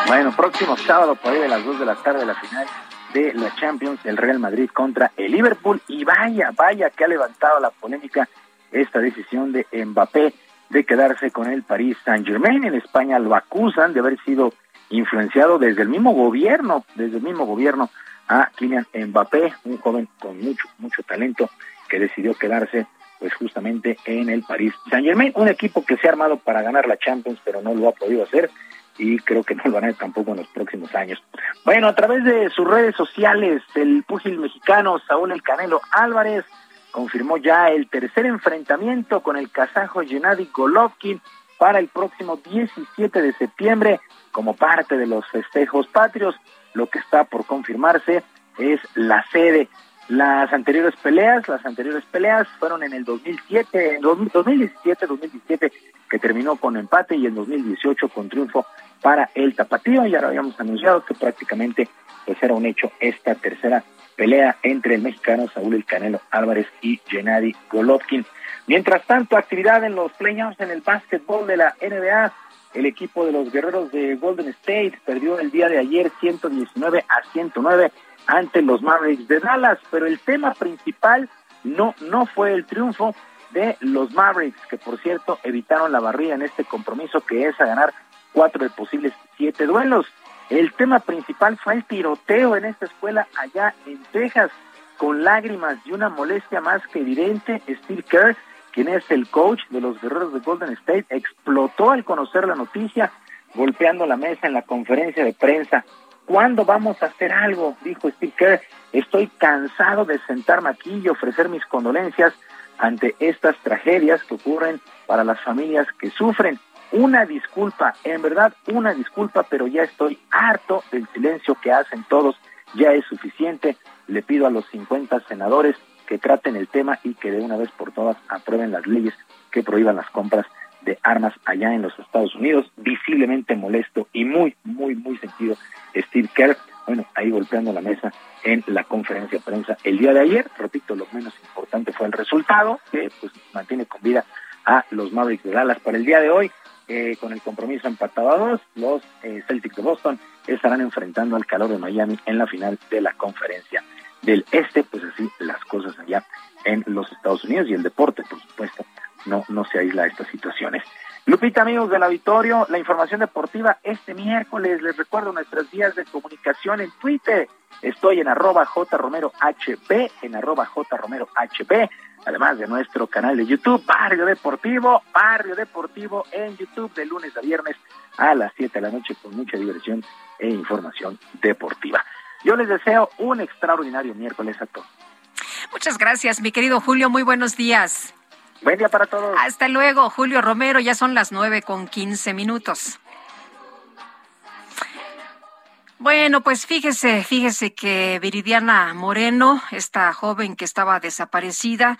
Bueno, próximo sábado por ahí de las 2 de la tarde la final de la Champions, el Real Madrid contra el Liverpool. Y vaya, vaya que ha levantado la polémica esta decisión de Mbappé de quedarse con el Paris Saint Germain. En España lo acusan de haber sido influenciado desde el mismo gobierno, desde el mismo gobierno a Kylian Mbappé, un joven con mucho, mucho talento que decidió quedarse pues justamente en el Paris Saint Germain, un equipo que se ha armado para ganar la Champions, pero no lo ha podido hacer y creo que no lo hará tampoco en los próximos años. Bueno, a través de sus redes sociales, el púgil mexicano Saúl El Canelo Álvarez confirmó ya el tercer enfrentamiento con el kazajo Gennady Golovkin para el próximo 17 de septiembre como parte de los festejos patrios. Lo que está por confirmarse es la sede. Las anteriores peleas, las anteriores peleas fueron en el 2007, en 2017, 2017 que terminó con empate y en 2018 con triunfo para el Tapatío. Ya lo habíamos anunciado que prácticamente pues era un hecho esta tercera pelea entre el mexicano Saúl El Canelo Álvarez y Gennady Golovkin. Mientras tanto, actividad en los playoffs en el básquetbol de la NBA. El equipo de los guerreros de Golden State perdió el día de ayer 119 a 109 ante los Mavericks de Dallas, pero el tema principal no, no fue el triunfo de los Mavericks, que por cierto evitaron la barrida en este compromiso que es a ganar cuatro de posibles siete duelos. El tema principal fue el tiroteo en esta escuela allá en Texas, con lágrimas y una molestia más que evidente. Steve Kerr, quien es el coach de los guerreros de Golden State, explotó al conocer la noticia, golpeando la mesa en la conferencia de prensa. ¿Cuándo vamos a hacer algo? Dijo Steve Kerr. Estoy cansado de sentarme aquí y ofrecer mis condolencias ante estas tragedias que ocurren para las familias que sufren una disculpa, en verdad una disculpa, pero ya estoy harto del silencio que hacen todos, ya es suficiente. Le pido a los 50 senadores que traten el tema y que de una vez por todas aprueben las leyes que prohíban las compras de armas allá en los Estados Unidos. Visiblemente molesto y muy, muy, muy sentido Steve Kerr, bueno, ahí golpeando la mesa en la conferencia de prensa el día de ayer. Repito, lo menos importante fue el resultado, que pues mantiene con vida a los Mavericks de Dallas para el día de hoy. Eh, con el compromiso empatado a dos, los eh, Celtics de Boston estarán enfrentando al calor de Miami en la final de la conferencia del Este, pues así las cosas allá en los Estados Unidos y el deporte, por supuesto, no, no se aísla a estas situaciones. Lupita, amigos del auditorio, la información deportiva este miércoles, les recuerdo nuestras vías de comunicación en Twitter, estoy en arroba en arroba además de nuestro canal de YouTube, Barrio Deportivo, Barrio Deportivo en YouTube de lunes a viernes a las 7 de la noche con mucha diversión e información deportiva. Yo les deseo un extraordinario miércoles a todos. Muchas gracias, mi querido Julio, muy buenos días. Buen día para todos. Hasta luego, Julio Romero, ya son las nueve con quince minutos. Bueno, pues fíjese, fíjese que Viridiana Moreno, esta joven que estaba desaparecida,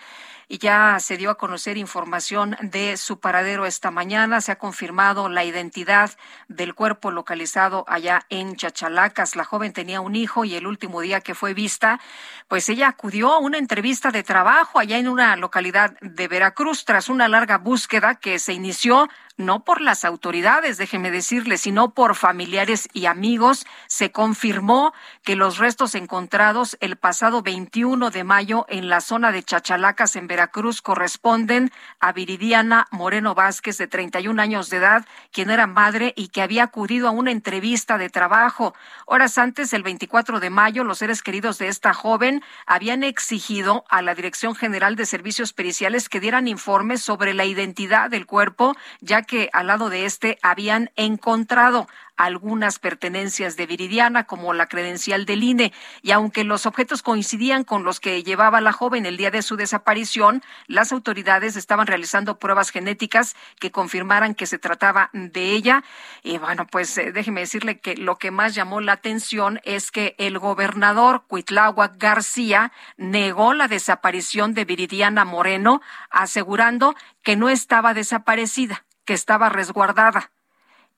y ya se dio a conocer información de su paradero esta mañana. Se ha confirmado la identidad del cuerpo localizado allá en Chachalacas. La joven tenía un hijo y el último día que fue vista, pues ella acudió a una entrevista de trabajo allá en una localidad de Veracruz tras una larga búsqueda que se inició no por las autoridades, déjeme decirle, sino por familiares y amigos, se confirmó que los restos encontrados el pasado 21 de mayo en la zona de Chachalacas, en Veracruz, corresponden a Viridiana Moreno Vázquez, de 31 años de edad, quien era madre y que había acudido a una entrevista de trabajo. Horas antes, el 24 de mayo, los seres queridos de esta joven habían exigido a la Dirección General de Servicios Periciales que dieran informes sobre la identidad del cuerpo, ya que al lado de este habían encontrado algunas pertenencias de Viridiana, como la credencial del INE, y aunque los objetos coincidían con los que llevaba la joven el día de su desaparición, las autoridades estaban realizando pruebas genéticas que confirmaran que se trataba de ella. Y bueno, pues eh, déjeme decirle que lo que más llamó la atención es que el gobernador Cuitláhuac García negó la desaparición de Viridiana Moreno, asegurando que no estaba desaparecida, que estaba resguardada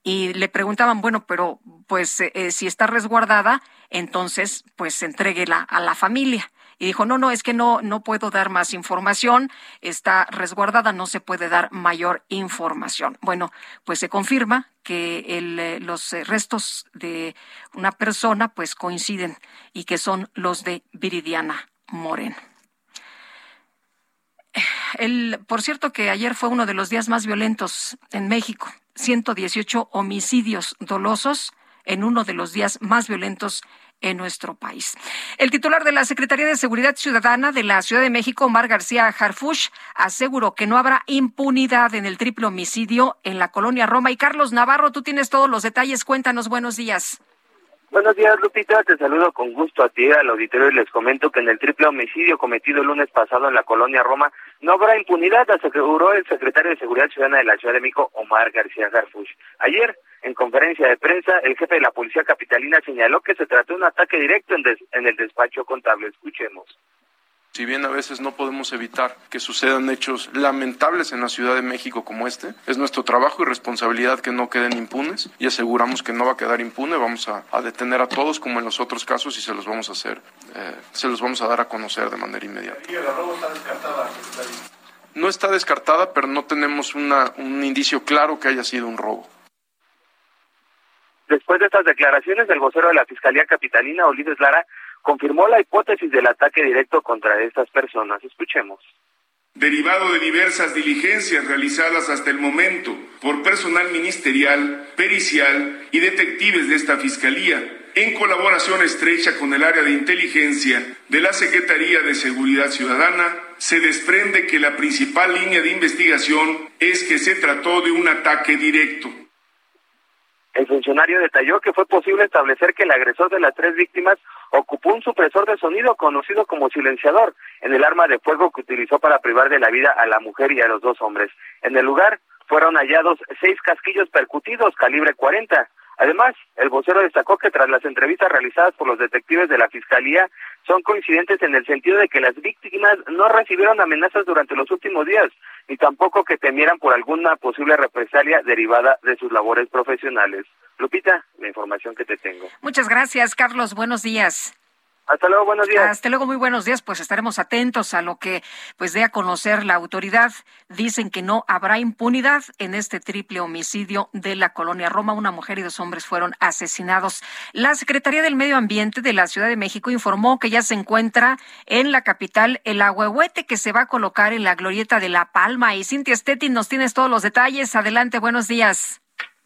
y le preguntaban, bueno, pero pues eh, eh, si está resguardada, entonces pues entréguela a la familia. Y dijo, no, no, es que no, no puedo dar más información, está resguardada, no se puede dar mayor información. Bueno, pues se confirma que el, eh, los restos de una persona pues coinciden y que son los de Viridiana Moreno. Por cierto que ayer fue uno de los días más violentos en México. 118 homicidios dolosos en uno de los días más violentos en nuestro país. El titular de la Secretaría de Seguridad Ciudadana de la Ciudad de México, Omar García Harfush, aseguró que no habrá impunidad en el triple homicidio en la colonia Roma. Y Carlos Navarro, tú tienes todos los detalles. Cuéntanos, buenos días. Buenos días, Lupita. Te saludo con gusto a ti, al auditorio, y les comento que en el triple homicidio cometido el lunes pasado en la colonia Roma no habrá impunidad, aseguró el secretario de Seguridad Ciudadana de la Ciudad de México, Omar García Garfush. Ayer, en conferencia de prensa, el jefe de la Policía Capitalina señaló que se trató de un ataque directo en, en el despacho contable. Escuchemos. Si bien a veces no podemos evitar que sucedan hechos lamentables en la Ciudad de México como este, es nuestro trabajo y responsabilidad que no queden impunes y aseguramos que no va a quedar impune. Vamos a, detener a todos como en los otros casos y se los vamos a hacer, eh, se los vamos a dar a conocer de manera inmediata. No está descartada, pero no tenemos una, un indicio claro que haya sido un robo. Después de estas declaraciones, el vocero de la Fiscalía Capitalina, Ulises Lara, confirmó la hipótesis del ataque directo contra estas personas. Escuchemos. Derivado de diversas diligencias realizadas hasta el momento por personal ministerial, pericial y detectives de esta Fiscalía, en colaboración estrecha con el área de inteligencia de la Secretaría de Seguridad Ciudadana, se desprende que la principal línea de investigación es que se trató de un ataque directo. El funcionario detalló que fue posible establecer que el agresor de las tres víctimas ocupó un supresor de sonido conocido como silenciador en el arma de fuego que utilizó para privar de la vida a la mujer y a los dos hombres. En el lugar fueron hallados seis casquillos percutidos calibre 40, Además, el vocero destacó que tras las entrevistas realizadas por los detectives de la Fiscalía son coincidentes en el sentido de que las víctimas no recibieron amenazas durante los últimos días, ni tampoco que temieran por alguna posible represalia derivada de sus labores profesionales. Lupita, la información que te tengo. Muchas gracias, Carlos. Buenos días. Hasta luego, buenos días. Hasta luego, muy buenos días. Pues estaremos atentos a lo que pues dé a conocer la autoridad. Dicen que no habrá impunidad en este triple homicidio de la colonia Roma. Una mujer y dos hombres fueron asesinados. La Secretaría del Medio Ambiente de la Ciudad de México informó que ya se encuentra en la capital el ahuehuete que se va a colocar en la glorieta de La Palma. Y Cintia Stettin nos tienes todos los detalles. Adelante, buenos días.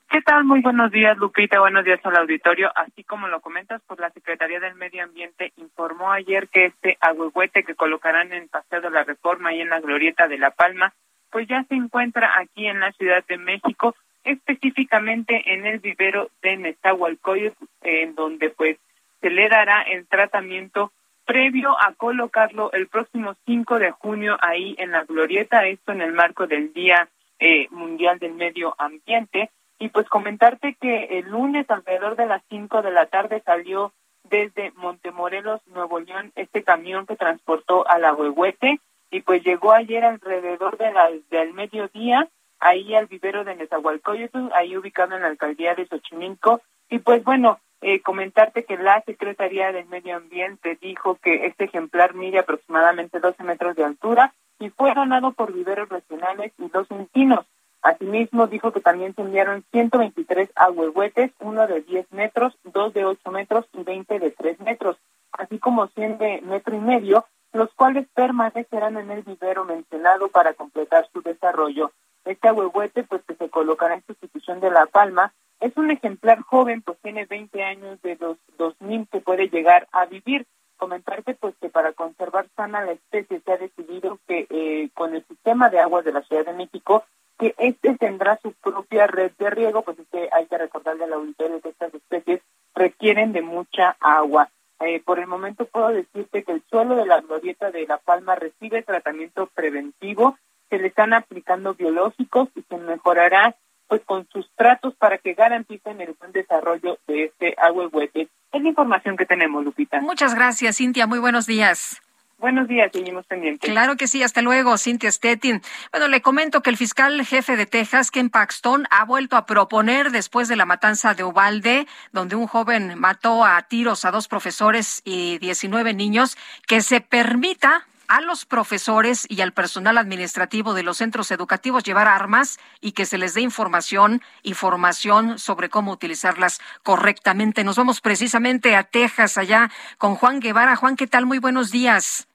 ¿Qué tal? Muy buenos días, Lupita. Buenos días al auditorio. Así como lo comentas, pues la Secretaría del Medio Ambiente informó ayer que este agüehuete que colocarán en Paseo de la Reforma y en la Glorieta de La Palma, pues ya se encuentra aquí en la Ciudad de México, específicamente en el vivero de Nezahualcóyotl, en donde pues se le dará el tratamiento previo a colocarlo el próximo 5 de junio ahí en la Glorieta, esto en el marco del Día eh, Mundial del Medio Ambiente y pues comentarte que el lunes alrededor de las 5 de la tarde salió desde Montemorelos, Nuevo León, este camión que transportó a la Huehuete y pues llegó ayer alrededor de la, del mediodía ahí al vivero de Nezahualcóyotl, ahí ubicado en la alcaldía de Xochimilco y pues bueno, eh, comentarte que la Secretaría del Medio Ambiente dijo que este ejemplar mide aproximadamente 12 metros de altura y fue donado por viveros regionales y dos encinos. Asimismo, dijo que también se enviaron 123 ahuehuetes, uno de 10 metros, dos de 8 metros y 20 de 3 metros, así como 100 de metro y medio, los cuales permanecerán en el vivero mencionado para completar su desarrollo. Este ahuehuete, pues que se colocará en sustitución de La Palma, es un ejemplar joven, pues tiene 20 años de los 2000 que puede llegar a vivir. Comentarte pues que para conservar sana la especie se ha decidido que eh, con el sistema de aguas de la Ciudad de México que este tendrá su propia red de riego, pues es que hay que recordarle al auditorio que estas especies requieren de mucha agua. Eh, por el momento puedo decirte que el suelo de la glorieta de La Palma recibe tratamiento preventivo, se le están aplicando biológicos y se mejorará pues con sustratos para que garanticen el buen desarrollo de este huete. Es la información que tenemos, Lupita. Muchas gracias, Cintia. Muy buenos días. Buenos días, seguimos pendientes. Claro que sí, hasta luego, Cintia Stettin. Bueno, le comento que el fiscal jefe de Texas, Ken Paxton, ha vuelto a proponer después de la matanza de Ubalde, donde un joven mató a tiros a dos profesores y 19 niños, que se permita a los profesores y al personal administrativo de los centros educativos llevar armas y que se les dé información y formación sobre cómo utilizarlas correctamente. Nos vamos precisamente a Texas, allá con Juan Guevara. Juan, ¿qué tal? Muy buenos días.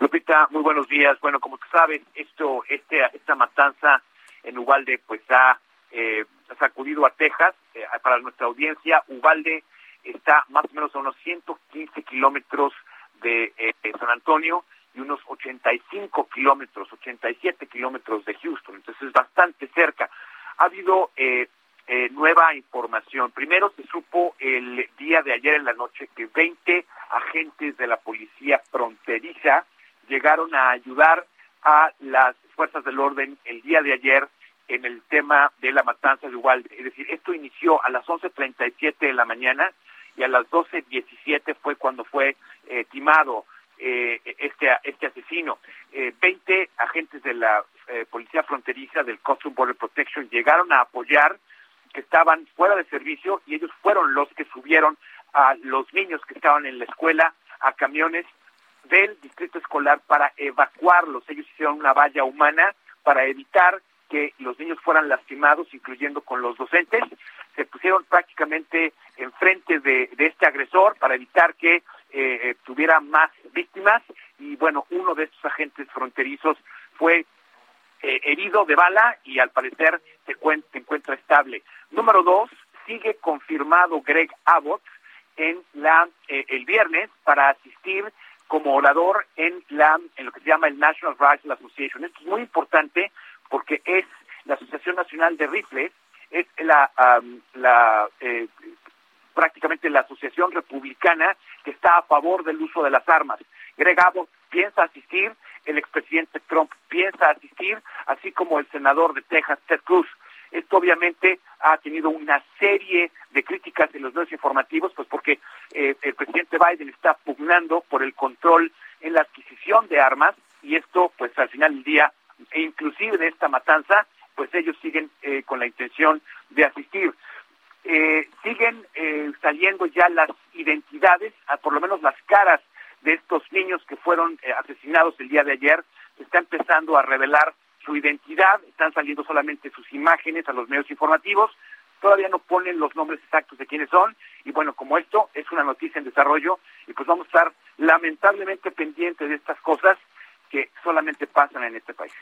Lupita, muy buenos días. Bueno, como tú sabes, esto, este, esta matanza en Ubalde, pues ha eh, sacudido a Texas. Eh, para nuestra audiencia, Ubalde está más o menos a unos 115 kilómetros de eh, San Antonio y unos 85 kilómetros, 87 kilómetros de Houston. Entonces es bastante cerca. Ha habido eh, nueva información. Primero se supo el día de ayer en la noche que 20 agentes de la policía fronteriza llegaron a ayudar a las fuerzas del orden el día de ayer en el tema de la matanza de Uvalde. Es decir, esto inició a las 11.37 de la mañana y a las 12.17 fue cuando fue eh, timado eh, este, este asesino. Eh, 20 agentes de la eh, Policía Fronteriza del Coastal Border Protection llegaron a apoyar estaban fuera de servicio y ellos fueron los que subieron a los niños que estaban en la escuela a camiones del distrito escolar para evacuarlos. Ellos hicieron una valla humana para evitar que los niños fueran lastimados, incluyendo con los docentes. Se pusieron prácticamente enfrente de, de este agresor para evitar que eh, eh, tuviera más víctimas. Y bueno, uno de estos agentes fronterizos fue eh, herido de bala y al parecer se, se encuentra estable. Número dos, sigue confirmado Greg Abbott en la el viernes para asistir como orador en la en lo que se llama el National Rifle Association. Esto es muy importante porque es la Asociación Nacional de Rifles, es la, um, la eh, prácticamente la asociación republicana que está a favor del uso de las armas. Greg Abbott piensa asistir, el expresidente Trump piensa asistir, así como el senador de Texas, Ted Cruz. Esto obviamente ha tenido una serie de críticas en los medios informativos, pues porque eh, el presidente Biden está pugnando por el control en la adquisición de armas y esto, pues al final del día, e inclusive de esta matanza, pues ellos siguen eh, con la intención de asistir. Eh, siguen eh, saliendo ya las identidades, por lo menos las caras de estos niños que fueron eh, asesinados el día de ayer, se está empezando a revelar su identidad, están saliendo solamente sus imágenes a los medios informativos, todavía no ponen los nombres exactos de quiénes son, y bueno, como esto es una noticia en desarrollo, y pues vamos a estar lamentablemente pendientes de estas cosas, que solamente pasan en este país.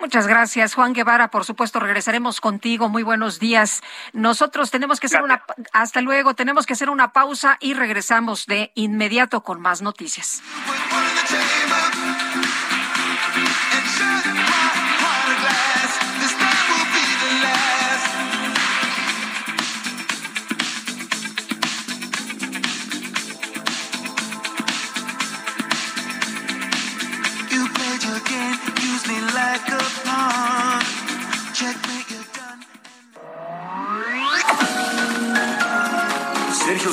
Muchas gracias, Juan Guevara. Por supuesto, regresaremos contigo. Muy buenos días. Nosotros tenemos que hacer una hasta luego, tenemos que hacer una pausa y regresamos de inmediato con más noticias.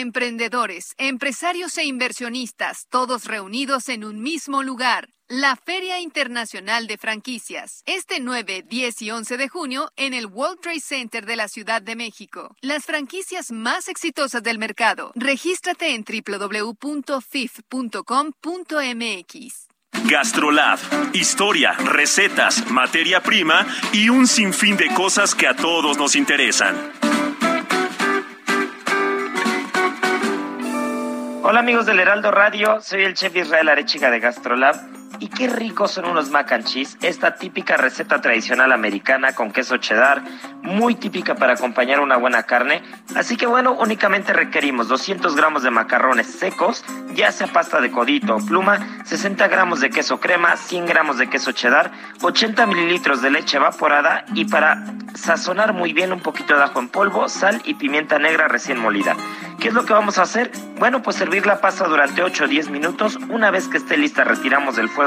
Emprendedores, empresarios e inversionistas, todos reunidos en un mismo lugar. La Feria Internacional de Franquicias, este 9, 10 y 11 de junio en el World Trade Center de la Ciudad de México. Las franquicias más exitosas del mercado. Regístrate en www.fif.com.mx. GastroLab, historia, recetas, materia prima y un sinfín de cosas que a todos nos interesan. Hola amigos del Heraldo Radio, soy el chef Israel Arechiga de GastroLab y qué ricos son unos mac and cheese, esta típica receta tradicional americana con queso cheddar, muy típica para acompañar una buena carne. Así que bueno, únicamente requerimos 200 gramos de macarrones secos, ya sea pasta de codito o pluma, 60 gramos de queso crema, 100 gramos de queso cheddar, 80 mililitros de leche evaporada y para sazonar muy bien un poquito de ajo en polvo, sal y pimienta negra recién molida. ¿Qué es lo que vamos a hacer? Bueno, pues servir la pasta durante 8 o 10 minutos. Una vez que esté lista, retiramos del fuego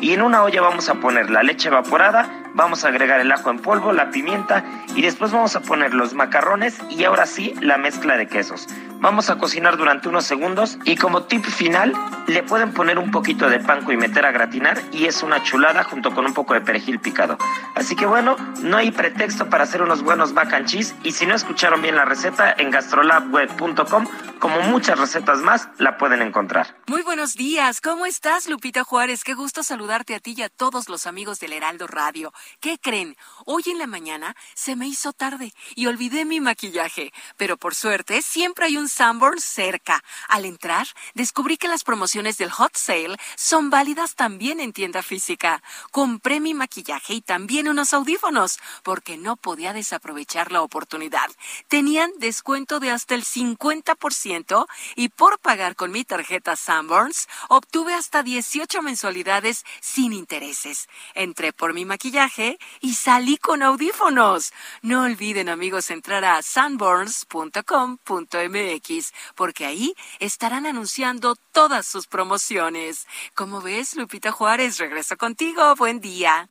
y en una olla vamos a poner la leche evaporada, vamos a agregar el ajo en polvo, la pimienta y después vamos a poner los macarrones y ahora sí la mezcla de quesos. Vamos a cocinar durante unos segundos y como tip final le pueden poner un poquito de panko y meter a gratinar y es una chulada junto con un poco de perejil picado. Así que bueno, no hay pretexto para hacer unos buenos mac and cheese y si no escucharon bien la receta en gastrolabweb.com como muchas recetas más la pueden encontrar. Muy buenos días, ¿cómo estás Lupita Juárez? Qué gusto saludarte a ti y a todos los amigos del Heraldo Radio. ¿Qué creen? Hoy en la mañana se me hizo tarde y olvidé mi maquillaje, pero por suerte siempre hay un Sanborn cerca. Al entrar, descubrí que las promociones del Hot Sale son válidas también en tienda física. Compré mi maquillaje y también unos audífonos, porque no podía desaprovechar la oportunidad. Tenían descuento de hasta el 50% y por pagar con mi tarjeta Sanborns, obtuve hasta 18 mensualidades sin intereses. Entré por mi maquillaje y salí con audífonos. No olviden, amigos, entrar a sanborns.com.mx porque ahí estarán anunciando todas sus promociones. Como ves, Lupita Juárez, regreso contigo. Buen día.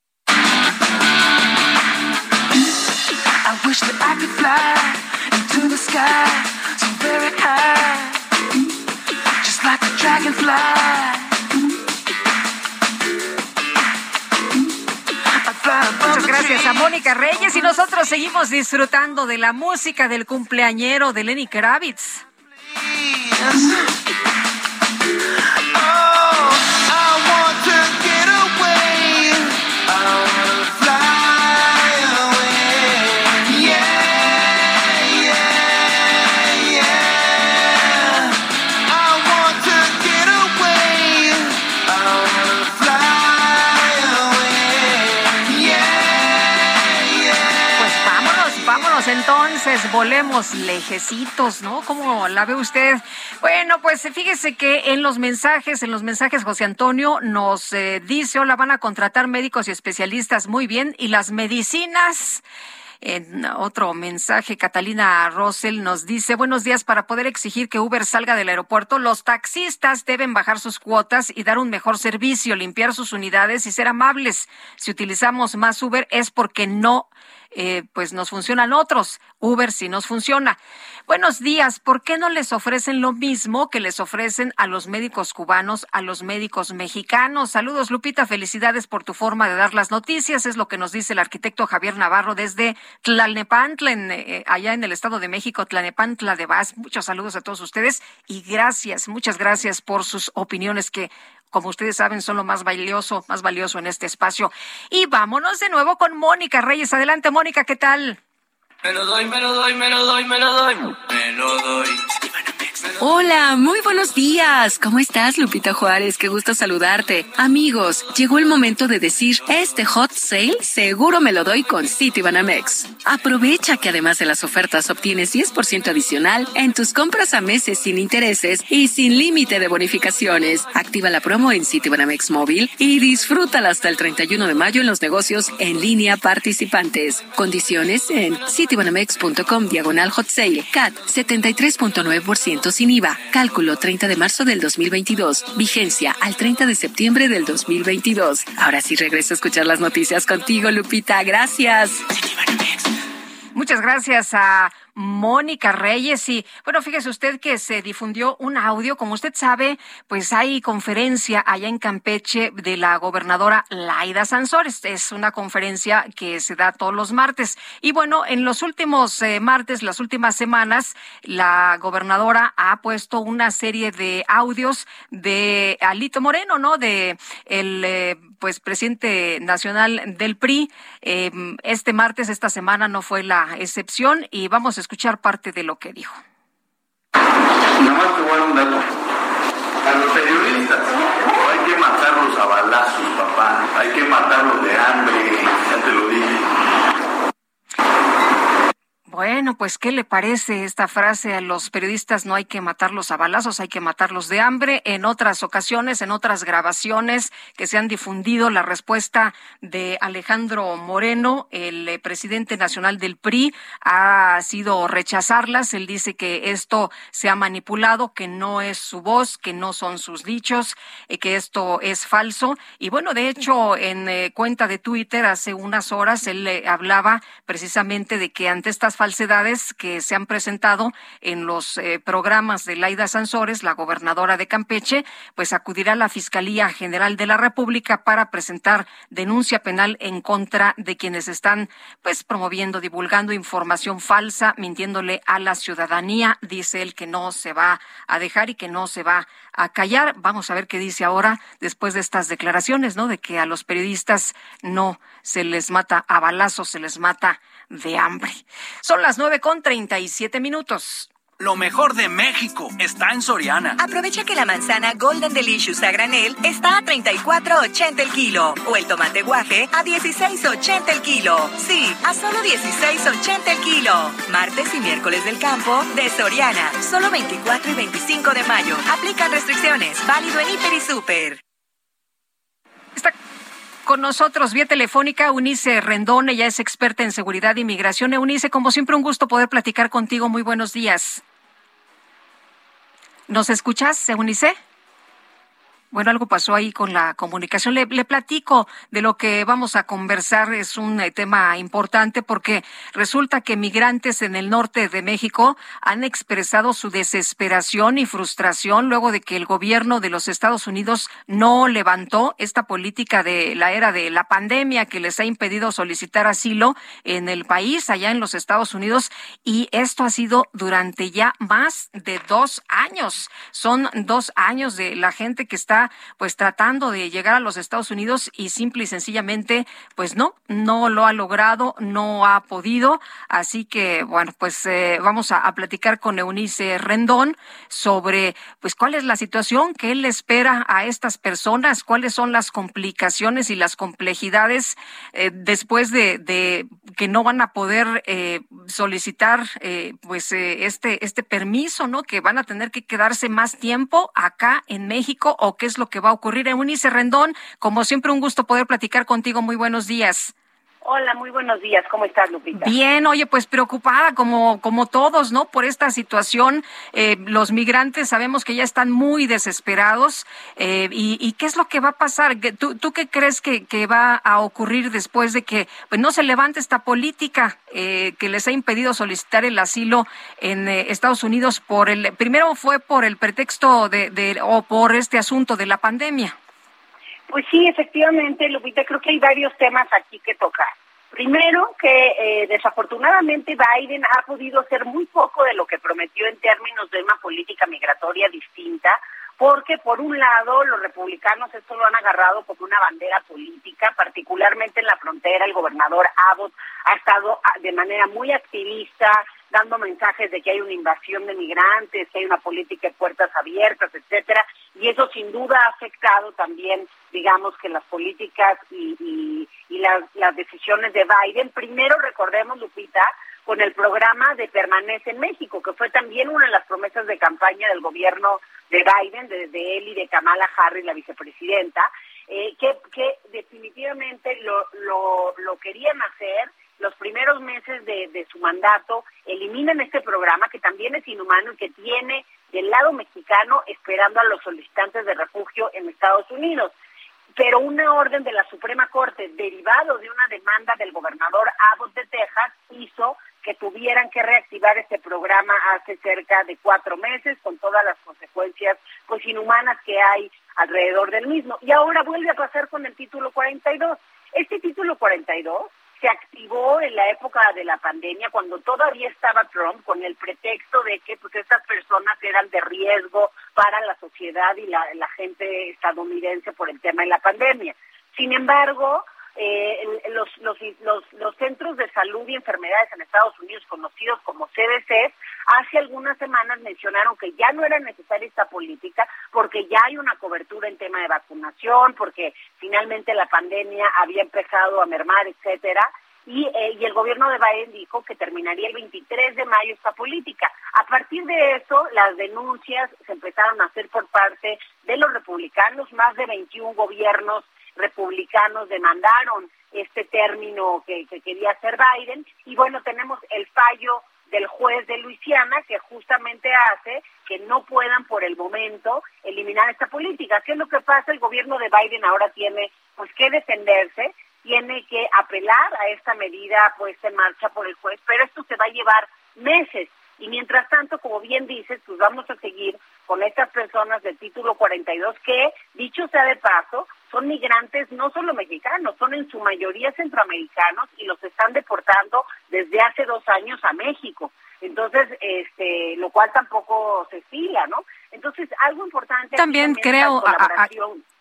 I wish that I could fly into the sky just like. Muchas gracias a Mónica Reyes y nosotros seguimos disfrutando de la música del cumpleañero de Lenny Kravitz. Entonces, volemos lejecitos, ¿no? ¿Cómo la ve usted? Bueno, pues fíjese que en los mensajes, en los mensajes José Antonio nos eh, dice, hola, van a contratar médicos y especialistas muy bien y las medicinas. En otro mensaje, Catalina Rossell nos dice, buenos días, para poder exigir que Uber salga del aeropuerto, los taxistas deben bajar sus cuotas y dar un mejor servicio, limpiar sus unidades y ser amables. Si utilizamos más Uber es porque no eh, pues nos funcionan otros. Uber sí nos funciona. Buenos días. ¿Por qué no les ofrecen lo mismo que les ofrecen a los médicos cubanos, a los médicos mexicanos? Saludos, Lupita. Felicidades por tu forma de dar las noticias. Es lo que nos dice el arquitecto Javier Navarro desde Tlalnepantla, en, eh, allá en el Estado de México, Tlalnepantla de Vaz. Muchos saludos a todos ustedes y gracias, muchas gracias por sus opiniones que como ustedes saben, son lo más valioso, más valioso en este espacio. Y vámonos de nuevo con Mónica Reyes. Adelante, Mónica, ¿qué tal? Me lo doy, me lo doy, me lo doy, me lo doy. Me lo doy. Hola, muy buenos días. ¿Cómo estás, Lupita Juárez? Qué gusto saludarte. Amigos, llegó el momento de decir, este hot sale seguro me lo doy con Citibanamex. Aprovecha que además de las ofertas obtienes 10% adicional en tus compras a meses sin intereses y sin límite de bonificaciones. Activa la promo en Citibanamex móvil y disfrútala hasta el 31 de mayo en los negocios en línea participantes. Condiciones en citibanamex.com diagonal hot sale. CAT 73.9% sin IVA. Cálculo 30 de marzo del 2022. Vigencia al 30 de septiembre del 2022. Ahora sí regreso a escuchar las noticias contigo, Lupita. Gracias. Muchas gracias a Mónica Reyes. Y bueno, fíjese usted que se difundió un audio. Como usted sabe, pues hay conferencia allá en Campeche de la gobernadora Laida Sansores. Es una conferencia que se da todos los martes. Y bueno, en los últimos eh, martes, las últimas semanas, la gobernadora ha puesto una serie de audios de Alito Moreno, ¿no? De el eh, pues presidente nacional del PRI. Eh, este martes, esta semana no fue la excepción y vamos a escuchar parte de lo que dijo. Nada más te voy a dar un dato. A los periodistas no hay que matarlos a balazos, papá. Hay que matarlos de hambre, ya te lo dije. Bueno, pues, ¿qué le parece esta frase a los periodistas? No hay que matarlos a balazos, hay que matarlos de hambre. En otras ocasiones, en otras grabaciones que se han difundido, la respuesta de Alejandro Moreno, el eh, presidente nacional del PRI, ha sido rechazarlas. Él dice que esto se ha manipulado, que no es su voz, que no son sus dichos, eh, que esto es falso. Y bueno, de hecho, en eh, cuenta de Twitter hace unas horas, él hablaba precisamente de que ante estas falsedades que se han presentado en los eh, programas de Laida Sansores, la gobernadora de Campeche, pues acudirá a la Fiscalía General de la República para presentar denuncia penal en contra de quienes están pues promoviendo, divulgando información falsa, mintiéndole a la ciudadanía. Dice él que no se va a dejar y que no se va a callar. Vamos a ver qué dice ahora después de estas declaraciones, ¿no? De que a los periodistas no se les mata a balazos, se les mata de hambre. Son las nueve con treinta y siete minutos. Lo mejor de México está en Soriana. Aprovecha que la manzana Golden Delicious a granel está a 34.80 el kilo o el tomate guaje a 16.80 el kilo. Sí, a solo 16.80 el kilo. Martes y miércoles del campo de Soriana, solo 24 y 25 de mayo. Aplican restricciones. Válido en Hiper y Super. Con nosotros vía telefónica Eunice Rendón, ella es experta en seguridad e inmigración. Eunice, como siempre, un gusto poder platicar contigo. Muy buenos días. ¿Nos escuchas, Eunice? Bueno, algo pasó ahí con la comunicación. Le, platico de lo que vamos a conversar. Es un eh, tema importante porque resulta que migrantes en el norte de México han expresado su desesperación y frustración luego de que el gobierno de los Estados Unidos no levantó esta política de la era de la pandemia que les ha impedido solicitar asilo en el país, allá en los Estados Unidos. Y esto ha sido durante ya más de dos años. Son dos años de la gente que está pues tratando de llegar a los Estados Unidos y simple y sencillamente pues no, no lo ha logrado, no ha podido. Así que bueno, pues eh, vamos a, platicar con Eunice Rendón sobre pues cuál es la situación que él espera a estas personas, cuáles son las complicaciones y las complejidades eh, después de, que no van a poder eh, solicitar pues este este permiso, ¿no? Que van a tener que quedarse más tiempo acá en México o que es lo que va a ocurrir. Eunice Rendón, como siempre, un gusto poder platicar contigo. Muy buenos días. Hola, muy buenos días. ¿Cómo estás, Lupita? Bien, oye, pues preocupada como, como todos, ¿no? Por esta situación. Eh, los migrantes sabemos que ya están muy desesperados. Eh, y, qué es lo que va a pasar? ¿Tú, tú qué crees que, va a ocurrir después de que pues, no se levante esta política eh, que les ha impedido solicitar el asilo en Estados Unidos por el, primero fue por el pretexto de, de, o por este asunto de la pandemia? Pues sí, efectivamente, Lupita, creo que hay varios temas aquí que tocar. Primero, que eh, desafortunadamente Biden ha podido hacer muy poco de lo que prometió en términos de una política migratoria distinta, porque por un lado los republicanos esto lo han agarrado como una bandera política, particularmente en la frontera el gobernador Abbott ha estado ah, de manera muy activista dando mensajes de que hay una invasión de migrantes, que hay una política de puertas abiertas, etcétera, y eso sin duda ha afectado también, digamos, que las políticas y, las, las decisiones de Biden. Primero, recordemos, Lupita, con el programa de Permanece en México, que fue también una de las promesas de campaña del gobierno de Biden, desde él y de Kamala Harris, la vicepresidenta, eh, que, que definitivamente lo, lo, lo querían hacer los primeros meses de, su mandato, eliminen este programa que también es inhumano y que tiene del lado mexicano esperando a los solicitantes de refugio en Estados Unidos. Pero una orden de la Suprema Corte derivado de una demanda del gobernador Abbott de Texas hizo que tuvieran que reactivar este programa hace cerca de cuatro meses con todas las consecuencias pues inhumanas que hay alrededor del mismo. Y ahora vuelve a pasar con el título 42. Este título 42 se activó en la época de la pandemia cuando todavía estaba Trump con el pretexto de que pues estas personas eran de riesgo para la sociedad y la, la gente estadounidense por el tema de la pandemia. Sin embargo, eh, los, los, los, los centros de salud y enfermedades en Estados Unidos, conocidos como CDC, hace algunas semanas mencionaron que ya no era necesaria esta política porque ya hay una cobertura en tema de vacunación, porque finalmente la pandemia había empezado a mermar, etcétera. Y, eh, y, el gobierno de Biden dijo que terminaría el 23 de mayo esta política. A partir de eso, las denuncias se empezaron a hacer por parte de los republicanos, más de 21 gobiernos republicanos demandaron este término que, quería hacer Biden y bueno, tenemos el fallo del juez de Luisiana que justamente hace que no puedan por el momento eliminar esta política. ¿Qué es lo que pasa? El gobierno de Biden ahora tiene pues que defenderse, tiene que apelar a esta medida puesta en marcha por el juez, pero esto se va a llevar meses. Y mientras tanto, como bien dices, pues vamos a seguir con estas personas del título 42 que, dicho sea de paso, son migrantes no solo mexicanos, son en su mayoría centroamericanos y los están deportando desde hace dos años a México. Entonces, este, lo cual tampoco se fila, ¿no? Entonces, algo importante. También, creo,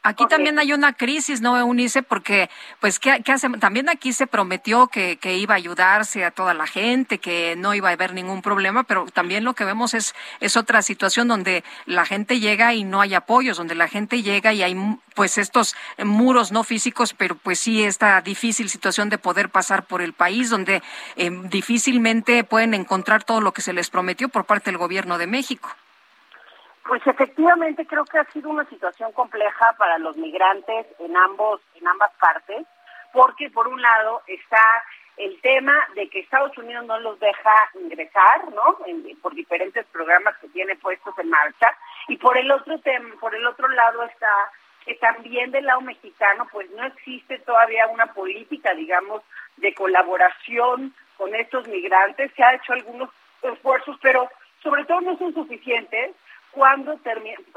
aquí también hay una crisis, ¿no, Eunice? Porque, pues, ¿qué, qué hace? También aquí se prometió que, que, iba a ayudarse a toda la gente, que no iba a haber ningún problema, pero también lo que vemos es, es otra situación donde la gente llega y no hay apoyos, donde la gente llega y hay, pues, estos muros no físicos, pero pues sí esta difícil situación de poder pasar por el país, donde eh, difícilmente pueden encontrar todo lo que se les prometió por parte del gobierno de México. Pues efectivamente creo que ha sido una situación compleja para los migrantes en ambos en ambas partes, porque por un lado está el tema de que Estados Unidos no los deja ingresar, ¿no? por diferentes programas que tiene puestos en marcha, y por el otro tema, por el otro lado está que también del lado mexicano, pues no existe todavía una política, digamos, de colaboración con estos migrantes. Se ha hecho algunos esfuerzos, pero sobre todo no son suficientes cuando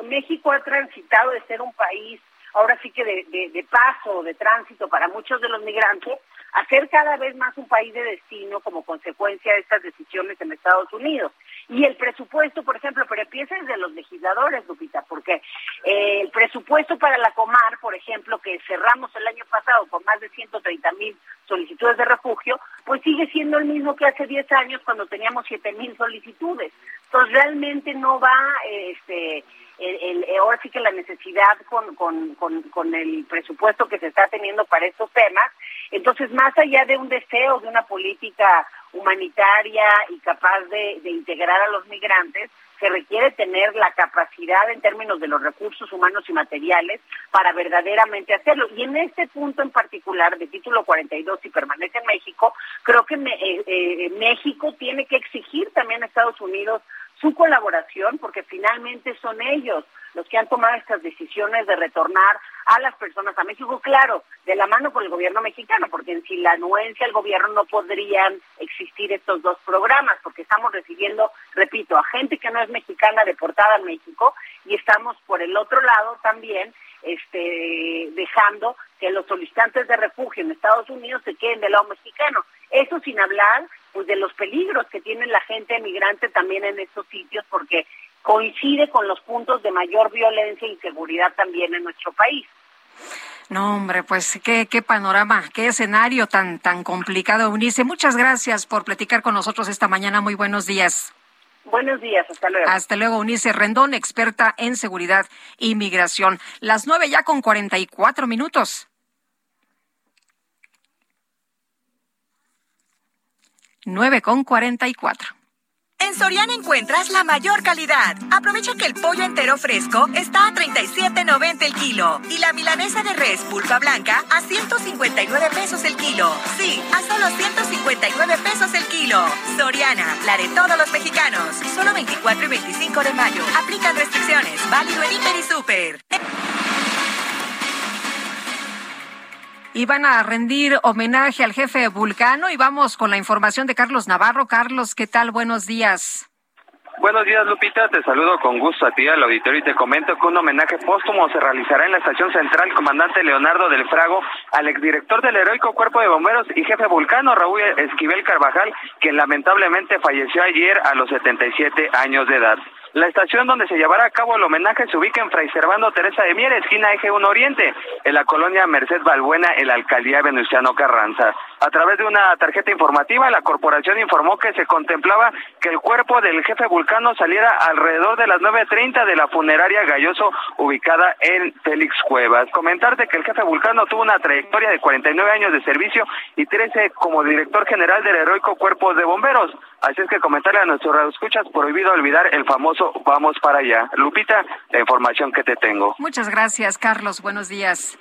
México ha transitado de ser un país, ahora sí que de, de, de paso, de tránsito para muchos de los migrantes, a ser cada vez más un país de destino como consecuencia de estas decisiones en Estados Unidos. Y el presupuesto, por ejemplo, pero empieza desde los legisladores, Lupita, porque eh, el presupuesto para la Comar, por ejemplo, que cerramos el año pasado con más de 130 mil solicitudes de refugio, pues sigue siendo el mismo que hace 10 años cuando teníamos 7 mil solicitudes. Entonces realmente no va, este, el, ahora sí que la necesidad con, con, con, con el presupuesto que se está teniendo para estos temas. Entonces, más allá de un deseo de una política humanitaria y capaz de, integrar a los migrantes, se requiere tener la capacidad en términos de los recursos humanos y materiales para verdaderamente hacerlo. Y en este punto en particular, de título 42, si permanece México, creo que eh, eh, México tiene que exigir también a Estados Unidos su colaboración, porque finalmente son ellos los que han tomado estas decisiones de retornar a las personas a México, claro, de la mano con el gobierno mexicano, porque sin la anuencia del gobierno no podrían existir estos dos programas, porque estamos recibiendo, repito, a gente que no es mexicana deportada a México y estamos por el otro lado también este, dejando que los solicitantes de refugio en Estados Unidos se queden del lado mexicano. Eso sin hablar pues de los peligros que tiene la gente emigrante también en estos sitios porque coincide con los puntos de mayor violencia e inseguridad también en nuestro país. No, hombre, pues qué, qué panorama, qué escenario tan, tan complicado, Unice. Muchas gracias por platicar con nosotros esta mañana. Muy buenos días. Buenos días, hasta luego. Hasta luego, Unice Rendón, experta en seguridad y migración. Las nueve ya con cuarenta y cuatro minutos. 9 con 44. En Soriana encuentras la mayor calidad. Aprovecha que el pollo entero fresco está a 37.90 el kilo y la milanesa de res pulpa blanca a 159 pesos el kilo. Sí, a solo 159 pesos el kilo. Soriana, la de todos los mexicanos. Solo 24 y 25 de mayo. Aplican restricciones. Válido en Hiper y Super. Y van a rendir homenaje al jefe Vulcano y vamos con la información de Carlos Navarro. Carlos, ¿qué tal? Buenos días. Buenos días, Lupita. Te saludo con gusto a ti, al auditorio, y te comento que un homenaje póstumo se realizará en la estación central comandante Leonardo del Frago al exdirector del heroico Cuerpo de Bomberos y jefe vulcano Raúl Esquivel Carvajal, quien lamentablemente falleció ayer a los 77 años de edad. La estación donde se llevará a cabo el homenaje se ubica en Fray Servando Teresa de Mier, esquina Eje 1 Oriente, en la colonia Merced Balbuena, en la alcaldía Venustiano Carranza. A través de una tarjeta informativa, la corporación informó que se contemplaba que el cuerpo del jefe Vulcano saliera alrededor de las 9.30 de la funeraria Galloso, ubicada en Félix Cuevas. Comentarte que el jefe Vulcano tuvo una trayectoria de 49 años de servicio y 13 como director general del heroico Cuerpo de Bomberos. Así es que comentarle a nuestros escuchas prohibido olvidar el famoso vamos para allá. Lupita, la información que te tengo. Muchas gracias, Carlos. Buenos días.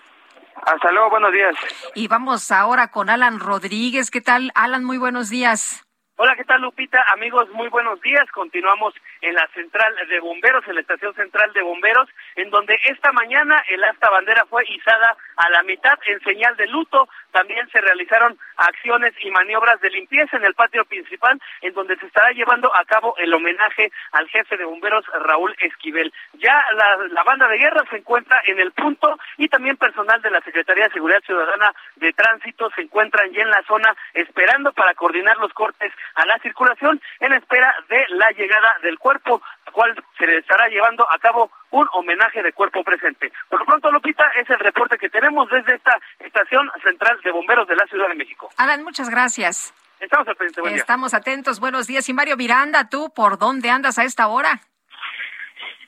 Hasta luego, buenos días. Y vamos ahora con Alan Rodríguez. ¿Qué tal, Alan? Muy buenos días. Hola, ¿qué tal Lupita? Amigos, muy buenos días. Continuamos en la central de bomberos, en la estación central de bomberos, en donde esta mañana el asta bandera fue izada a la mitad en señal de luto. También se realizaron acciones y maniobras de limpieza en el patio principal, en donde se estará llevando a cabo el homenaje al jefe de bomberos Raúl Esquivel. Ya la, banda de guerra se encuentra en el punto y también personal de la Secretaría de Seguridad Ciudadana de Tránsito se encuentran ya en la zona esperando para coordinar los cortes a la circulación en espera de la llegada del cuerpo, al cual se le estará llevando a cabo un homenaje de cuerpo presente. Por lo pronto, Lupita, es el reporte que tenemos desde esta estación central de bomberos de la Ciudad de México. Alan, muchas gracias. Estamos al pendiente, buen día. Estamos atentos. Buenos días. Y Mario Miranda, ¿tú por dónde andas a esta hora?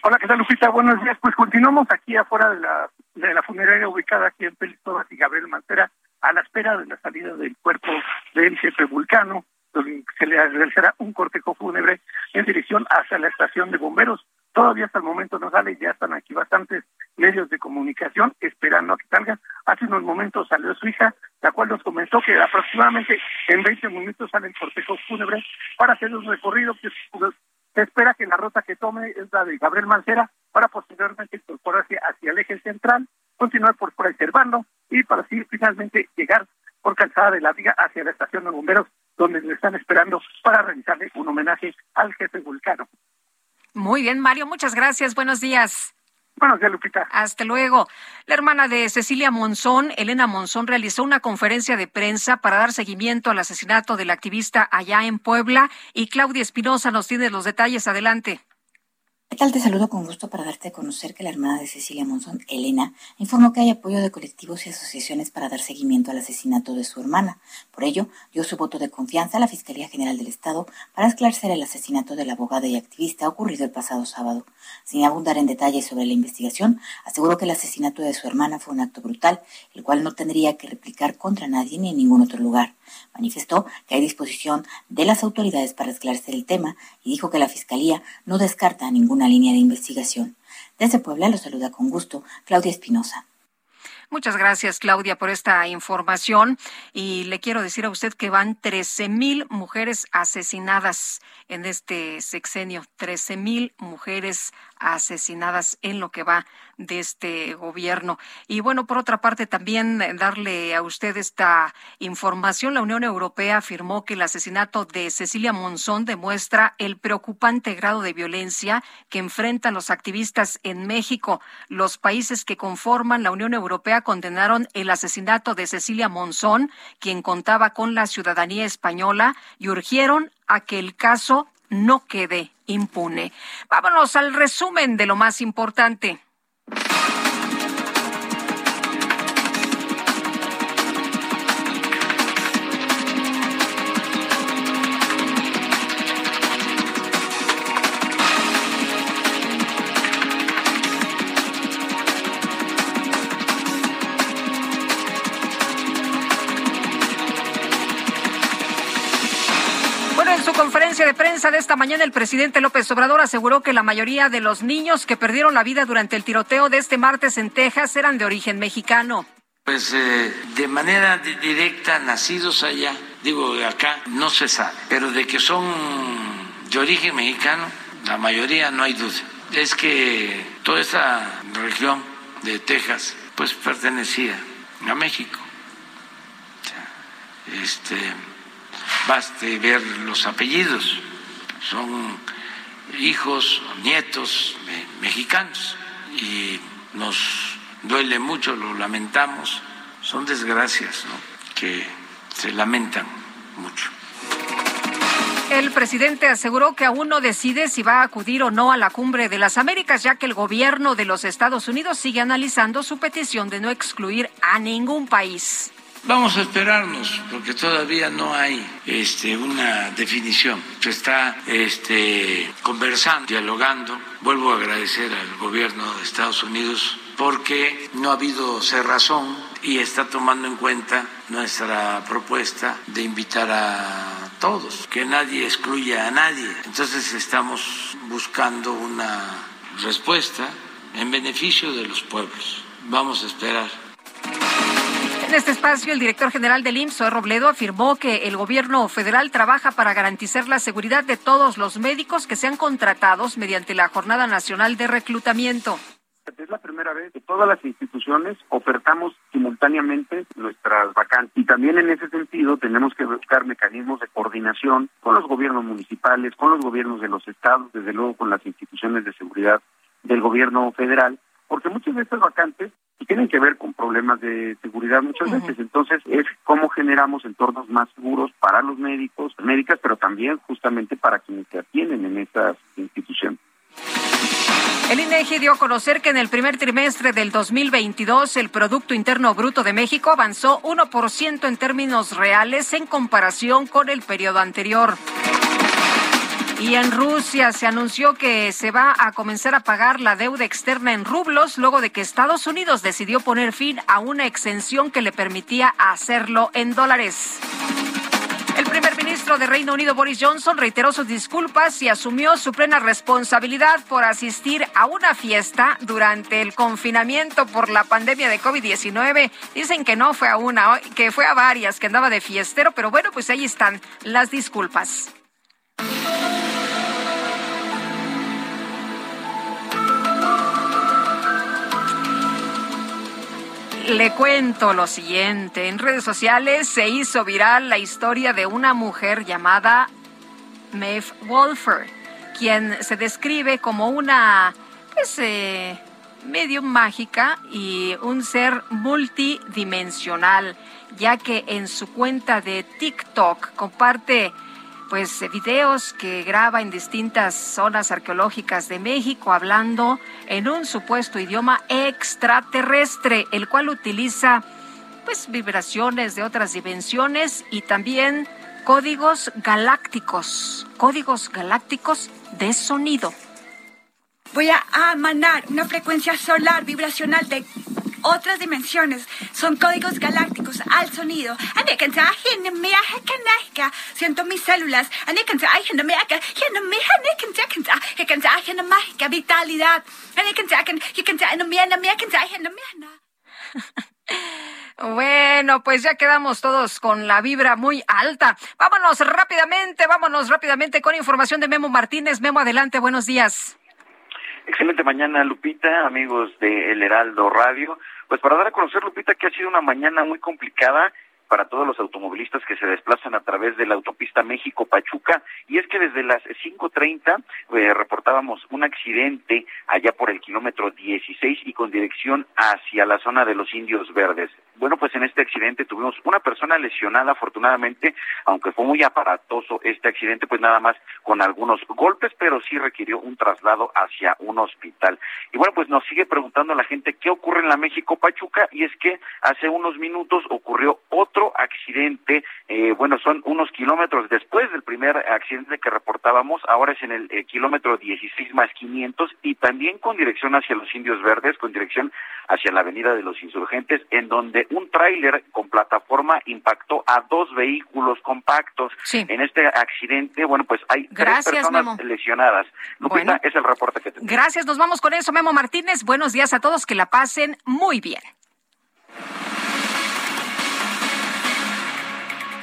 Hola, ¿qué tal, Lupita? Buenos días. Pues continuamos aquí afuera de la, de la funeraria ubicada aquí en Cuevas y Gabriel Mancera, a la espera de la salida del cuerpo del jefe Vulcano, se le realizará un cortejo fúnebre en dirección hacia la estación de bomberos. Todavía hasta el momento no sale, ya están aquí bastantes medios de comunicación esperando a que salga. Hace unos momentos salió su hija, la cual nos comentó que aproximadamente en 20 minutos sale el cortejo fúnebre para hacer un recorrido que espera que la ruta que tome es la de Gabriel Mancera para posteriormente incorporarse hacia el eje central, continuar por Fray Servando y para así finalmente llegar por Calzada de la Viga hacia la estación de bomberos donde le están esperando para realizarle un homenaje al jefe vulcano. Muy bien, Mario, muchas gracias. Buenos días. Buenos días, Lupita. Hasta luego. La hermana de Cecilia Monzón, Elena Monzón, realizó una conferencia de prensa para dar seguimiento al asesinato del activista allá en Puebla y Claudia Espinosa nos tiene los detalles. Adelante. ¿Qué tal? Te saludo con gusto para darte a conocer que la hermana de Cecilia Monzón, Elena, informó que hay apoyo de colectivos y asociaciones para dar seguimiento al asesinato de su hermana. Por ello, dio su voto de confianza a la Fiscalía General del Estado para esclarecer el asesinato de la abogada y activista ocurrido el pasado sábado. Sin abundar en detalles sobre la investigación, aseguró que el asesinato de su hermana fue un acto brutal, el cual no tendría que replicar contra nadie ni en ningún otro lugar. Manifestó que hay disposición de las autoridades para esclarecer el tema y dijo que la Fiscalía no descarta ninguna línea de investigación. Desde Puebla lo saluda con gusto Claudia Espinosa. Muchas gracias, Claudia, por esta información. Y le quiero decir a usted que van 13 mil mujeres asesinadas en este sexenio. 13 mil mujeres asesinadas en lo que va de este gobierno. Y bueno, por otra parte, también darle a usted esta información. La Unión Europea afirmó que el asesinato de Cecilia Monzón demuestra el preocupante grado de violencia que enfrentan los activistas en México. Los países que conforman la Unión Europea condenaron el asesinato de Cecilia Monzón, quien contaba con la ciudadanía española, y urgieron a que el caso no quede impune. Vámonos al resumen de lo más importante. Esta mañana, el presidente López Obrador aseguró que la mayoría de los niños que perdieron la vida durante el tiroteo de este martes en Texas eran de origen mexicano. Pues eh, de manera directa, nacidos allá, digo acá, no se sabe, pero de que son de origen mexicano, la mayoría no hay duda. Es que toda esa región de Texas, pues pertenecía a México este, baste ver los apellidos, son hijos, nietos mexicanos y nos duele mucho, lo lamentamos, son desgracias que se lamentan mucho. El presidente aseguró que aún no decide si va a acudir o no a la cumbre de las Américas, ya que el gobierno de los Estados Unidos sigue analizando su petición de no excluir a ningún país. Vamos a esperarnos, porque todavía no hay este, una definición. Se está este, conversando, dialogando. Vuelvo a agradecer al gobierno de Estados Unidos porque no ha habido cerrazón y está tomando en cuenta nuestra propuesta de invitar a todos, que nadie excluya a nadie. Entonces estamos buscando una respuesta en beneficio de los pueblos. Vamos a esperar. En este espacio, el director general del IMSS, Robledo, afirmó que el gobierno federal trabaja para garantizar la seguridad de todos los médicos que sean contratados mediante la Jornada Nacional de Reclutamiento. Es la primera vez que todas las instituciones ofertamos simultáneamente nuestras vacantes y también en ese sentido tenemos que buscar mecanismos de coordinación con los gobiernos municipales, con los gobiernos de los estados, desde luego con las instituciones de seguridad del gobierno federal, porque muchas de estas vacantes tienen que ver con problemas de seguridad muchas veces. Entonces, es cómo generamos entornos más seguros para los médicos, médicas, pero también justamente para quienes se atienden en estas instituciones. El INEGI dio a conocer que en el primer trimestre del 2022 el Producto Interno Bruto de México avanzó 1% en términos reales en comparación con el periodo anterior. Y en Rusia se anunció que se va a comenzar a pagar la deuda externa en rublos luego de que Estados Unidos decidió poner fin a una exención que le permitía hacerlo en dólares. El primer ministro de Reino Unido, Boris Johnson, reiteró sus disculpas y asumió su plena responsabilidad por asistir a una fiesta durante el confinamiento por la pandemia de COVID-19. Dicen que no fue a una, que fue a varias, que andaba de fiestero, pero bueno, pues ahí están las disculpas. Le cuento lo siguiente. En redes sociales se hizo viral la historia de una mujer llamada Maeve Wolfer, quien se describe como una pues, eh, medium mágica y un ser multidimensional, ya que en su cuenta de TikTok comparte pues videos que graba en distintas zonas arqueológicas de México hablando en un supuesto idioma extraterrestre, el cual utiliza pues vibraciones de otras dimensiones y también códigos galácticos, códigos galácticos de sonido. Voy a emanar una frecuencia solar vibracional de otras dimensiones. Son códigos galácticos al sonido. Siento mis células. Vitalidad. Bueno, pues ya quedamos todos con la vibra muy alta. Vámonos rápidamente, vámonos rápidamente con información de Memo Martínez. Memo, adelante, buenos días. Excelente mañana, Lupita, amigos de El Heraldo Radio. Pues para dar a conocer, Lupita, que ha sido una mañana muy complicada para todos los automovilistas que se desplazan a través de la autopista México-Pachuca. Y es que desde las 5.30 eh, reportábamos un accidente allá por el kilómetro 16 y con dirección hacia la zona de los Indios Verdes. Bueno, pues en este accidente tuvimos una persona lesionada, afortunadamente, aunque fue muy aparatoso este accidente, pues nada más con algunos golpes, pero sí requirió un traslado hacia un hospital. Y bueno, pues nos sigue preguntando la gente qué ocurre en la México-Pachuca y es que hace unos minutos ocurrió otro accidente, eh, bueno, son unos kilómetros después del primer accidente que reportábamos, ahora es en el eh, kilómetro 16 más 500 y también con dirección hacia los Indios Verdes, con dirección hacia la Avenida de los Insurgentes, en donde un tráiler con plataforma impactó a dos vehículos compactos. En este accidente, bueno, pues hay tres personas lesionadas. Lupita, es el reporte que tenemos. Gracias, nos vamos con eso, Memo Martínez. Buenos días a todos, que la pasen muy bien.